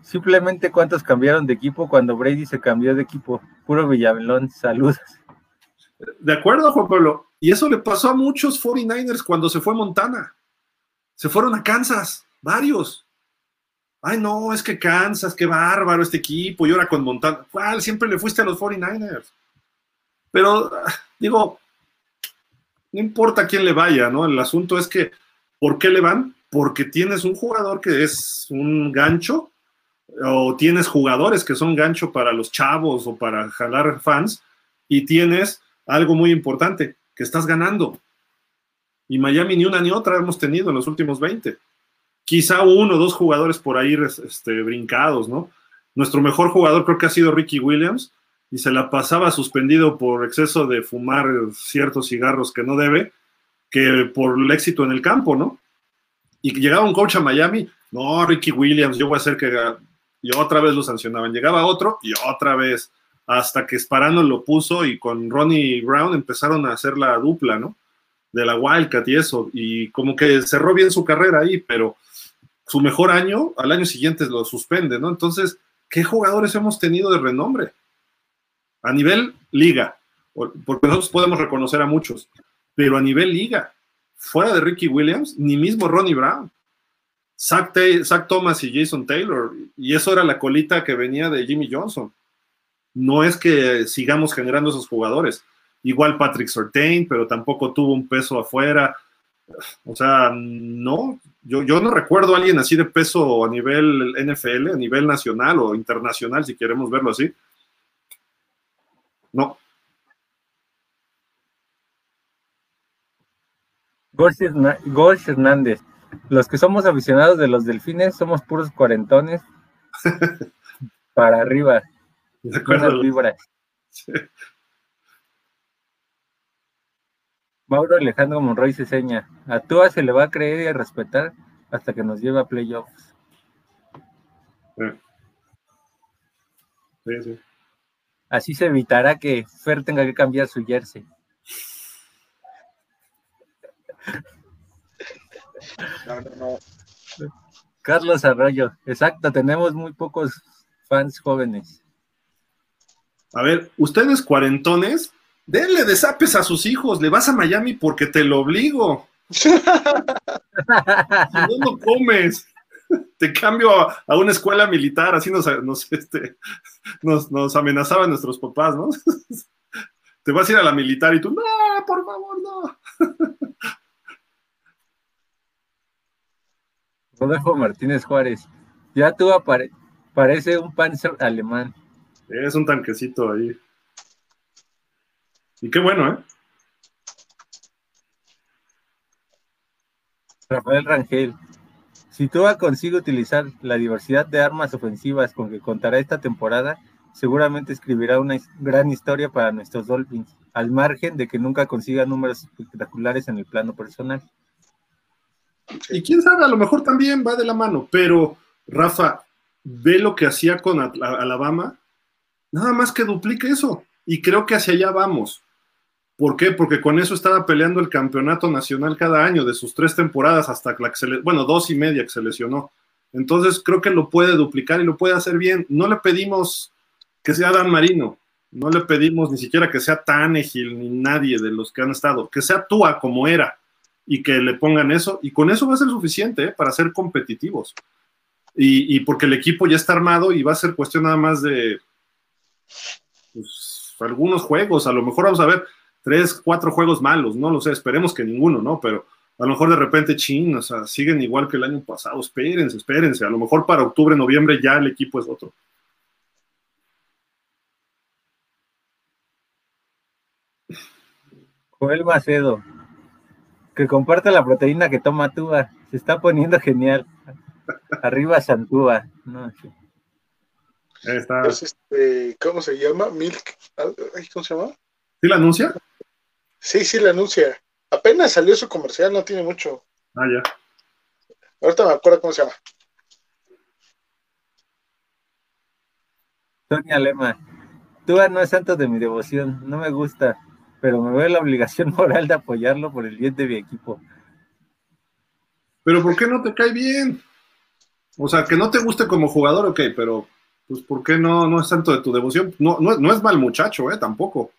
Simplemente cuántos cambiaron de equipo cuando Brady se cambió de equipo. Puro Villamelón, saludos. De acuerdo, Juan Pablo. Y eso le pasó a muchos 49ers cuando se fue a Montana. Se fueron a Kansas. Varios. Ay, no, es que Kansas, qué bárbaro este equipo. Y ahora con Montana. ¿Cuál? Siempre le fuiste a los 49ers. Pero, digo, no importa quién le vaya, ¿no? El asunto es que, ¿por qué le van? Porque tienes un jugador que es un gancho, o tienes jugadores que son gancho para los chavos o para jalar fans, y tienes algo muy importante, que estás ganando. Y Miami ni una ni otra hemos tenido en los últimos 20 quizá uno o dos jugadores por ahí este, brincados, ¿no? Nuestro mejor jugador creo que ha sido Ricky Williams y se la pasaba suspendido por exceso de fumar ciertos cigarros que no debe, que por el éxito en el campo, ¿no? Y llegaba un coach a Miami, no, Ricky Williams, yo voy a hacer que... Y otra vez lo sancionaban. Llegaba otro y otra vez, hasta que Sparano lo puso y con Ronnie Brown empezaron a hacer la dupla, ¿no? De la Wildcat y eso. Y como que cerró bien su carrera ahí, pero su mejor año, al año siguiente lo suspende, ¿no? Entonces, ¿qué jugadores hemos tenido de renombre? A nivel liga, porque nosotros podemos reconocer a muchos, pero a nivel liga, fuera de Ricky Williams, ni mismo Ronnie Brown. Zach, Thomas y Jason Taylor, y eso era la colita que venía de Jimmy Johnson. No es que sigamos generando esos jugadores. Igual Patrick Sortain, pero tampoco tuvo un peso afuera. O sea, no, yo, yo no recuerdo a alguien así de peso a nivel NFL, a nivel nacional o internacional, si queremos verlo así. No. Gorge Hernández. Los que somos aficionados de los delfines somos puros cuarentones para arriba. De acuerdo. Vibras. Mauro Alejandro Monroy se seña. A Tua se le va a creer y a respetar hasta que nos lleve a playoffs. Sí, sí. Así se evitará que Fer tenga que cambiar su jersey. No, no, no. Carlos Arroyo, exacto, tenemos muy pocos fans jóvenes. A ver, ustedes cuarentones, denle desapes a sus hijos, le vas a Miami porque te lo obligo. si no, no comes. Te cambio a, a una escuela militar, así nos, nos, este, nos, nos amenazaban nuestros papás, ¿no? Te vas a ir a la militar y tú, no, por favor, no. Rodolfo Martínez Juárez, ya tú apare parece un panzer alemán. Es un tanquecito ahí. Y qué bueno, ¿eh? Rafael Rangel, si Tua consigue utilizar la diversidad de armas ofensivas con que contará esta temporada, seguramente escribirá una gran historia para nuestros Dolphins, al margen de que nunca consiga números espectaculares en el plano personal. Y quién sabe, a lo mejor también va de la mano, pero Rafa, ve lo que hacía con Alabama, nada más que duplique eso. Y creo que hacia allá vamos. ¿Por qué? Porque con eso estaba peleando el campeonato nacional cada año, de sus tres temporadas hasta la que se le, bueno, dos y media que se lesionó. Entonces creo que lo puede duplicar y lo puede hacer bien. No le pedimos que sea Dan Marino, no le pedimos ni siquiera que sea Tanegil ni nadie de los que han estado, que sea Tua como era y que le pongan eso, y con eso va a ser suficiente ¿eh? para ser competitivos. Y, porque el equipo ya está armado y va a ser cuestión nada más de pues, algunos juegos, a lo mejor vamos a ver tres, cuatro juegos malos, no lo sé, esperemos que ninguno, ¿no? Pero a lo mejor de repente, chin, o sea, siguen igual que el año pasado, espérense, espérense, a lo mejor para octubre, noviembre ya el equipo es otro. Joel Macedo, que comparte la proteína que toma Túa. Se está poniendo genial. Arriba Santúa. No, sí. Está. Es este, ¿Cómo se llama? Milk. ¿Cómo se llama? ¿Sí la anuncia? Sí, sí la anuncia. Apenas salió su comercial, no tiene mucho. Ah, ya. Ahorita me acuerdo cómo se llama. Sonia Lema. Túa no es santo de mi devoción, no me gusta pero me veo la obligación moral de apoyarlo por el bien de mi equipo. Pero ¿por qué no te cae bien? O sea, que no te guste como jugador, ok, pero pues ¿por qué no, no es tanto de tu devoción? No, no, es mal muchacho, ¿eh? Tampoco.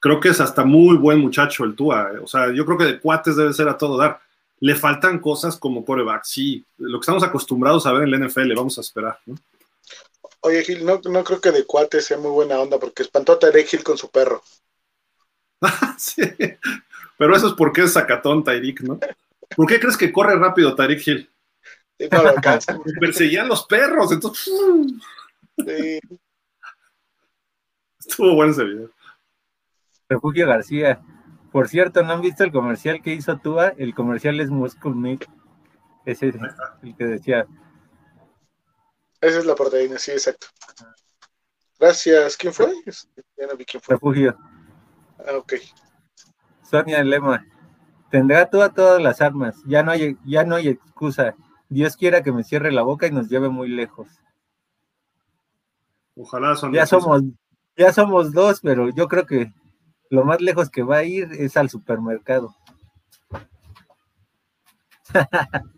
Creo que es hasta muy buen muchacho el Tua. Eh. O sea, yo creo que de cuates debe ser a todo dar. Le faltan cosas como coreback, sí. Lo que estamos acostumbrados a ver en la NFL, vamos a esperar, ¿no? Oye, Gil, no, no creo que de cuates sea muy buena onda porque espantó a Tarek Gil con su perro. sí. Pero eso es porque es sacatón Tyreek, ¿no? ¿Por qué crees que corre rápido Tyreek Hill? Sí, no lo Perseguían los perros, entonces. Sí. Estuvo bueno ese video. Refugio García. Por cierto, ¿no han visto el comercial que hizo Tua? El comercial es Muscle Meat. Ese es el que decía. Esa es la proteína, sí, exacto. Gracias. ¿Quién fue? Ya no vi quién fue. Refugio. Ah, ok. Sonia Lema, tendrá todas todas las armas, ya no hay, ya no hay excusa. Dios quiera que me cierre la boca y nos lleve muy lejos. Ojalá Sonia. Ya somos, ya somos dos, pero yo creo que lo más lejos que va a ir es al supermercado.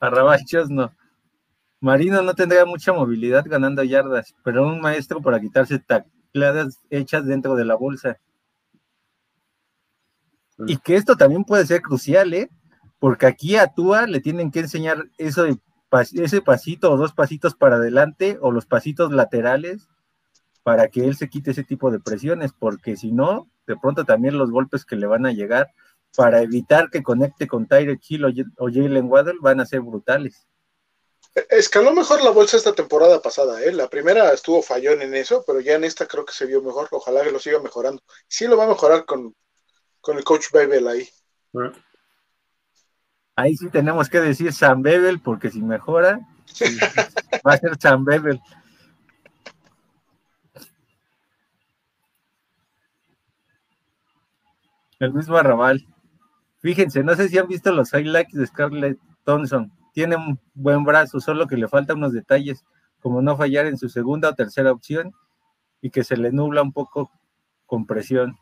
Arrabachos no. Marino no tendría mucha movilidad ganando yardas, pero un maestro para quitarse tacladas hechas dentro de la bolsa. Y que esto también puede ser crucial, ¿eh? Porque aquí a Tua le tienen que enseñar eso de ese pasito o dos pasitos para adelante o los pasitos laterales para que él se quite ese tipo de presiones, porque si no, de pronto también los golpes que le van a llegar para evitar que conecte con Tyreek Hill o Jalen Waddle van a ser brutales. Escaló mejor la bolsa esta temporada pasada, ¿eh? La primera estuvo fallón en eso, pero ya en esta creo que se vio mejor. Ojalá que lo siga mejorando. Sí lo va a mejorar con, el coach Bebel ahí. Ahí sí tenemos que decir Sam Bebel, porque si mejora, va a ser Sam Bebel. El mismo Arrabal. Fíjense, no sé si han visto los highlights de Scarlett Thompson. Tiene un buen brazo, solo que le faltan unos detalles, como no fallar en su segunda o tercera opción y que se le nubla un poco con presión.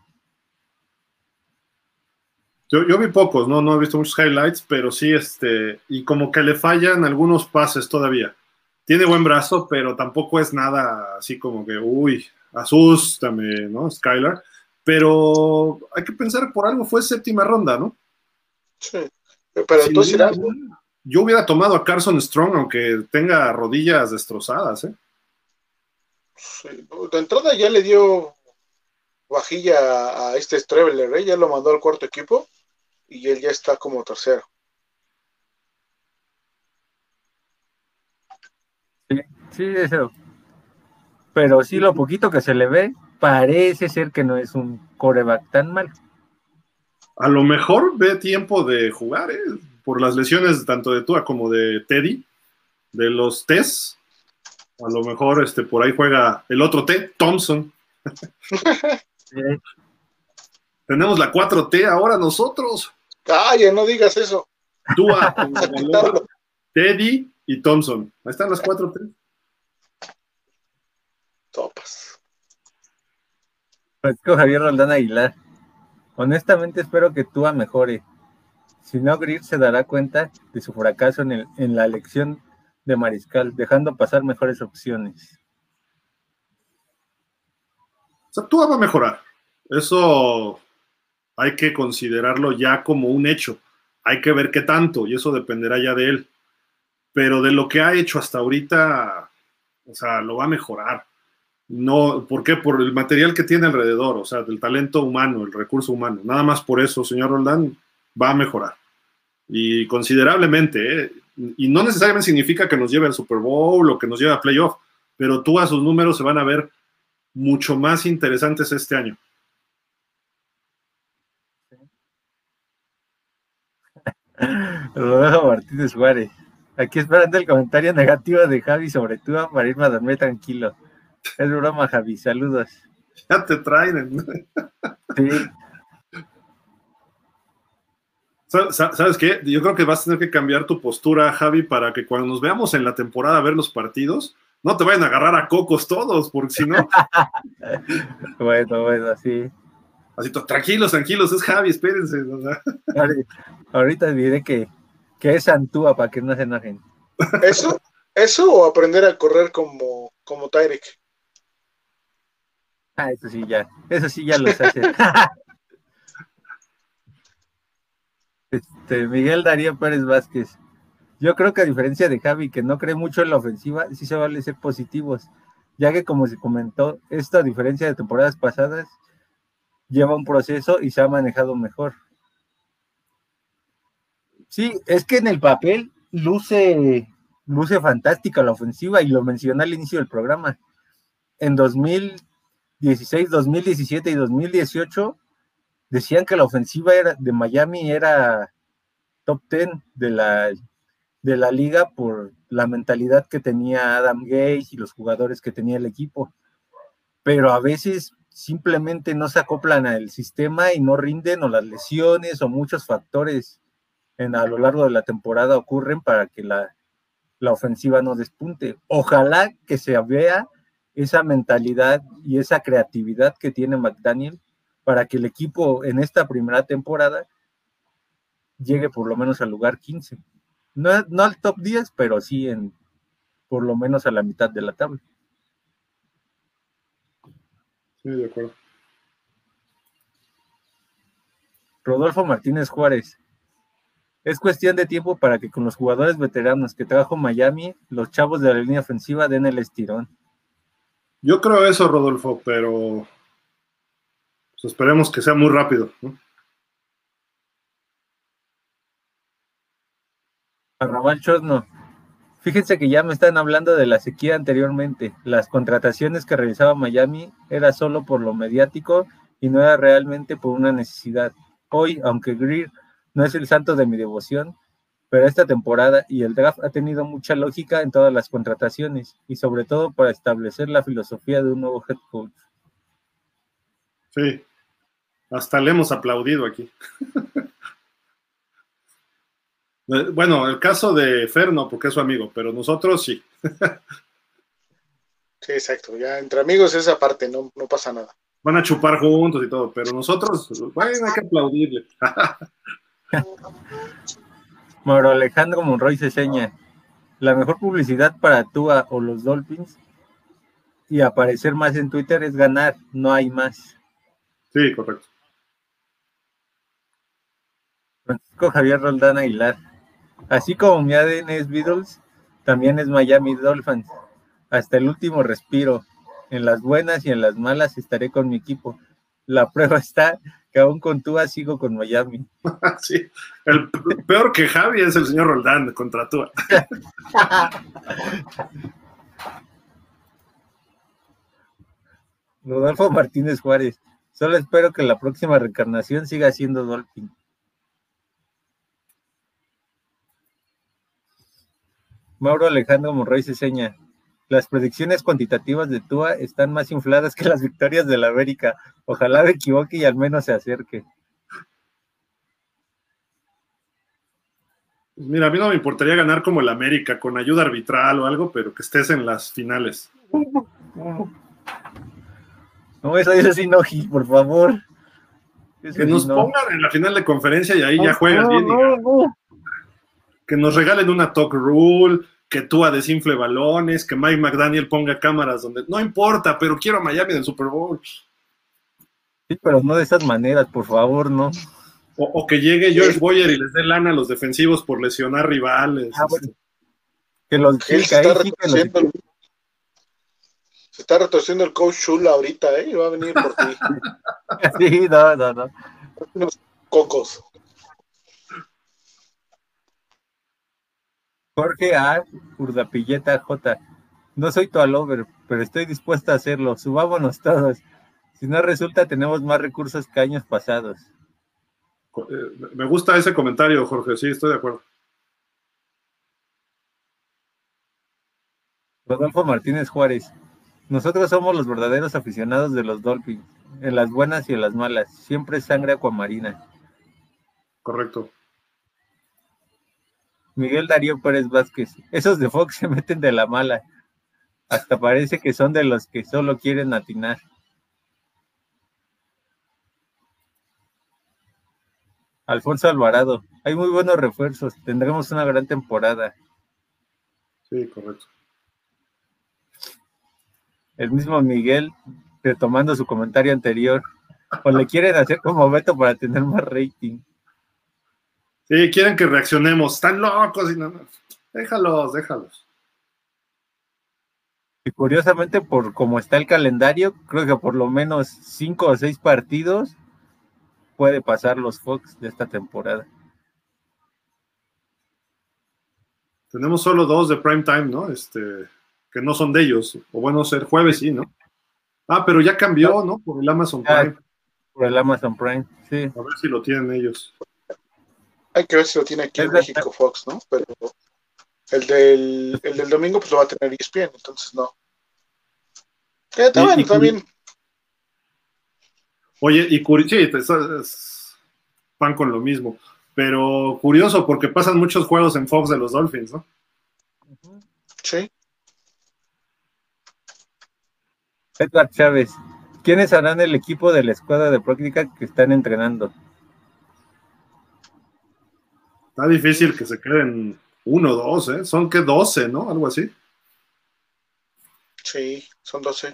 Yo, vi pocos, ¿no? No he visto muchos highlights, pero sí, este, y como que le fallan algunos pases todavía. Tiene buen brazo, pero tampoco es nada así como que, uy, asústame, ¿no? Skylar. Pero hay que pensar, por algo fue séptima ronda, ¿no? Sí, pero tú dirás... Yo hubiera tomado a Carson Strong, aunque tenga rodillas destrozadas, ¿eh? Sí, de entrada ya le dio vajilla a este Streveler, ¿eh? ya lo mandó al cuarto equipo y él ya está como tercero. Sí, sí, eso. Pero sí, lo poquito que se le ve, parece ser que no es un coreback tan mal. A lo mejor ve tiempo de jugar, ¿eh? por las lesiones tanto de Tua como de Teddy, de los T's. A lo mejor este, por ahí juega el otro T, Thompson. Tenemos la 4T ahora nosotros. Calla, no digas eso. Tua, Teddy y Thompson. Ahí están las 4T. Topas. Francisco Javier Roldán Aguilar. Honestamente espero que Tua mejore. Si no, Greer se dará cuenta de su fracaso en, en la elección de Mariscal, dejando pasar mejores opciones. O sea, Tua va a mejorar. Eso hay que considerarlo ya como un hecho. Hay que ver qué tanto, y eso dependerá ya de él. Pero de lo que ha hecho hasta ahorita, o sea, lo va a mejorar. No, ¿por qué? Por el material que tiene alrededor, o sea, del talento humano, el recurso humano. Nada más por eso, señor Roldán, va a mejorar. Y considerablemente, ¿eh? y no necesariamente significa que nos lleve al Super Bowl o que nos lleve a playoff, pero tú a sus números se van a ver mucho más interesantes este año. Rodolfo Martínez Juárez. Aquí esperando el comentario negativo de Javi sobre tú para irme a dormir tranquilo. Es broma, Javi. Saludos. Ya te traen. Sí. ¿Sabes qué? Yo creo que vas a tener que cambiar tu postura, Javi, para que cuando nos veamos en la temporada a ver los partidos, no te vayan a agarrar a cocos todos, porque si no. bueno, bueno, así. Así, tranquilos, tranquilos, es Javi, espérense. Ahorita diré que, que es Antúa para que no se enojen. ¿Eso? ¿Eso o aprender a correr como, como Tyrek? Ah, eso sí, ya. Eso sí, ya lo sé hacer. Este, Miguel Darío Pérez Vázquez. Yo creo que a diferencia de Javi, que no cree mucho en la ofensiva, sí se vale ser positivos, ya que como se comentó, esto a diferencia de temporadas pasadas, lleva un proceso y se ha manejado mejor. Sí, es que en el papel luce, luce fantástica la ofensiva y lo mencioné al inicio del programa. En 2016, 2017 y 2018 decían que la ofensiva era, de Miami era top 10 de la, de la liga por la mentalidad que tenía Adam Gage y los jugadores que tenía el equipo. Pero a veces simplemente no se acoplan al sistema y no rinden o las lesiones o muchos factores en, a lo largo de la temporada ocurren para que la, la ofensiva no despunte. Ojalá que se vea esa mentalidad y esa creatividad que tiene McDaniel para que el equipo en esta primera temporada llegue por lo menos al lugar 15. No, no al top 10, pero sí en por lo menos a la mitad de la tabla. Sí, de acuerdo. Rodolfo Martínez Juárez. Es cuestión de tiempo para que con los jugadores veteranos que trajo Miami, los chavos de la línea ofensiva den el estirón. Yo creo eso, Rodolfo, pero esperemos que sea muy rápido. ¿no? Chosno. Fíjense que ya me están hablando de la sequía anteriormente. Las contrataciones que realizaba Miami era solo por lo mediático y no era realmente por una necesidad. Hoy, aunque Greer no es el santo de mi devoción, pero esta temporada y el draft ha tenido mucha lógica en todas las contrataciones y sobre todo para establecer la filosofía de un nuevo head coach. Sí, Hasta le hemos aplaudido aquí. bueno, el caso de Fer no, porque es su amigo, pero nosotros sí. sí, exacto. Ya entre amigos esa parte no, no pasa nada. Van a chupar juntos y todo, pero nosotros, bueno, hay que aplaudirle. Mauro Alejandro Monroy se seña. La mejor publicidad para Tua o los Dolphins y aparecer más en Twitter es ganar, no hay más. Sí, correcto. Francisco Javier Roldán Aguilar. Así como mi ADN es Beatles, también es Miami Dolphins. Hasta el último respiro. En las buenas y en las malas estaré con mi equipo. La prueba está que aún con Tua sigo con Miami. sí, el peor que Javi es el señor Roldán contra Tua. Rodolfo Martínez Juárez. Solo espero que la próxima reencarnación siga siendo Dolphin. Mauro Alejandro Monroy seña. Las predicciones cuantitativas de Tua están más infladas que las victorias de la América. Ojalá me equivoque y al menos se acerque. Pues mira, a mí no me importaría ganar como el América, con ayuda arbitral o algo, pero que estés en las finales. No, eso es así, no, por favor. que nos pongan en la final de conferencia y ahí ya juegan bien. que nos regalen una talk rule, que Tua desinfle balones, que Mike McDaniel ponga cámaras donde. No importa, pero quiero a Miami del Super Bowl. Sí, pero no de esas maneras, por favor, no. O, que llegue George Boyer y les dé lana a los defensivos por lesionar rivales. Ah, que los, que se está retorciendo el coach Chula ahorita, ¿eh? Y va a venir por ti. sí, no, no, no. Unos cocos. Jorge A. Urdapilleta J. No soy tu alover, pero estoy dispuesta a hacerlo. Subámonos todos. Si no resulta, tenemos más recursos que años pasados. Eh, me gusta ese comentario, Jorge. Sí, estoy de acuerdo. Rodolfo Martínez Juárez. Nosotros somos los verdaderos aficionados de los Dolphins, en las buenas y en las malas, siempre sangre acuamarina. Correcto. Miguel Darío Pérez Vázquez, esos de Fox se meten de la mala, hasta parece que son de los que solo quieren atinar. Alfonso Alvarado, hay muy buenos refuerzos, tendremos una gran temporada. Sí, correcto el mismo Miguel, retomando su comentario anterior, o le quieren hacer como Beto para tener más rating. Sí, quieren que reaccionemos, están locos y no, déjalos, déjalos. Y curiosamente, por cómo está el calendario, creo que por lo menos cinco o seis partidos puede pasar los Fox de esta temporada. Tenemos solo dos de prime time, ¿no? Este, que no son de ellos. O bueno, ser jueves sí, ¿no? Ah, pero ya cambió, ¿no? Por el Amazon Prime. Por el Amazon Prime, sí. A ver si lo tienen ellos. Hay que ver si lo tiene aquí en México Fox, ¿no? Pero el del, el del domingo pues lo va a tener ESPN, entonces no. Eh, está bueno, también. Oye, y curioso, pan con lo mismo, pero curioso porque pasan muchos juegos en Fox de los Dolphins, ¿no? Sí. Edward Chávez, ¿quiénes harán el equipo de la escuadra de práctica que están entrenando? Está difícil que se queden uno o dos, ¿eh? Son que doce, ¿no? Algo así. Sí, son doce.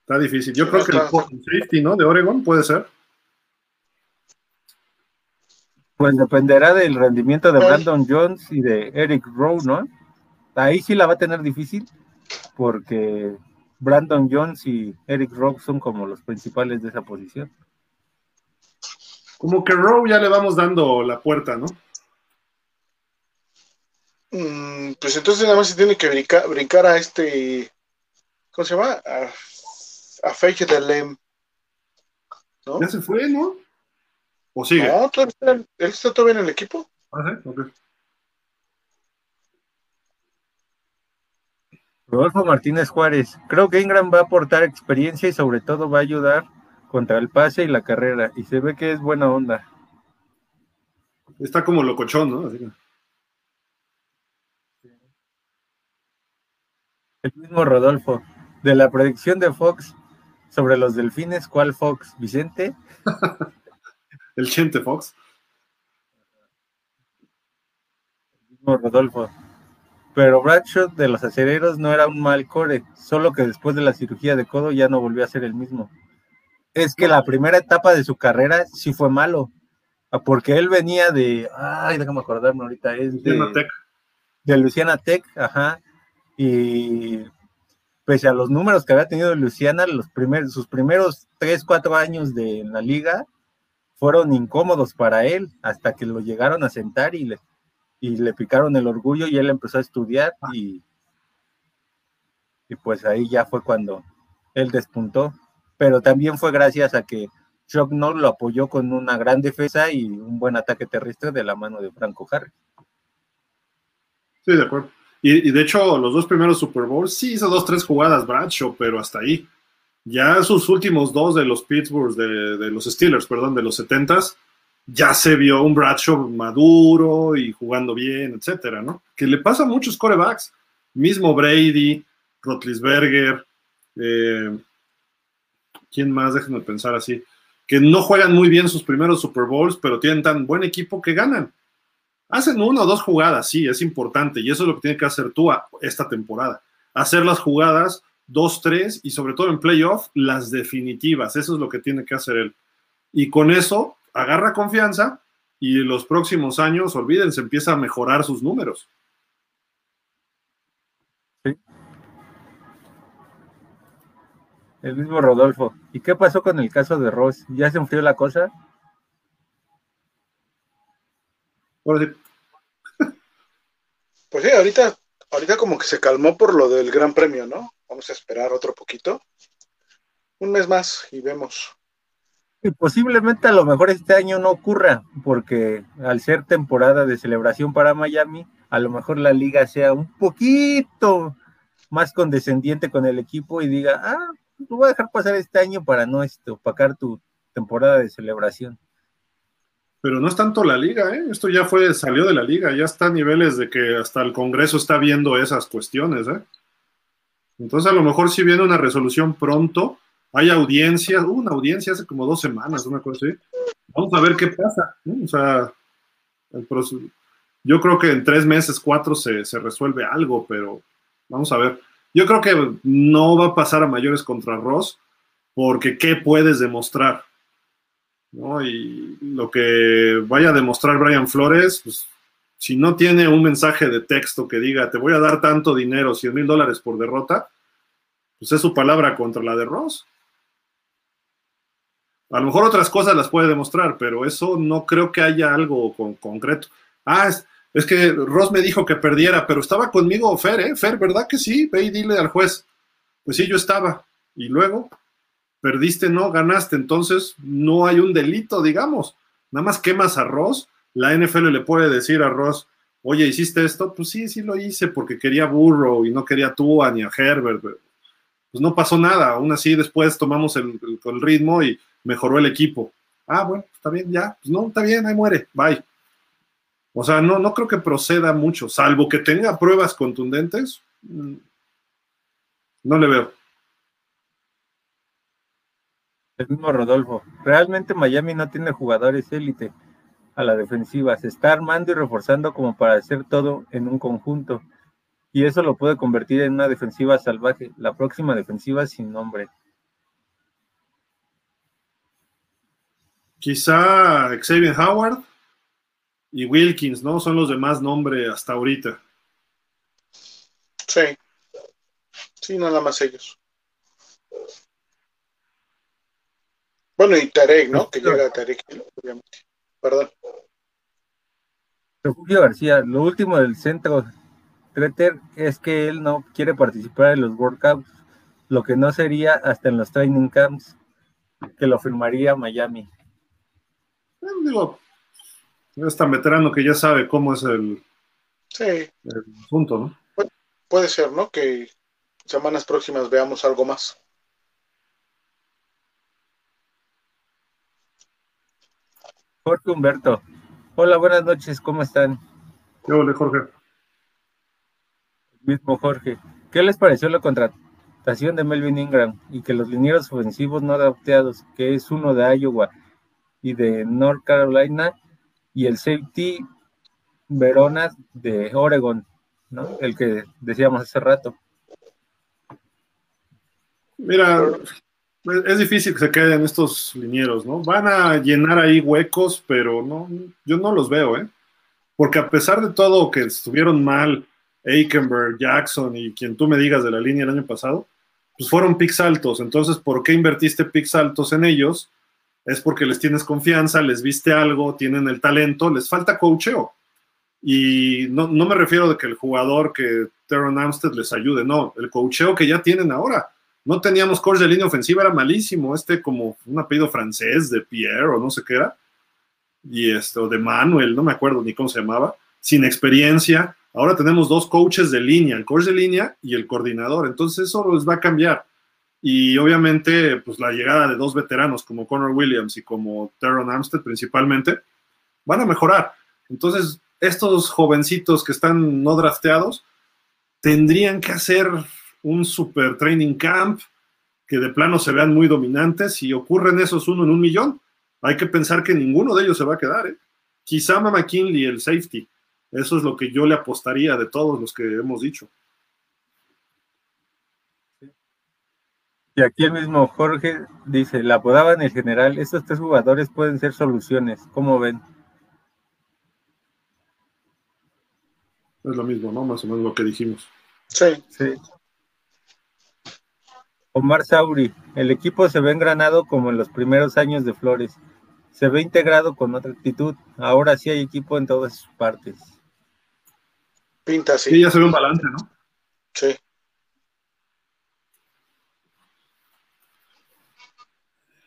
Está difícil. Yo creo que el safety, ¿no? De Oregon puede ser. Pues dependerá del rendimiento de Brandon Jones y de Eric Rowe, ¿no? Ahí sí la va a tener difícil, porque Brandon Jones y Eric Rowe son como los principales de esa posición. Como que Rowe ya le vamos dando la puerta, ¿no? Mm, pues entonces nada más se tiene que brincar, a este, ¿cómo se llama? A, a Fake de Lem. ¿No? Ya se fue, ¿no? ¿O sigue? No, él está todavía en el equipo. Ah, sí, ok. Rodolfo Martínez Juárez, creo que Ingram va a aportar experiencia y sobre todo va a ayudar contra el pase y la carrera, y se ve que es buena onda. Está como locochón, ¿no? Así El mismo Rodolfo, de la predicción de Fox sobre los delfines, ¿cuál Fox? ¿Vicente? el Chente Fox. El mismo Rodolfo. Pero Bradshaw de los acereros no era un mal core, solo que después de la cirugía de codo ya no volvió a ser el mismo. Es que la primera etapa de su carrera sí fue malo, ah, porque él venía de, ay, déjame acordarme ahorita, es de Luciana Tech, de Luciana Tech ajá, y pese a los números que había tenido Luciana, los primeros, sus primeros 3, 4 años de la liga fueron incómodos para él, hasta que lo llegaron a sentar y le y le picaron el orgullo y él empezó a estudiar y, y pues ahí ya fue cuando él despuntó. Pero también fue gracias a que Chuck Norris lo apoyó con una gran defensa y un buen ataque terrestre de la mano de Franco Harris. Sí, de acuerdo. Y, de hecho, los dos primeros Super Bowls sí hizo dos, tres jugadas Bradshaw, pero hasta ahí. Ya sus últimos dos de los Pittsburgh, de, de los Steelers, perdón, de los 70s, ya se vio un Bradshaw maduro y jugando bien, etcétera, ¿no? Que le pasa a muchos corebacks, mismo Brady, Rotlisberger, eh, ¿quién más? Déjenme pensar así, que no juegan muy bien sus primeros Super Bowls, pero tienen tan buen equipo que ganan. Hacen una o dos jugadas, sí, es importante, y eso es lo que tiene que hacer tú esta temporada. Hacer las jugadas, dos, tres, y sobre todo en playoff, las definitivas. Eso es lo que tiene que hacer él. Y con eso agarra confianza y los próximos años, olvídense, empieza a mejorar sus números. El mismo Rodolfo. ¿Y qué pasó con el caso de Ross? ¿Ya se enfrió la cosa? Pues sí, ahorita, ahorita como que se calmó por lo del Gran Premio, ¿no? Vamos a esperar otro poquito. Un mes más y vemos posiblemente a lo mejor este año no ocurra, porque al ser temporada de celebración para Miami, a lo mejor la liga sea un poquito más condescendiente con el equipo y diga, ah, lo voy a dejar pasar este año para no este, opacar tu temporada de celebración. Pero no es tanto la liga, ¿eh? esto ya fue, salió de la liga, ya está a niveles de que hasta el Congreso está viendo esas cuestiones. ¿eh? Entonces a lo mejor si viene una resolución pronto, hay audiencias, hubo una audiencia hace como dos semanas, una cosa así. Vamos a ver qué pasa. O sea, yo creo que en tres meses, cuatro, se, resuelve algo, pero vamos a ver. Yo creo que no va a pasar a mayores contra Ross, porque ¿qué puedes demostrar? Y lo que vaya a demostrar Brian Flores, pues, si no tiene un mensaje de texto que diga, te voy a dar tanto dinero, 100 mil dólares por derrota, pues es su palabra contra la de Ross. A lo mejor otras cosas las puede demostrar, pero eso no creo que haya algo con, concreto. Ah, es, que Ross me dijo que perdiera, pero estaba conmigo Fer, ¿eh? Fer, ¿verdad que sí? Ve y dile al juez. Pues sí, yo estaba. Y luego, perdiste, no, ganaste. Entonces, no hay un delito, digamos. Nada más quemas a Ross. La NFL le puede decir a Ross, oye, ¿hiciste esto? Pues sí, sí lo hice porque quería Burrow y no quería tú ni a Herbert. Pues no pasó nada. Aún así, después tomamos el ritmo y mejoró el equipo. Ah, bueno, está bien, ya, pues no, está bien, ahí muere, bye. O sea, no, no creo que proceda mucho, salvo que tenga pruebas contundentes, mm, no le veo. El mismo Rodolfo, realmente Miami no tiene jugadores élite a la defensiva, se está armando y reforzando como para hacer todo en un conjunto. Y eso lo puede convertir en una defensiva salvaje, la próxima defensiva sin nombre. Quizá Xavier Howard y Wilkins, ¿no? Son los de más nombre hasta ahorita. Sí. Sí, nada más ellos. Bueno, y Tarek, ¿no? Que llega Tarek, obviamente. Perdón. Julio García, lo último del centro Treter es que él no quiere participar en los workouts, lo que no sería hasta en los training camps, que lo firmaría Miami. Eh, digo, es tan veterano que ya sabe cómo es el, sí. asunto, ¿no? puede ser, ¿no? Que semanas próximas veamos algo más. Jorge Humberto. Hola, buenas noches, ¿cómo están? Hola, Jorge. Mismo Jorge. ¿Qué les pareció la contratación de Melvin Ingram y que los linieros ofensivos no adaptados, que es uno de Iowa y de North Carolina, y el safety Verona de Oregon, ¿no? El que decíamos hace rato. Mira, es difícil que se queden estos linieros, ¿no? Van a llenar ahí huecos, pero no, yo no los veo, ¿eh? Porque a pesar de todo que estuvieron mal Aikenberg, Jackson y quien tú me digas de la línea el año pasado, pues fueron picks altos. Entonces, ¿por qué invertiste picks altos en ellos? Es porque les tienes confianza, les viste algo, tienen el talento, les falta coacheo. Y no, no me refiero de que el jugador que Teron Amstead les ayude, no, el coacheo que ya tienen ahora no teníamos coach de línea ofensiva, era malísimo, este como un apellido francés de Pierre o no sé qué era, y esto de Manuel, no me acuerdo ni cómo se llamaba, sin experiencia. Ahora tenemos dos coaches de línea, el coach de línea y el coordinador, entonces eso les va a cambiar. Y obviamente, pues la llegada de dos veteranos como Connor Williams y como Teron Armstead principalmente, van a mejorar. Entonces, estos jovencitos que están no drafteados tendrían que hacer un super training camp, que de plano se vean muy dominantes y ocurren esos uno en un millón. Hay que pensar que ninguno de ellos se va a quedar. ¿eh? Quizá McKinley, el safety. Eso es lo que yo le apostaría de todos los que hemos dicho. Y aquí el mismo Jorge dice, la apodaban el general, estos tres jugadores pueden ser soluciones, ¿cómo ven? Es lo mismo, ¿no? Más o menos lo que dijimos. Sí. Sí. Omar Sauri, el equipo se ve engranado como en los primeros años de Flores. Se ve integrado con otra actitud. Ahora sí hay equipo en todas sus partes. Pinta así. Sí, ya se ve un balance, ¿no? Sí.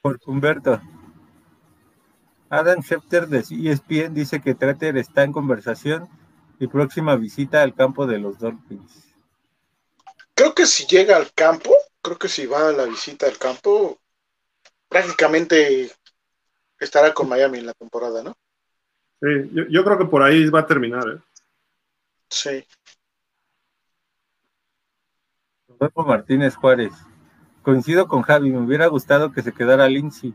Por Humberto. Adam Schefter de ESPN dice que Treter está en conversación y próxima visita al campo de los Dolphins. Creo que si llega al campo, creo que si va a la visita al campo, prácticamente estará con Miami en la temporada, ¿no? Sí, yo, yo creo que por ahí va a terminar, ¿eh? Sí. Rodolfo Martínez Juárez. Coincido con Javi, me hubiera gustado que se quedara Lindsay.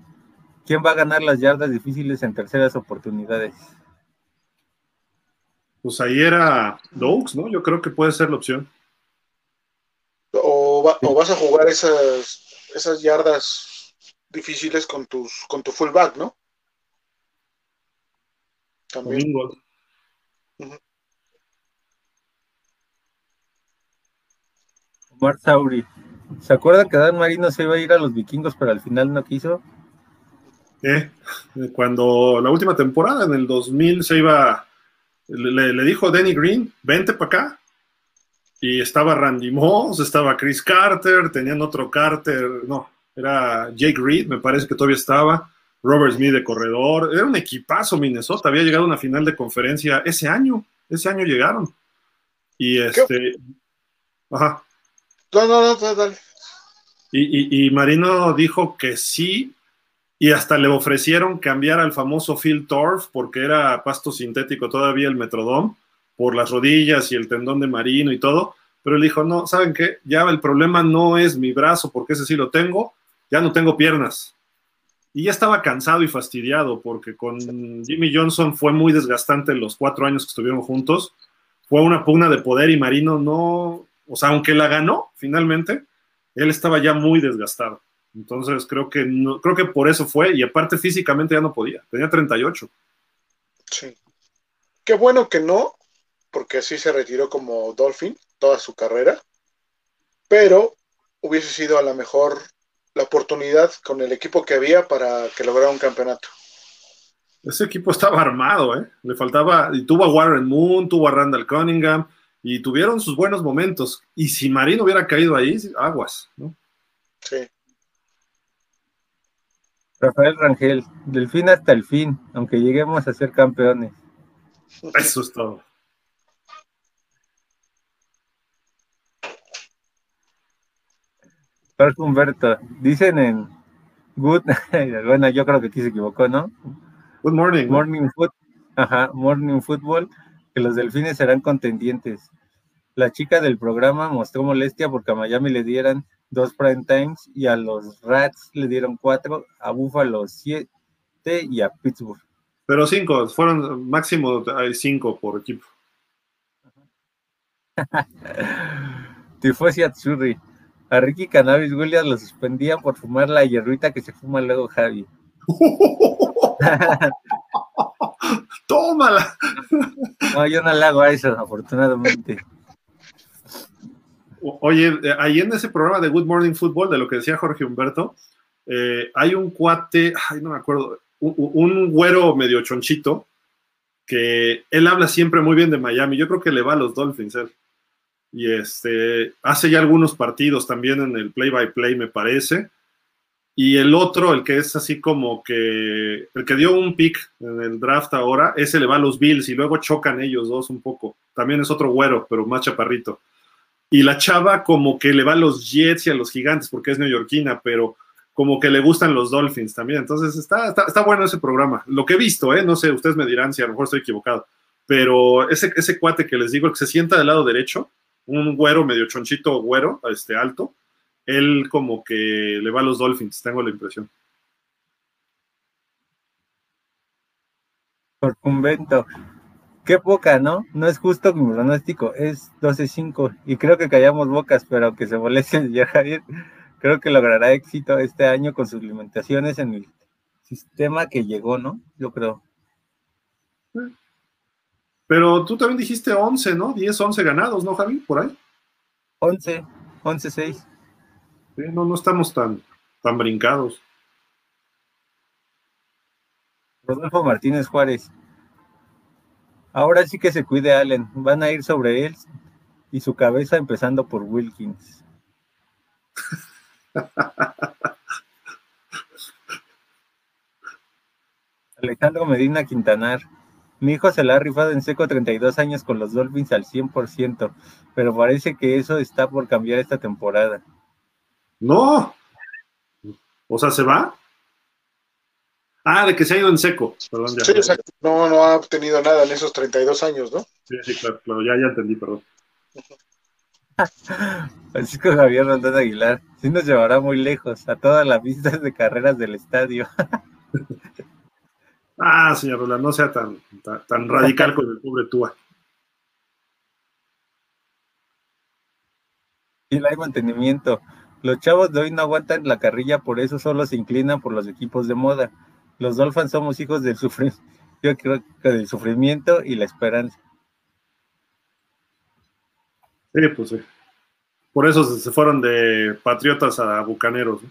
¿Quién va a ganar las yardas difíciles en terceras oportunidades? Pues ahí era Dogs, ¿no? Yo creo que puede ser la opción. O, va- o vas a jugar esas, esas yardas difíciles con tus con tu fullback, ¿no? También. Domingo. Omar Sauri. ¿Se acuerdan que Dan Marino se iba a ir a los vikingos, pero al final no quiso? ¿Eh? Cuando la última temporada, en el 2000, se iba, le, le dijo Danny Green, vente para acá. Y estaba Randy Moss, estaba Chris Carter, tenían otro Carter, no, era Jake Reed, me parece que todavía estaba, Robert Smith de corredor, era un equipazo Minnesota, había llegado a una final de conferencia ese año, ese año llegaron. Y este, ajá, No, no, no, no, dale. y, y- y Marino dijo que sí, y hasta le ofrecieron cambiar al famoso Phil Torf, porque era pasto sintético todavía el Metrodome, por las rodillas y el tendón de Marino y todo. Pero él dijo, no, ¿saben qué? Ya el problema no es mi brazo, porque ese sí lo tengo, ya no tengo piernas. Y ya estaba cansado y fastidiado, porque con Jimmy Johnson fue muy desgastante los cuatro años que estuvieron juntos. Fue una pugna de poder y Marino no, o sea, aunque la ganó finalmente, él estaba ya muy desgastado. Entonces creo que no, creo que por eso fue, y aparte físicamente ya no podía, tenía 38. Sí. Qué bueno que no, porque así se retiró como Dolphin toda su carrera, pero hubiese sido a lo mejor la oportunidad con el equipo que había para que lograra un campeonato. Ese equipo estaba armado, ¿eh? Le faltaba, y tuvo a Warren Moon, tuvo a Randall Cunningham, y tuvieron sus buenos momentos. Y si Marino hubiera caído ahí, aguas, ¿no? Sí. Rafael Rangel, del fin hasta el fin, aunque lleguemos a ser campeones. Eso es todo. Jorge Humberto, dicen en Good, bueno, yo creo que aquí se equivocó, ¿no? Good morning. Morning, foot, ajá, morning Football, que los delfines serán contendientes. La chica del programa mostró molestia porque a Miami le dieran dos prime times y a los Rats le dieron cuatro, a Buffalo siete y a Pittsburgh. Pero cinco, fueron máximo cinco por equipo. Tifosi Atsuri. A Ricky Cannabis Williams lo suspendía por fumar la hierruita que se fuma luego Javi. ¡Tómala! No, yo no le hago a eso, afortunadamente. Oye, eh, ahí en ese programa de Good Morning Football, de lo que decía Jorge Humberto, eh, hay un cuate, ay, no me acuerdo, un, un, güero medio chonchito, que él habla siempre muy bien de Miami. Yo creo que le va a los Dolphins. Él. Y este, hace ya algunos partidos también en el play-by-play, me parece. Y el otro, el que es así como que, el que dio un pick en el draft ahora, ese le va a los Bills y luego chocan ellos dos un poco. También es otro güero, pero más chaparrito. Y la chava como que le va a los Jets y a los Gigantes porque es neoyorquina, pero como que le gustan los Dolphins también. Entonces está, está, está bueno ese programa. Lo que he visto, ¿eh? no sé, ustedes me dirán si a lo mejor estoy equivocado, pero ese, ese cuate que les digo, el que se sienta del lado derecho, un güero medio chonchito güero, este alto, él como que le va a los Dolphins, tengo la impresión. Por convento. Qué poca, ¿no? No es justo mi pronóstico, es 12-5 y creo que callamos bocas, pero aunque se moleste ya Javier, creo que logrará éxito este año con sus limitaciones en el sistema que llegó, ¿no? Yo creo. Pero tú también dijiste 11, ¿no? 10, 11 ganados, ¿no, Javi? Por ahí. 11, 11, 6. Sí, no, no estamos tan, tan brincados. Rodolfo Martínez Juárez. Ahora sí que se cuide Allen. Van a ir sobre él y su cabeza empezando por Wilkins. Alejandro Medina Quintanar. Mi hijo se la ha rifado en seco 32 años con los Dolphins al 100%, pero parece que eso está por cambiar esta temporada. No. O sea, ¿se va? Ah, de que se ha ido en seco. Perdón, ya. Sí, exacto. No, no ha obtenido nada en esos 32 años, ¿no? Sí, sí, claro, claro, ya, ya entendí, perdón. Francisco Javier Rondón Aguilar, sí nos llevará muy lejos, a todas las vistas de carreras del estadio. ah, señor Roland, no sea tan, tan, tan radical con el pobre Tua. Y no hay mantenimiento. Los chavos de hoy no aguantan la carrilla, por eso solo se inclinan por los equipos de moda. Los Dolphins somos hijos del, sufri yo creo que del sufrimiento y la esperanza. Sí, pues sí. Por eso se fueron de patriotas a bucaneros. ¿no?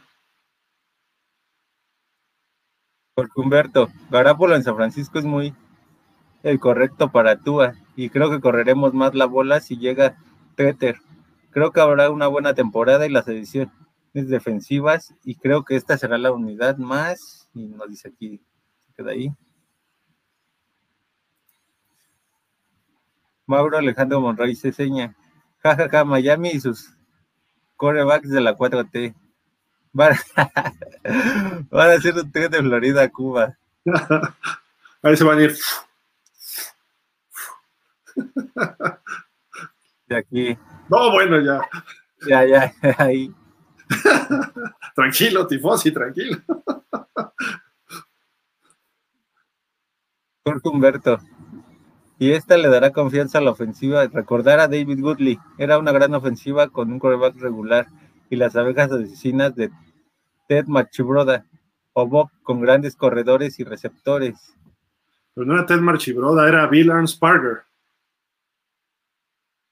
Porque Humberto, Garápolo en San Francisco es muy el correcto para Tua y creo que correremos más la bola si llega Treter. Creo que habrá una buena temporada y las ediciones defensivas y creo que esta será la unidad más y nos dice aquí, se queda ahí. Mauro Alejandro Monroy se seña. Jajaja, ja, ja, Miami y sus corebacks de la 4T. Van, van a hacer un tren de Florida a Cuba. Ahí se van a ir. De aquí. No, bueno, ya. Ya, ya, ahí. tranquilo, Tifosi, tranquilo. Jorge Humberto. Y esta le dará confianza a la ofensiva. Recordar a David Goodley. Era una gran ofensiva con un quarterback regular. Y las abejas asesinas de Ted Marchibroda. O Bob con grandes corredores y receptores. Pero no era Ted Marchibroda, era Bill Arnsparger.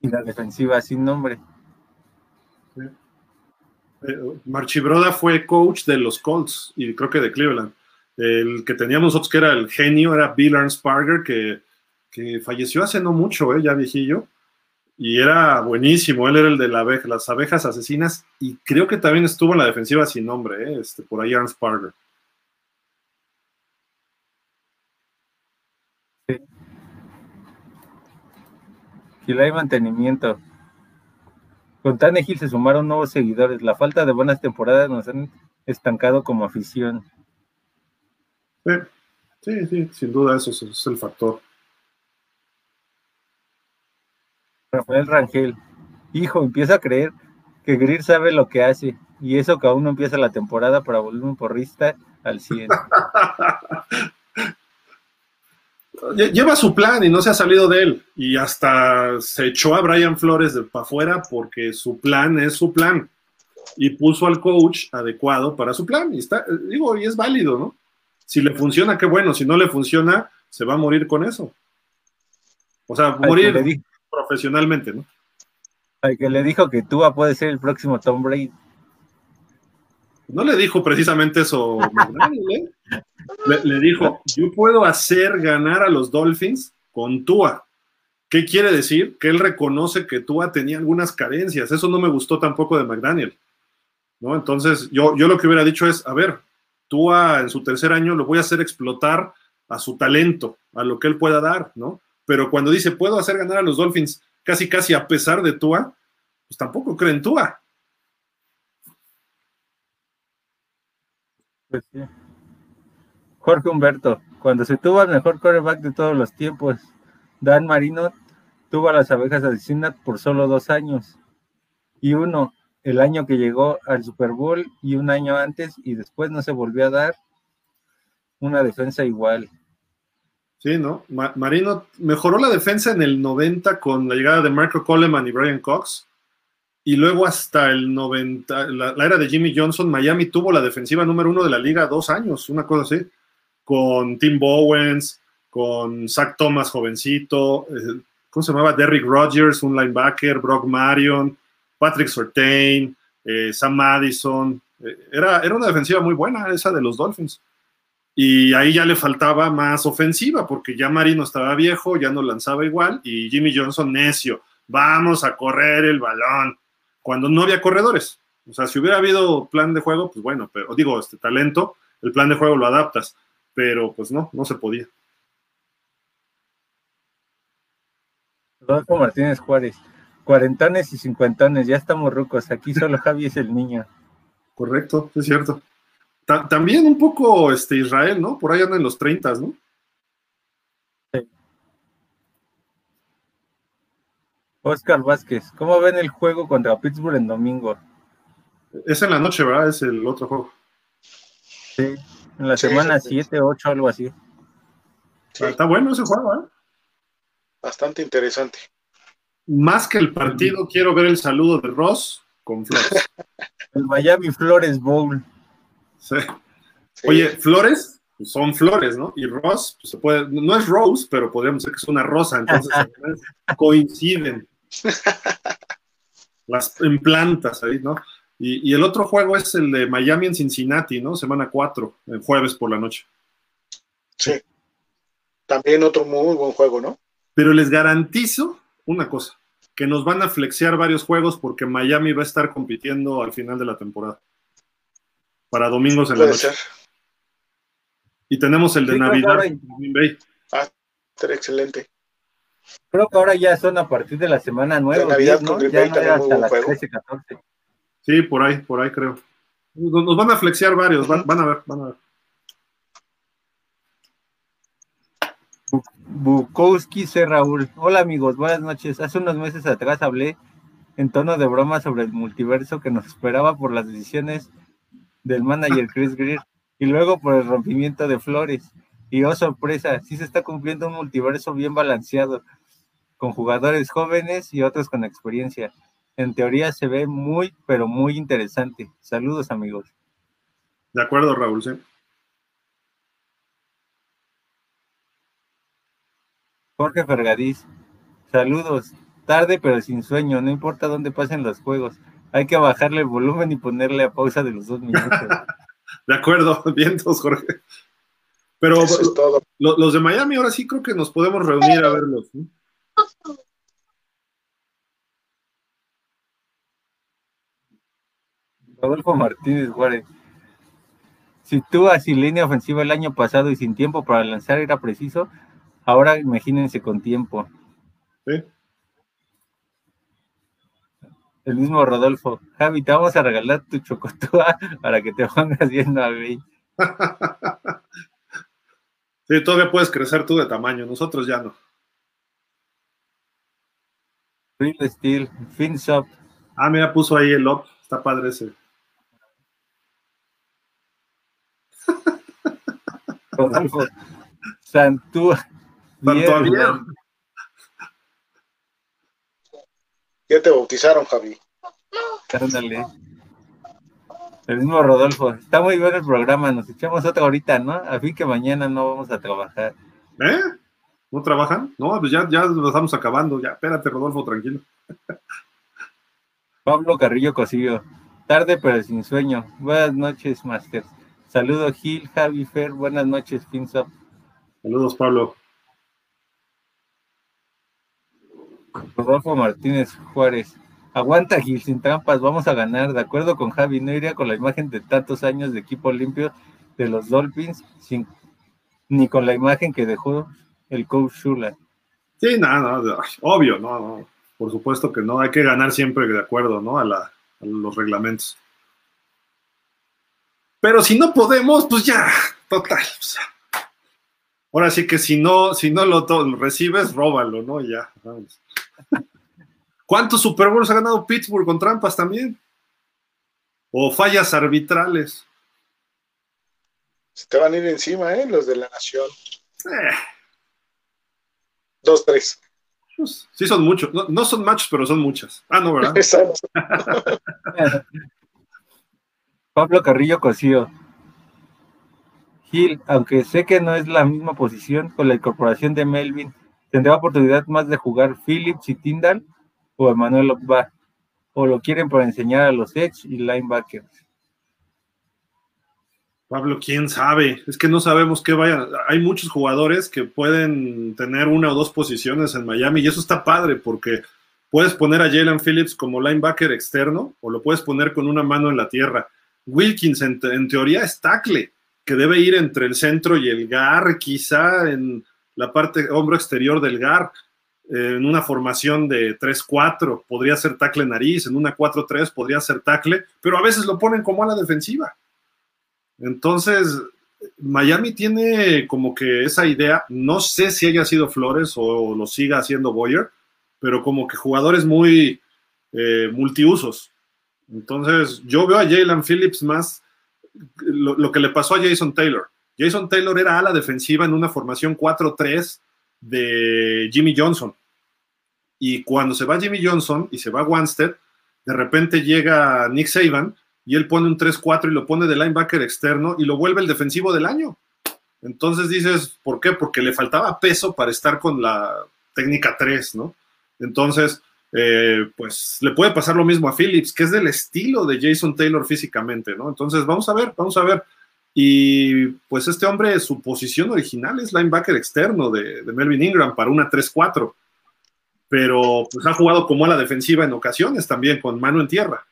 Y la defensiva sin nombre. Eh, Marchibroda fue coach de los Colts y creo que de Cleveland. El que teníamos nosotros que era el genio era Bill Arnsparger, que, que falleció hace no mucho, eh, ya viejillo, y era buenísimo. Él era el de las abejas asesinas y creo que también estuvo en la defensiva sin nombre, eh, este, por ahí Arnsparger. Sí. Y hay mantenimiento. Con Tannehill se sumaron nuevos seguidores. La falta de buenas temporadas nos han estancado como afición. Sí. Sí, sí, sin duda eso es el factor. Rafael Rangel, hijo, empieza a creer que Greer sabe lo que hace y eso que aún no empieza la temporada para volver un porrista al 100. Lleva su plan y no se ha salido de él y hasta se echó a Brian Flores de para afuera porque su plan es su plan y puso al coach adecuado para su plan y está, digo, y es válido, ¿no? Si le funciona, qué bueno, si no le funciona, se va a morir con eso. O sea, morir profesionalmente, ¿no? Al que le dijo que Tua puede ser el próximo Tom Brady. No le dijo precisamente eso, ¿eh? le, le, dijo, yo puedo hacer ganar a los Dolphins con Tua. ¿Qué quiere decir? Que él reconoce que Tua tenía algunas carencias. Eso no me gustó tampoco de McDaniel. ¿no? Entonces, yo, yo lo que hubiera dicho es, a ver, Tua en su tercer año lo voy a hacer explotar a su talento, a lo que él pueda dar, ¿no? pero cuando dice puedo hacer ganar a los Dolphins casi casi a pesar de Tua, pues tampoco creen Tua. Pues Jorge Humberto, cuando se tuvo el mejor quarterback de todos los tiempos, Dan Marino tuvo a las abejas asesinas por solo dos años. Y uno, el año que llegó al Super Bowl y un año antes y después no se volvió a dar una defensa igual. Sí, ¿no? Marino mejoró la defensa en el 90 con la llegada de Marco Coleman y Brian Cox. Y luego hasta el 90, la, era de Jimmy Johnson, Miami tuvo la defensiva número uno de la liga dos años, una cosa así, con Tim Bowens, con Zach Thomas jovencito, eh, ¿cómo se llamaba? Derrick Rogers, un linebacker, Brock Marion, Patrick Sortain, eh, Sam Madison. Eh, era, era una defensiva muy buena esa de los Dolphins. Y ahí ya le faltaba más ofensiva, porque ya Marino estaba viejo, ya no lanzaba igual, y Jimmy Johnson necio, vamos a correr el balón, cuando no había corredores. O sea, si hubiera habido plan de juego, pues bueno, pero digo, este talento, el plan de juego lo adaptas, pero pues no, no se podía. Rodolfo Martínez Juárez, cuarentones y cincuentones, ya estamos rucos, aquí solo Javi es el niño. Correcto, es cierto también un poco este, Israel, ¿no? Por ahí andan en los 30, ¿no? Oscar Vázquez, ¿cómo ven el juego contra Pittsburgh en domingo? Es en la noche, ¿verdad? Es el otro juego. Sí, en la semana 7, 8, algo así. Está bueno ese juego, ¿eh? Bastante interesante. Más que el partido, quiero ver el saludo de Ross con Flores. el Miami Flores Bowl. Oye, flores pues, son flores, ¿no? Y Ross, pues se puede, no es Rose, pero podríamos decir que es una rosa, entonces coinciden. Las en plantas ahí, ¿no? Y, el otro juego es el de Miami en Cincinnati, ¿no? Semana 4, el jueves por la noche. Sí. También otro muy buen juego, ¿no? Pero les garantizo una cosa, que nos van a flexear varios juegos porque Miami va a estar compitiendo al final de la temporada para domingos en la noche. Y tenemos el de Navidad en Green Bay. Ah, excelente. Creo que ahora ya son a partir de la semana nueva. Navidad con Green Bay también hasta las 13, 14. Sí, por ahí, por ahí creo. Nos van a flexear varios, van, a ver, van a ver. Bukowski C. Raúl. Hola amigos, buenas noches. Hace unos meses atrás hablé en tono de broma sobre el multiverso que nos esperaba por las decisiones del manager Chris Greer y luego por el rompimiento de Flores. Y oh sorpresa, sí se está cumpliendo un multiverso bien balanceado, con jugadores jóvenes y otros con experiencia. En teoría se ve muy, pero muy interesante. Saludos amigos. De acuerdo, Raúl, sí. Jorge Fergadís, saludos. Tarde pero sin sueño, no importa dónde pasen los juegos. Hay que bajarle el volumen y ponerle a pausa de los dos minutos. de acuerdo, vientos, Jorge. Pero los de Miami ahora sí creo que nos podemos reunir a verlos. Rodolfo Martínez Juárez. Si tú así línea ofensiva el año pasado y sin tiempo para lanzar era preciso, ahora imagínense con tiempo. Sí. El mismo Rodolfo. Javi, te vamos a regalar tu chocotúa para que te pongas viendo a mí. Sí, todavía puedes crecer tú de tamaño, nosotros ya no. Real Steel, FinSop. Ah, mira, puso ahí el up. Está padre ese. Rodolfo Santúa. Ya te bautizaron, Javi. Ándale. El mismo Rodolfo. Está muy bueno el programa. Nos echamos otra ahorita, ¿no? A fin que mañana no vamos a trabajar. ¿Eh? ¿No trabajan? No, pues ya, ya lo estamos acabando. Ya, espérate, Rodolfo, tranquilo. Pablo Carrillo Cosillo. Tarde pero sin sueño. Buenas noches, Masters. Saludos, Gil, Javi, Fer. Buenas noches, Finso. Saludos, Pablo. Rodolfo Martínez Juárez. Aguanta, Gil, sin trampas, vamos a ganar. De acuerdo con Javi, no iría con la imagen de tantos años de equipo limpio de los Dolphins, ni con la imagen que dejó el coach Shula. Sí, nada, no, obvio, no, no. Por supuesto que no, hay que ganar siempre de acuerdo, ¿no? A, la, los reglamentos. Pero si no podemos, pues ya, total. Ahora sí que si no, si no lo, recibes, róbalo, ¿no? Ya, vamos. ¿Cuántos Super Bowls ha ganado Pittsburgh con trampas también? O fallas arbitrales. Se te van a ir encima, ¿eh? Los de la nación. Eh, Dos, tres. pues, sí son muchos. No, no son machos, pero son muchas. Ah, no, ¿verdad? Exacto. Pablo Carrillo Cosío. Gil, aunque sé que no es la misma posición, con la incorporación de Melvin, ¿tendrá oportunidad más de jugar Phillips y Tyndall o Emmanuel Ogba? ¿O lo quieren para enseñar a los edge y linebackers? Pablo, quién sabe. Es que no sabemos qué vaya. Hay muchos jugadores que pueden tener una o dos posiciones en Miami y eso está padre porque puedes poner a Jalen Phillips como linebacker externo o lo puedes poner con una mano en la tierra. Wilkins en, en teoría es tackle, que debe ir entre el centro y el GAR, quizá en la parte hombro exterior del GAR, en una formación de 3-4, podría ser tackle nariz, en una 4-3 podría ser tackle, pero a veces lo ponen como a la defensiva. Entonces, Miami tiene como que esa idea, no sé si haya sido Flores o lo siga haciendo Boyer, pero como que jugadores muy eh, multiusos. Entonces, yo veo a Jalen Phillips más lo, lo que le pasó a Jason Taylor. Jason Taylor era ala defensiva en una formación 4-3 de Jimmy Johnson. Y cuando se va Jimmy Johnson y se va Wanstead, de repente llega Nick Saban y él pone un 3-4 y lo pone de linebacker externo y lo vuelve el defensivo del año. Entonces dices, ¿por qué? Porque le faltaba peso para estar con la técnica 3, ¿no? Entonces, eh, pues le puede pasar lo mismo a Phillips, que es del estilo de Jason Taylor físicamente, ¿no? Entonces, vamos a ver, vamos a ver. Y pues este hombre, su posición original es linebacker externo de, de Melvin Ingram para una 3-4, pero pues ha jugado como a la defensiva en ocasiones también, con mano en tierra.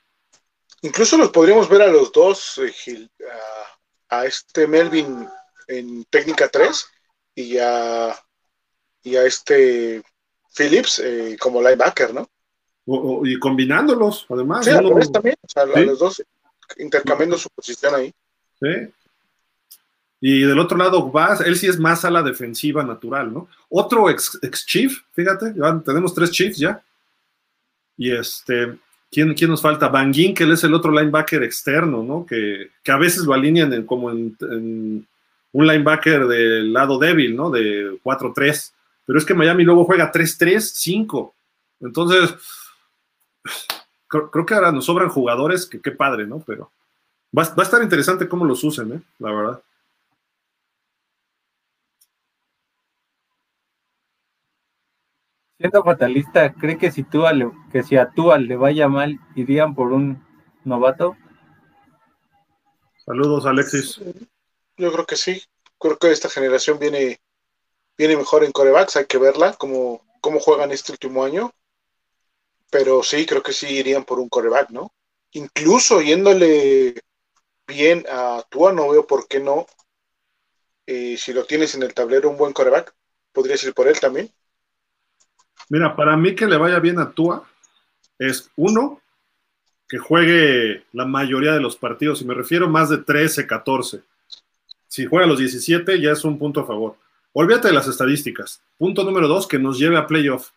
Incluso los podríamos ver a los dos, eh, Gil, a, a este Melvin en técnica 3 y a, y a este Phillips eh, como linebacker, ¿no? O- o- y combinándolos, además. Sí, también, o sea, a Sí. los dos intercambiando su posición ahí. ¿sí? Y del otro lado, vas, él sí es más a la defensiva natural, ¿no? Otro ex, ex chief, fíjate, tenemos tres chiefs ya. Y este, ¿quién, quién nos falta? Van Ginkel es el otro linebacker externo, ¿no? Que, que a veces lo alinean como en, en un linebacker del lado débil, ¿no? De 4-3. Pero es que Miami luego juega 3-3-5. Entonces, creo, creo que ahora nos sobran jugadores, que qué padre, ¿no? Pero va, va a estar interesante cómo los usen, ¿eh? La verdad. Siendo fatalista, ¿cree que si, le- que si a Tua le vaya mal, irían por un novato? Saludos, Alexis. Yo creo que sí. Creo que esta generación viene, viene mejor en corebacks, hay que verla, cómo, cómo juegan este último año. Pero sí, creo que sí irían por un coreback, ¿no? Incluso yéndole bien a Tua, no veo por qué no. Eh, si lo tienes en el tablero, un buen coreback, podrías ir por él también. Mira, para mí que le vaya bien a Tua es uno, que juegue la mayoría de los partidos, y me refiero más de 13, 14. Si juega los 17 ya es un punto a favor. olvídate de las estadísticas. Punto número dos, que nos lleve a playoff.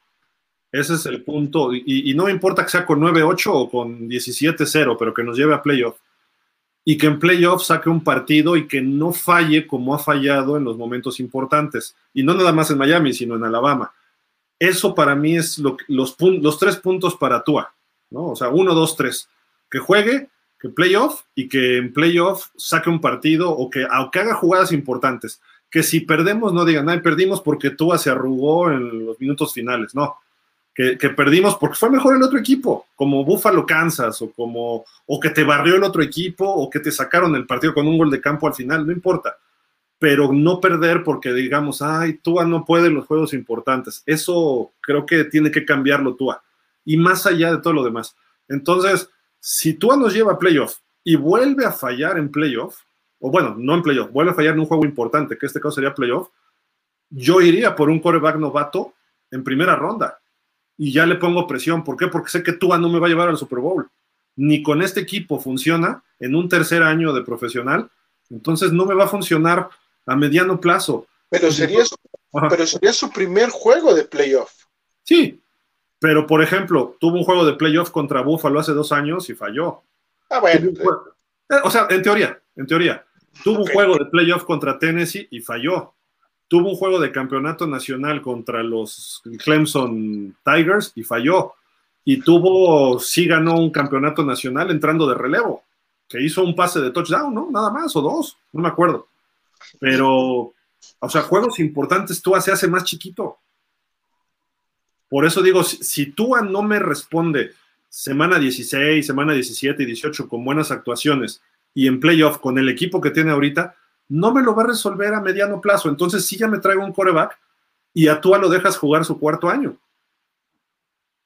Ese es el punto. Y, no importa que sea con 9-8 o con 17-0, pero que nos lleve a playoff. Y que en playoff saque un partido y que no falle como ha fallado en los momentos importantes. Y no nada más en Miami, sino en Alabama. Eso para mí es lo, los, los tres puntos para Tua. ¿no? O sea, uno, dos, tres. Que juegue, que playoff y que en playoff saque un partido o que, aunque haga jugadas importantes. Que si perdemos, no digan, ay, perdimos porque Tua se arrugó en los minutos finales. No, que, perdimos porque fue mejor el otro equipo, como Buffalo Kansas, o como, o que te barrió el otro equipo, o que te sacaron el partido con un gol de campo al final, no importa. Pero no perder porque digamos, ay, Tua no puede en los juegos importantes. Eso creo que tiene que cambiarlo Tua. Y más allá de todo lo demás. Entonces, si Tua nos lleva a playoff y vuelve a fallar en playoff, o bueno, no en playoff, vuelve a fallar en un juego importante, que este caso sería playoff, yo iría por un coreback novato en primera ronda y ya le pongo presión. ¿Por qué? Porque sé que Tua no me va a llevar al Super Bowl. Ni con este equipo funciona en un tercer año de profesional, entonces no me va a funcionar a mediano plazo. Pero sería, su, pero sería su primer juego de playoff. Sí, pero por ejemplo, tuvo un juego de playoff contra Buffalo hace dos años y falló. Ah, bueno. Eh, o sea, en teoría, en teoría. Tuvo un juego de playoff contra Tennessee y falló tuvo un juego de campeonato nacional contra los Clemson Tigers y falló. Y tuvo, sí ganó un campeonato nacional entrando de relevo, que hizo un pase de touchdown, ¿no? Nada más, o dos, no me acuerdo. Pero, o sea, juegos importantes Tua se hace más chiquito. Por eso digo, si, si Tua no me responde semana 16, semana 17 y 18 con buenas actuaciones y en playoff con el equipo que tiene ahorita, no me lo va a resolver a mediano plazo. Entonces, sí ya me traigo un coreback y a Tua lo dejas jugar su cuarto año.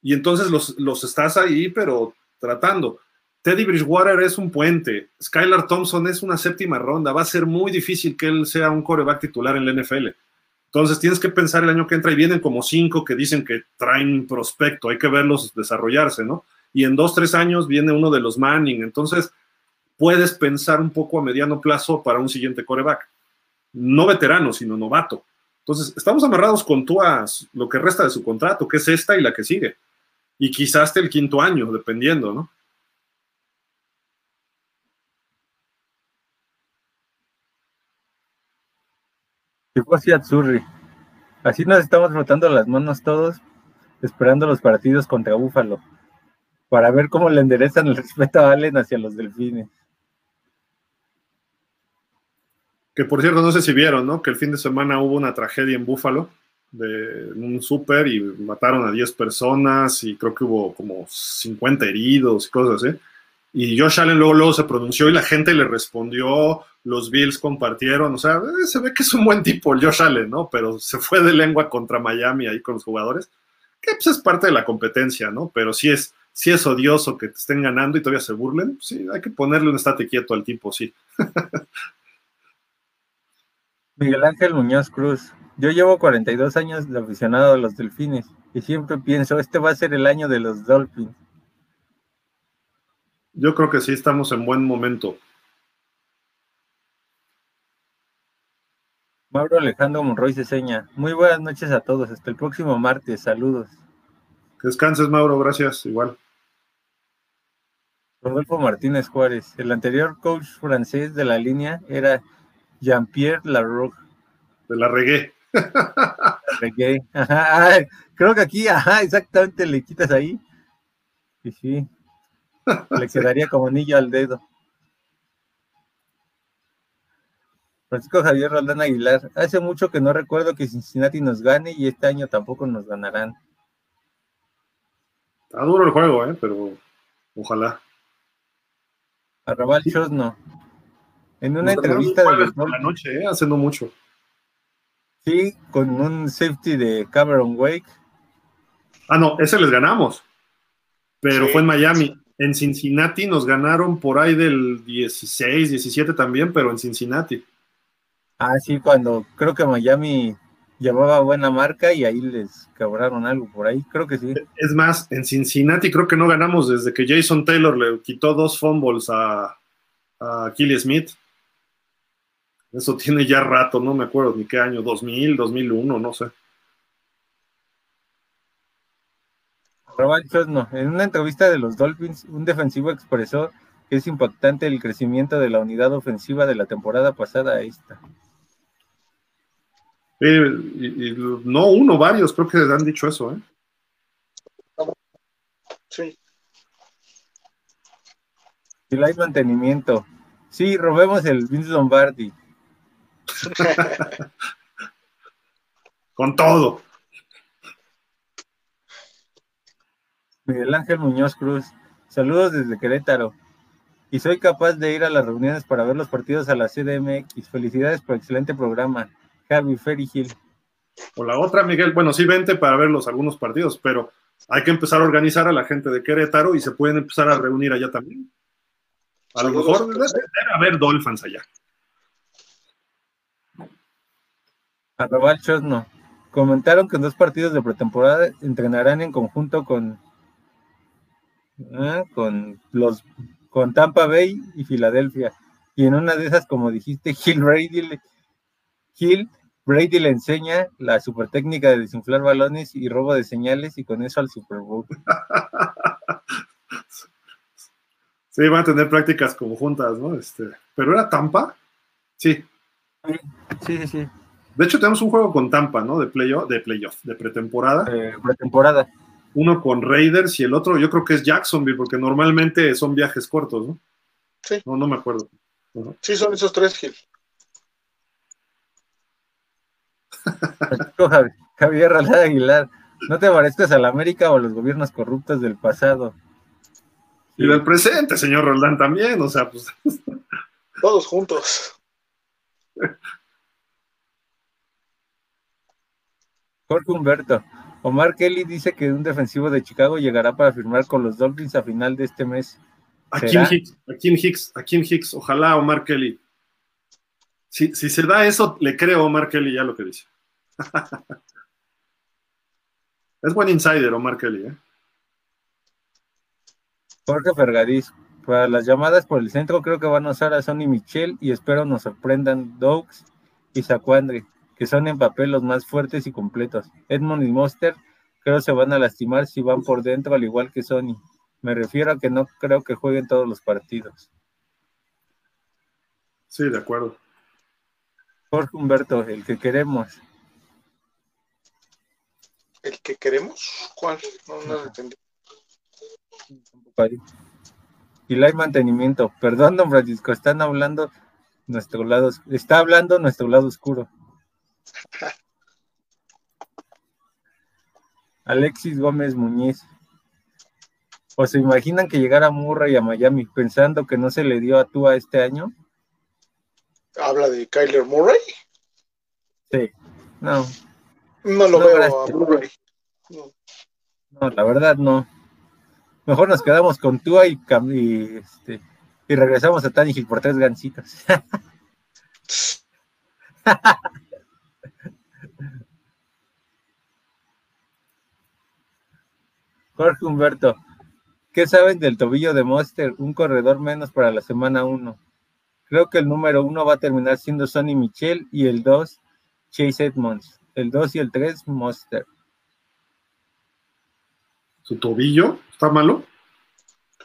Y entonces los, los estás ahí, pero tratando. Teddy Bridgewater es un puente. Skylar Thompson es una séptima ronda. Va a ser muy difícil que él sea un coreback titular en la NFL. Entonces tienes que pensar el año que entra y vienen como cinco que dicen que traen prospecto. Hay que verlos desarrollarse, ¿no? Y en dos, tres años viene uno de los Manning. Entonces, puedes pensar un poco a mediano plazo para un siguiente coreback. No veterano, sino novato. Entonces, estamos amarrados con Tua lo que resta de su contrato, que es esta y la que sigue. Y quizás hasta el quinto año, dependiendo, ¿no? Así Atsuri. Así nos estamos frotando las manos todos, esperando los partidos contra Búfalo, para ver cómo le enderezan el respeto a Allen hacia los delfines. Que por cierto, no sé si vieron, ¿no? Que el fin de semana hubo una tragedia en Búfalo, de un súper, y mataron a 10 personas, y creo que hubo como 50 heridos y cosas así. Y Josh Allen luego, luego se pronunció y la gente le respondió, los Bills compartieron, o sea, eh, se ve que es un buen tipo el Josh Allen, ¿no? Pero se fue de lengua contra Miami ahí con los jugadores, que pues es parte de la competencia, ¿no? Pero sí es, sí es odioso que te estén ganando y todavía se burlen, sí, hay que ponerle un estate quieto al tipo, sí. Miguel Ángel Muñoz Cruz. Yo llevo 42 años de aficionado a los delfines y siempre pienso, este va a ser el año de los Dolphins. Yo creo que sí estamos en buen momento. Mauro Alejandro Monroy Ceseña. Muy buenas noches a todos. Hasta el próximo martes. Saludos. Que descanses, Mauro. Gracias. Igual. Rodolfo Martínez Juárez. El anterior coach francés de la línea era Jean-Pierre Larroque. De la regué. La regué. Ajá, creo que aquí, ajá, exactamente le quitas ahí. Y sí. Le quedaría como anillo al dedo. Francisco Javier Roldán Aguilar. Hace mucho que no recuerdo que Cincinnati nos gane y este año tampoco nos ganarán. Está duro el juego, ¿eh? pero ojalá. Arrabal Chosno. En una entrevista de los la noche, ¿eh? haciendo mucho. Sí, con un safety de Cameron Wake. Ah, no, ese les ganamos. Pero fue en Miami. En Cincinnati nos ganaron por ahí del 16, 17 también, pero en Cincinnati. Ah, sí, cuando creo que Miami llevaba buena marca y ahí les cobraron algo por ahí, creo que sí. Es más, en Cincinnati creo que no ganamos desde que Jason Taylor le quitó dos fumbles a, a Smith Eso tiene ya rato, no me acuerdo ni qué año, 2000, 2001, no sé. no. En una entrevista de los Dolphins, un defensivo expresó que es impactante el crecimiento de la unidad ofensiva de la temporada pasada a esta. Y, no uno, varios, creo que han dicho eso, ¿eh? Sí. Y hay mantenimiento. Sí, robemos el Vince Lombardi. Con todo. Miguel Ángel Muñoz Cruz. Saludos desde Querétaro. Y soy capaz de ir a las reuniones para ver los partidos a la CDMX. Felicidades por el excelente programa. Javi Ferry Gil. O la otra, Miguel. Bueno, sí, vente para ver los algunos partidos, pero hay que empezar a organizar a la gente de Querétaro y se pueden empezar a reunir allá también. A lo mejor debe haber Dolphins allá. Arrobal no. Comentaron que en dos partidos de pretemporada entrenarán en conjunto con, ¿eh? con los con Tampa Bay y Filadelfia. Y en una de esas, como dijiste, Hill Brady, Hill Brady le enseña la super técnica de desinflar balones y robo de señales y con eso al Super Bowl. Sí, van a tener prácticas conjuntas, ¿no? Este, pero era Tampa. Sí. Sí, sí, sí. De hecho, tenemos un juego con Tampa, ¿no? De playoff, de playoff, de pretemporada. Eh, pretemporada. Uno con Raiders y el otro, yo creo que es Jacksonville, porque normalmente son viajes cortos, ¿no? Sí. No, no me acuerdo. Sí, son esos tres, Gil. Javier Ralada Aguilar, no te parezcas a la América o a los gobiernos corruptos del pasado. Y del presente, señor Roldán, también, o sea, pues. Todos juntos. Jorge Humberto. Omar Kelly dice que un defensivo de Chicago llegará para firmar con los Dolphins a final de este mes. A Kim Hicks, a Kim Hicks, a Kim Hicks, ojalá Omar Kelly. Si, si se da eso, le creo a Omar Kelly ya lo que dice. Es buen insider Omar Kelly, ¿eh? Jorge Fergadís. Para las llamadas por el centro creo que van a usar a Sonny Michel y espero nos sorprendan Dogs y Sacuandre, que son en papel los más fuertes y completos. Edmond y Monster creo se van a lastimar si van por dentro al igual que Sony. Me refiero a que no creo que jueguen todos los partidos. Sí, de acuerdo. Jorge Humberto, el que queremos. ¿El que queremos? ¿Cuál? No, no lo entendí. Y la hay mantenimiento. Perdón, don Francisco, están hablando nuestro lado, está hablando nuestro lado oscuro. Alexis Gómez Muñiz. ¿O se imaginan que llegara Murray a Miami pensando que no se le dio a Tua este año? ¿Habla de Kyler Murray? Sí, no. No lo veo a Murray. no, la verdad no. Mejor nos quedamos con Tua y, y, este, y regresamos a Tannehill por tres gancitos. Jorge Humberto, ¿qué saben del tobillo de Monster? Un corredor menos para la semana 1. Creo que el número 1 va a terminar siendo Sonny Michel y el 2 Chase Edmonds. El 2 y el 3 Monster. ¿Su tobillo está malo?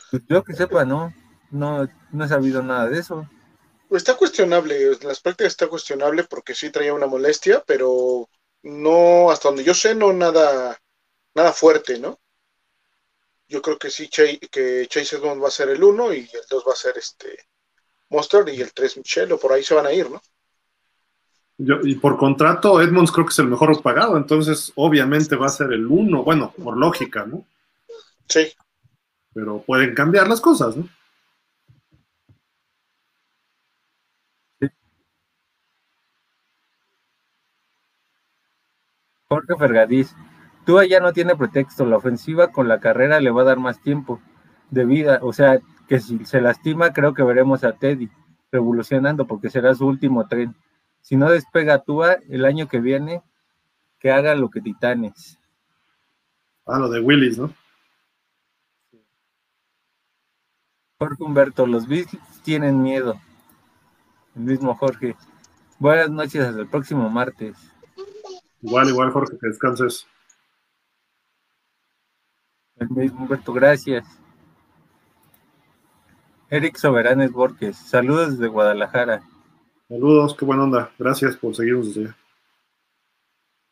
Pues yo que sepa, no. No, no he sabido nada de eso. Pues está cuestionable, en las prácticas está cuestionable porque sí traía una molestia, pero no, hasta donde yo sé, no nada, nada fuerte, ¿no? Yo creo que sí, que Chase Edmonds va a ser el 1 y el 2 va a ser este Monster y el 3 Michelle, o por ahí se van a ir, ¿no? Y por contrato, Edmonds creo que es el mejor pagado, entonces obviamente va a ser el uno, bueno, por lógica, ¿no? Sí. Pero pueden cambiar las cosas, ¿no? Jorge Fergadís, Tua ya no tiene pretexto, la ofensiva con la carrera le va a dar más tiempo de vida, o sea, que si se lastima creo que veremos a Teddy revolucionando porque será su último tren si no despega Tua el año que viene, que haga lo que Titanes. Ah, lo de Willis, ¿no? Jorge Humberto, los Bills tienen miedo. El mismo Jorge. Buenas noches, hasta el próximo martes. Igual, igual, Jorge, que descanses. El mismo Humberto, gracias. Eric Soberanes Borges, saludos desde Guadalajara. Saludos, qué buena onda. Gracias por seguirnos desde allá.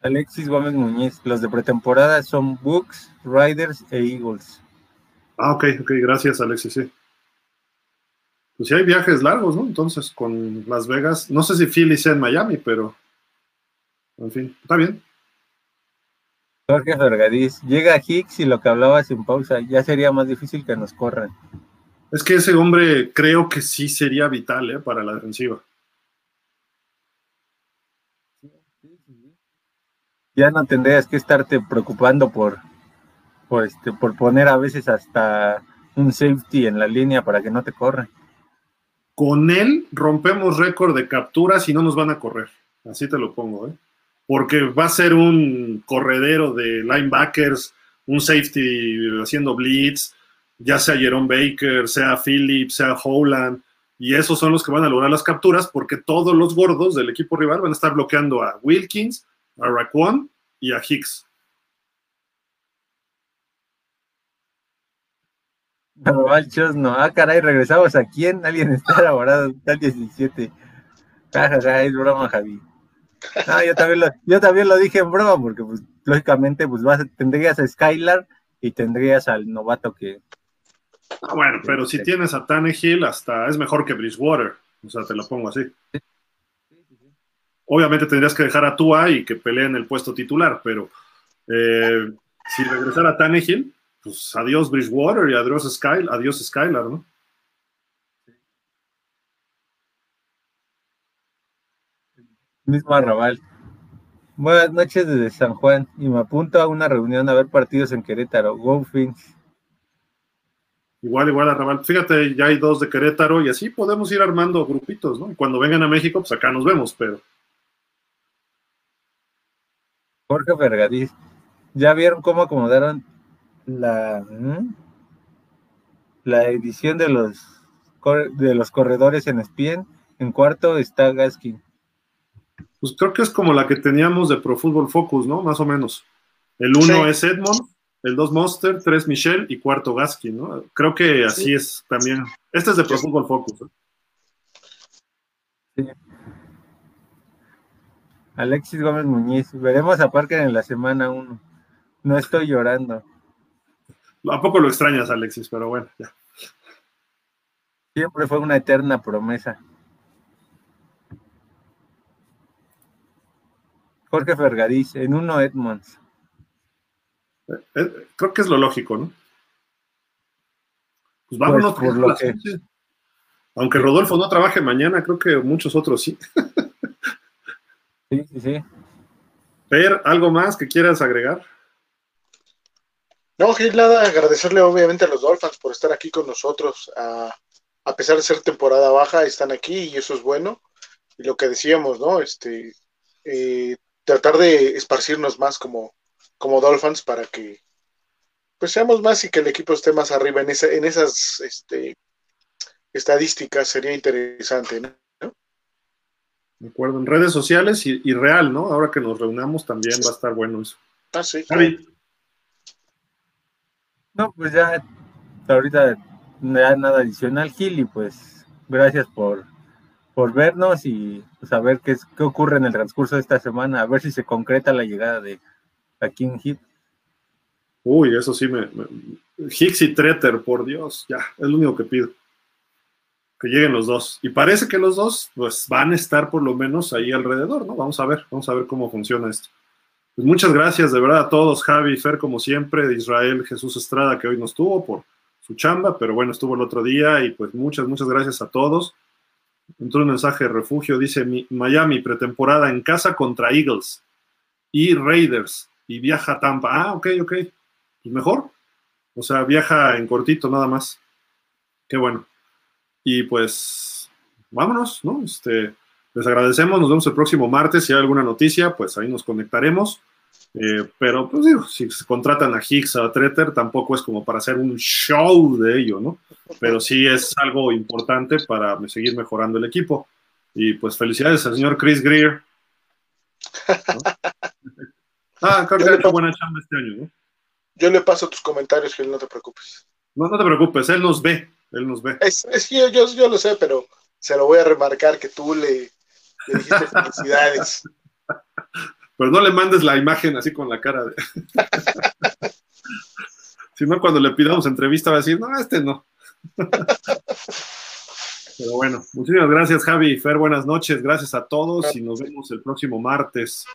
Alexis Gómez Muñiz, los de pretemporada son Bucks, Riders e Eagles. Ah, ok, ok, gracias Alexis, sí. Pues sí hay viajes largos, ¿no? Entonces, con Las Vegas, no sé si Philly sea en Miami, pero, en fin, está bien. Jorge Fergadís, llega Hicks y lo que hablaba sin pausa, ya sería más difícil que nos corran. Es que ese hombre creo que sí sería vital ¿eh? para la defensiva. Ya no tendrías que estarte preocupando por, por, este, por poner a veces hasta un safety en la línea para que no te corran. Con él rompemos récord de capturas y no nos van a correr. Así te lo pongo, ¿eh? Porque va a ser un corredero de linebackers, un safety haciendo blitz, ya sea Jerome Baker, sea Phillips, sea Howland, y esos son los que van a lograr las capturas porque todos los gordos del equipo rival van a estar bloqueando a Wilkins, a Raquan y a Hicks. No, no. Ah, caray, regresamos a quién? Alguien está elaborado, está el 17. Jajaja, es broma, Javi. Ah, yo también, lo, yo también lo dije en broma, porque pues, lógicamente pues vas, tendrías a Skylar y tendrías al novato que, Ah, bueno, pero si tienes a Tannehill, hasta es mejor que Bridgewater. O sea, te lo pongo así. Obviamente tendrías que dejar a Tua y que peleen el puesto titular, pero eh, si regresara a Tannehill, pues adiós Bridgewater y adiós, Skylar, adiós Skylar, ¿no? Mismo arrabal. Buenas noches desde San Juan y me apunto a una reunión a ver partidos en Querétaro. Go Fins. Igual, igual, Arrabal. Fíjate, ya hay dos de Querétaro y así podemos ir armando grupitos, ¿no? cuando vengan a México, pues acá nos vemos, pero. Jorge Vergadís, ¿ya vieron cómo acomodaron la, la edición de los, de los corredores en Spien? En cuarto está Gaskin. Pues creo que es como la que teníamos de Pro Football Focus, ¿no? Más o menos. El uno es Edmond, el 2 Monster, 3 Michelle y cuarto Gaskin, ¿no? Creo que así es también. Este es de Pro Football Focus. Alexis Gómez Muñiz, veremos a Parker en la semana 1. No estoy llorando. ¿A poco lo extrañas, Alexis? Pero bueno, ya. Siempre fue una eterna promesa. Jorge Fergadís, en uno Edmonds. Eh, creo que es lo lógico, ¿no? Pues vámonos pues, por lo que... Aunque Rodolfo no trabaje mañana, creo que muchos otros sí. sí, sí, sí. Per, ¿algo más que quieras agregar? No, Gil, nada, agradecerle obviamente a los Dolphins por estar aquí con nosotros. A, a, pesar de ser temporada baja, están aquí y eso es bueno. Y lo que decíamos, ¿no? Este, eh, tratar de esparcirnos más como, como Dolphins para que pues seamos más y que el equipo esté más arriba en, en esas este, estadísticas sería interesante, ¿no? De acuerdo, en redes sociales y, real, ¿no? Ahora que nos reunamos también va a estar bueno eso. Ah, sí. No, pues ya ahorita ya nada adicional, Gil, y pues gracias por, por vernos y saber qué, qué ocurre en el transcurso de esta semana, a ver si se concreta la llegada de, aquí en Hit. Uy, eso sí me, Hicks y Treter, por Dios, ya, es lo único que pido. Que lleguen los dos. Y parece que los dos, pues, van a estar por lo menos ahí alrededor, ¿no? Vamos a ver, vamos a ver cómo funciona esto. Pues muchas gracias de verdad a todos, Javi, Fer, como siempre, de Israel, Jesús Estrada, que hoy no estuvo por su chamba, pero bueno, estuvo el otro día y pues muchas, muchas gracias a todos. Entró un mensaje de refugio, dice Miami, pretemporada en casa contra Eagles y Raiders y viaja a Tampa. Ah, ok, ok. Pues mejor. O sea, viaja en cortito nada más. Qué bueno. Y pues, vámonos, ¿no? Este, les agradecemos, nos vemos el próximo martes. Si hay alguna noticia, pues ahí nos conectaremos. Eh, pero, pues digo, si se contratan a Higgs o a Treter, tampoco es como para hacer un show de ello, ¿no? Pero sí es algo importante para seguir mejorando el equipo. Y pues felicidades al señor Chris Greer. Ah, creo que ha hecho buena chamba este año, ¿no? Yo le paso tus comentarios, Gil, no te preocupes. No, no te preocupes, él nos ve, él nos ve. Es, es que yo, yo, yo, lo sé, pero se lo voy a remarcar que tú le, le dijiste felicidades. Pero no le mandes la imagen así con la cara de... si no, cuando le pidamos entrevista va a decir, no, este no. Pero bueno, muchísimas gracias Javi Fer, buenas noches, gracias a todos y nos vemos el próximo martes.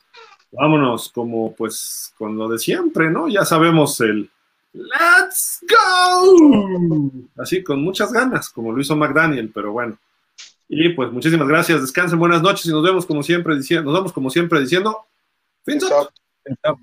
Vámonos como pues con lo de siempre, ¿no? Ya sabemos el Let's go. Así con muchas ganas, como lo hizo McDaniel, pero bueno. Y pues muchísimas gracias, descansen, buenas noches y nos vemos como siempre diciendo, nos vemos como siempre diciendo, fins up.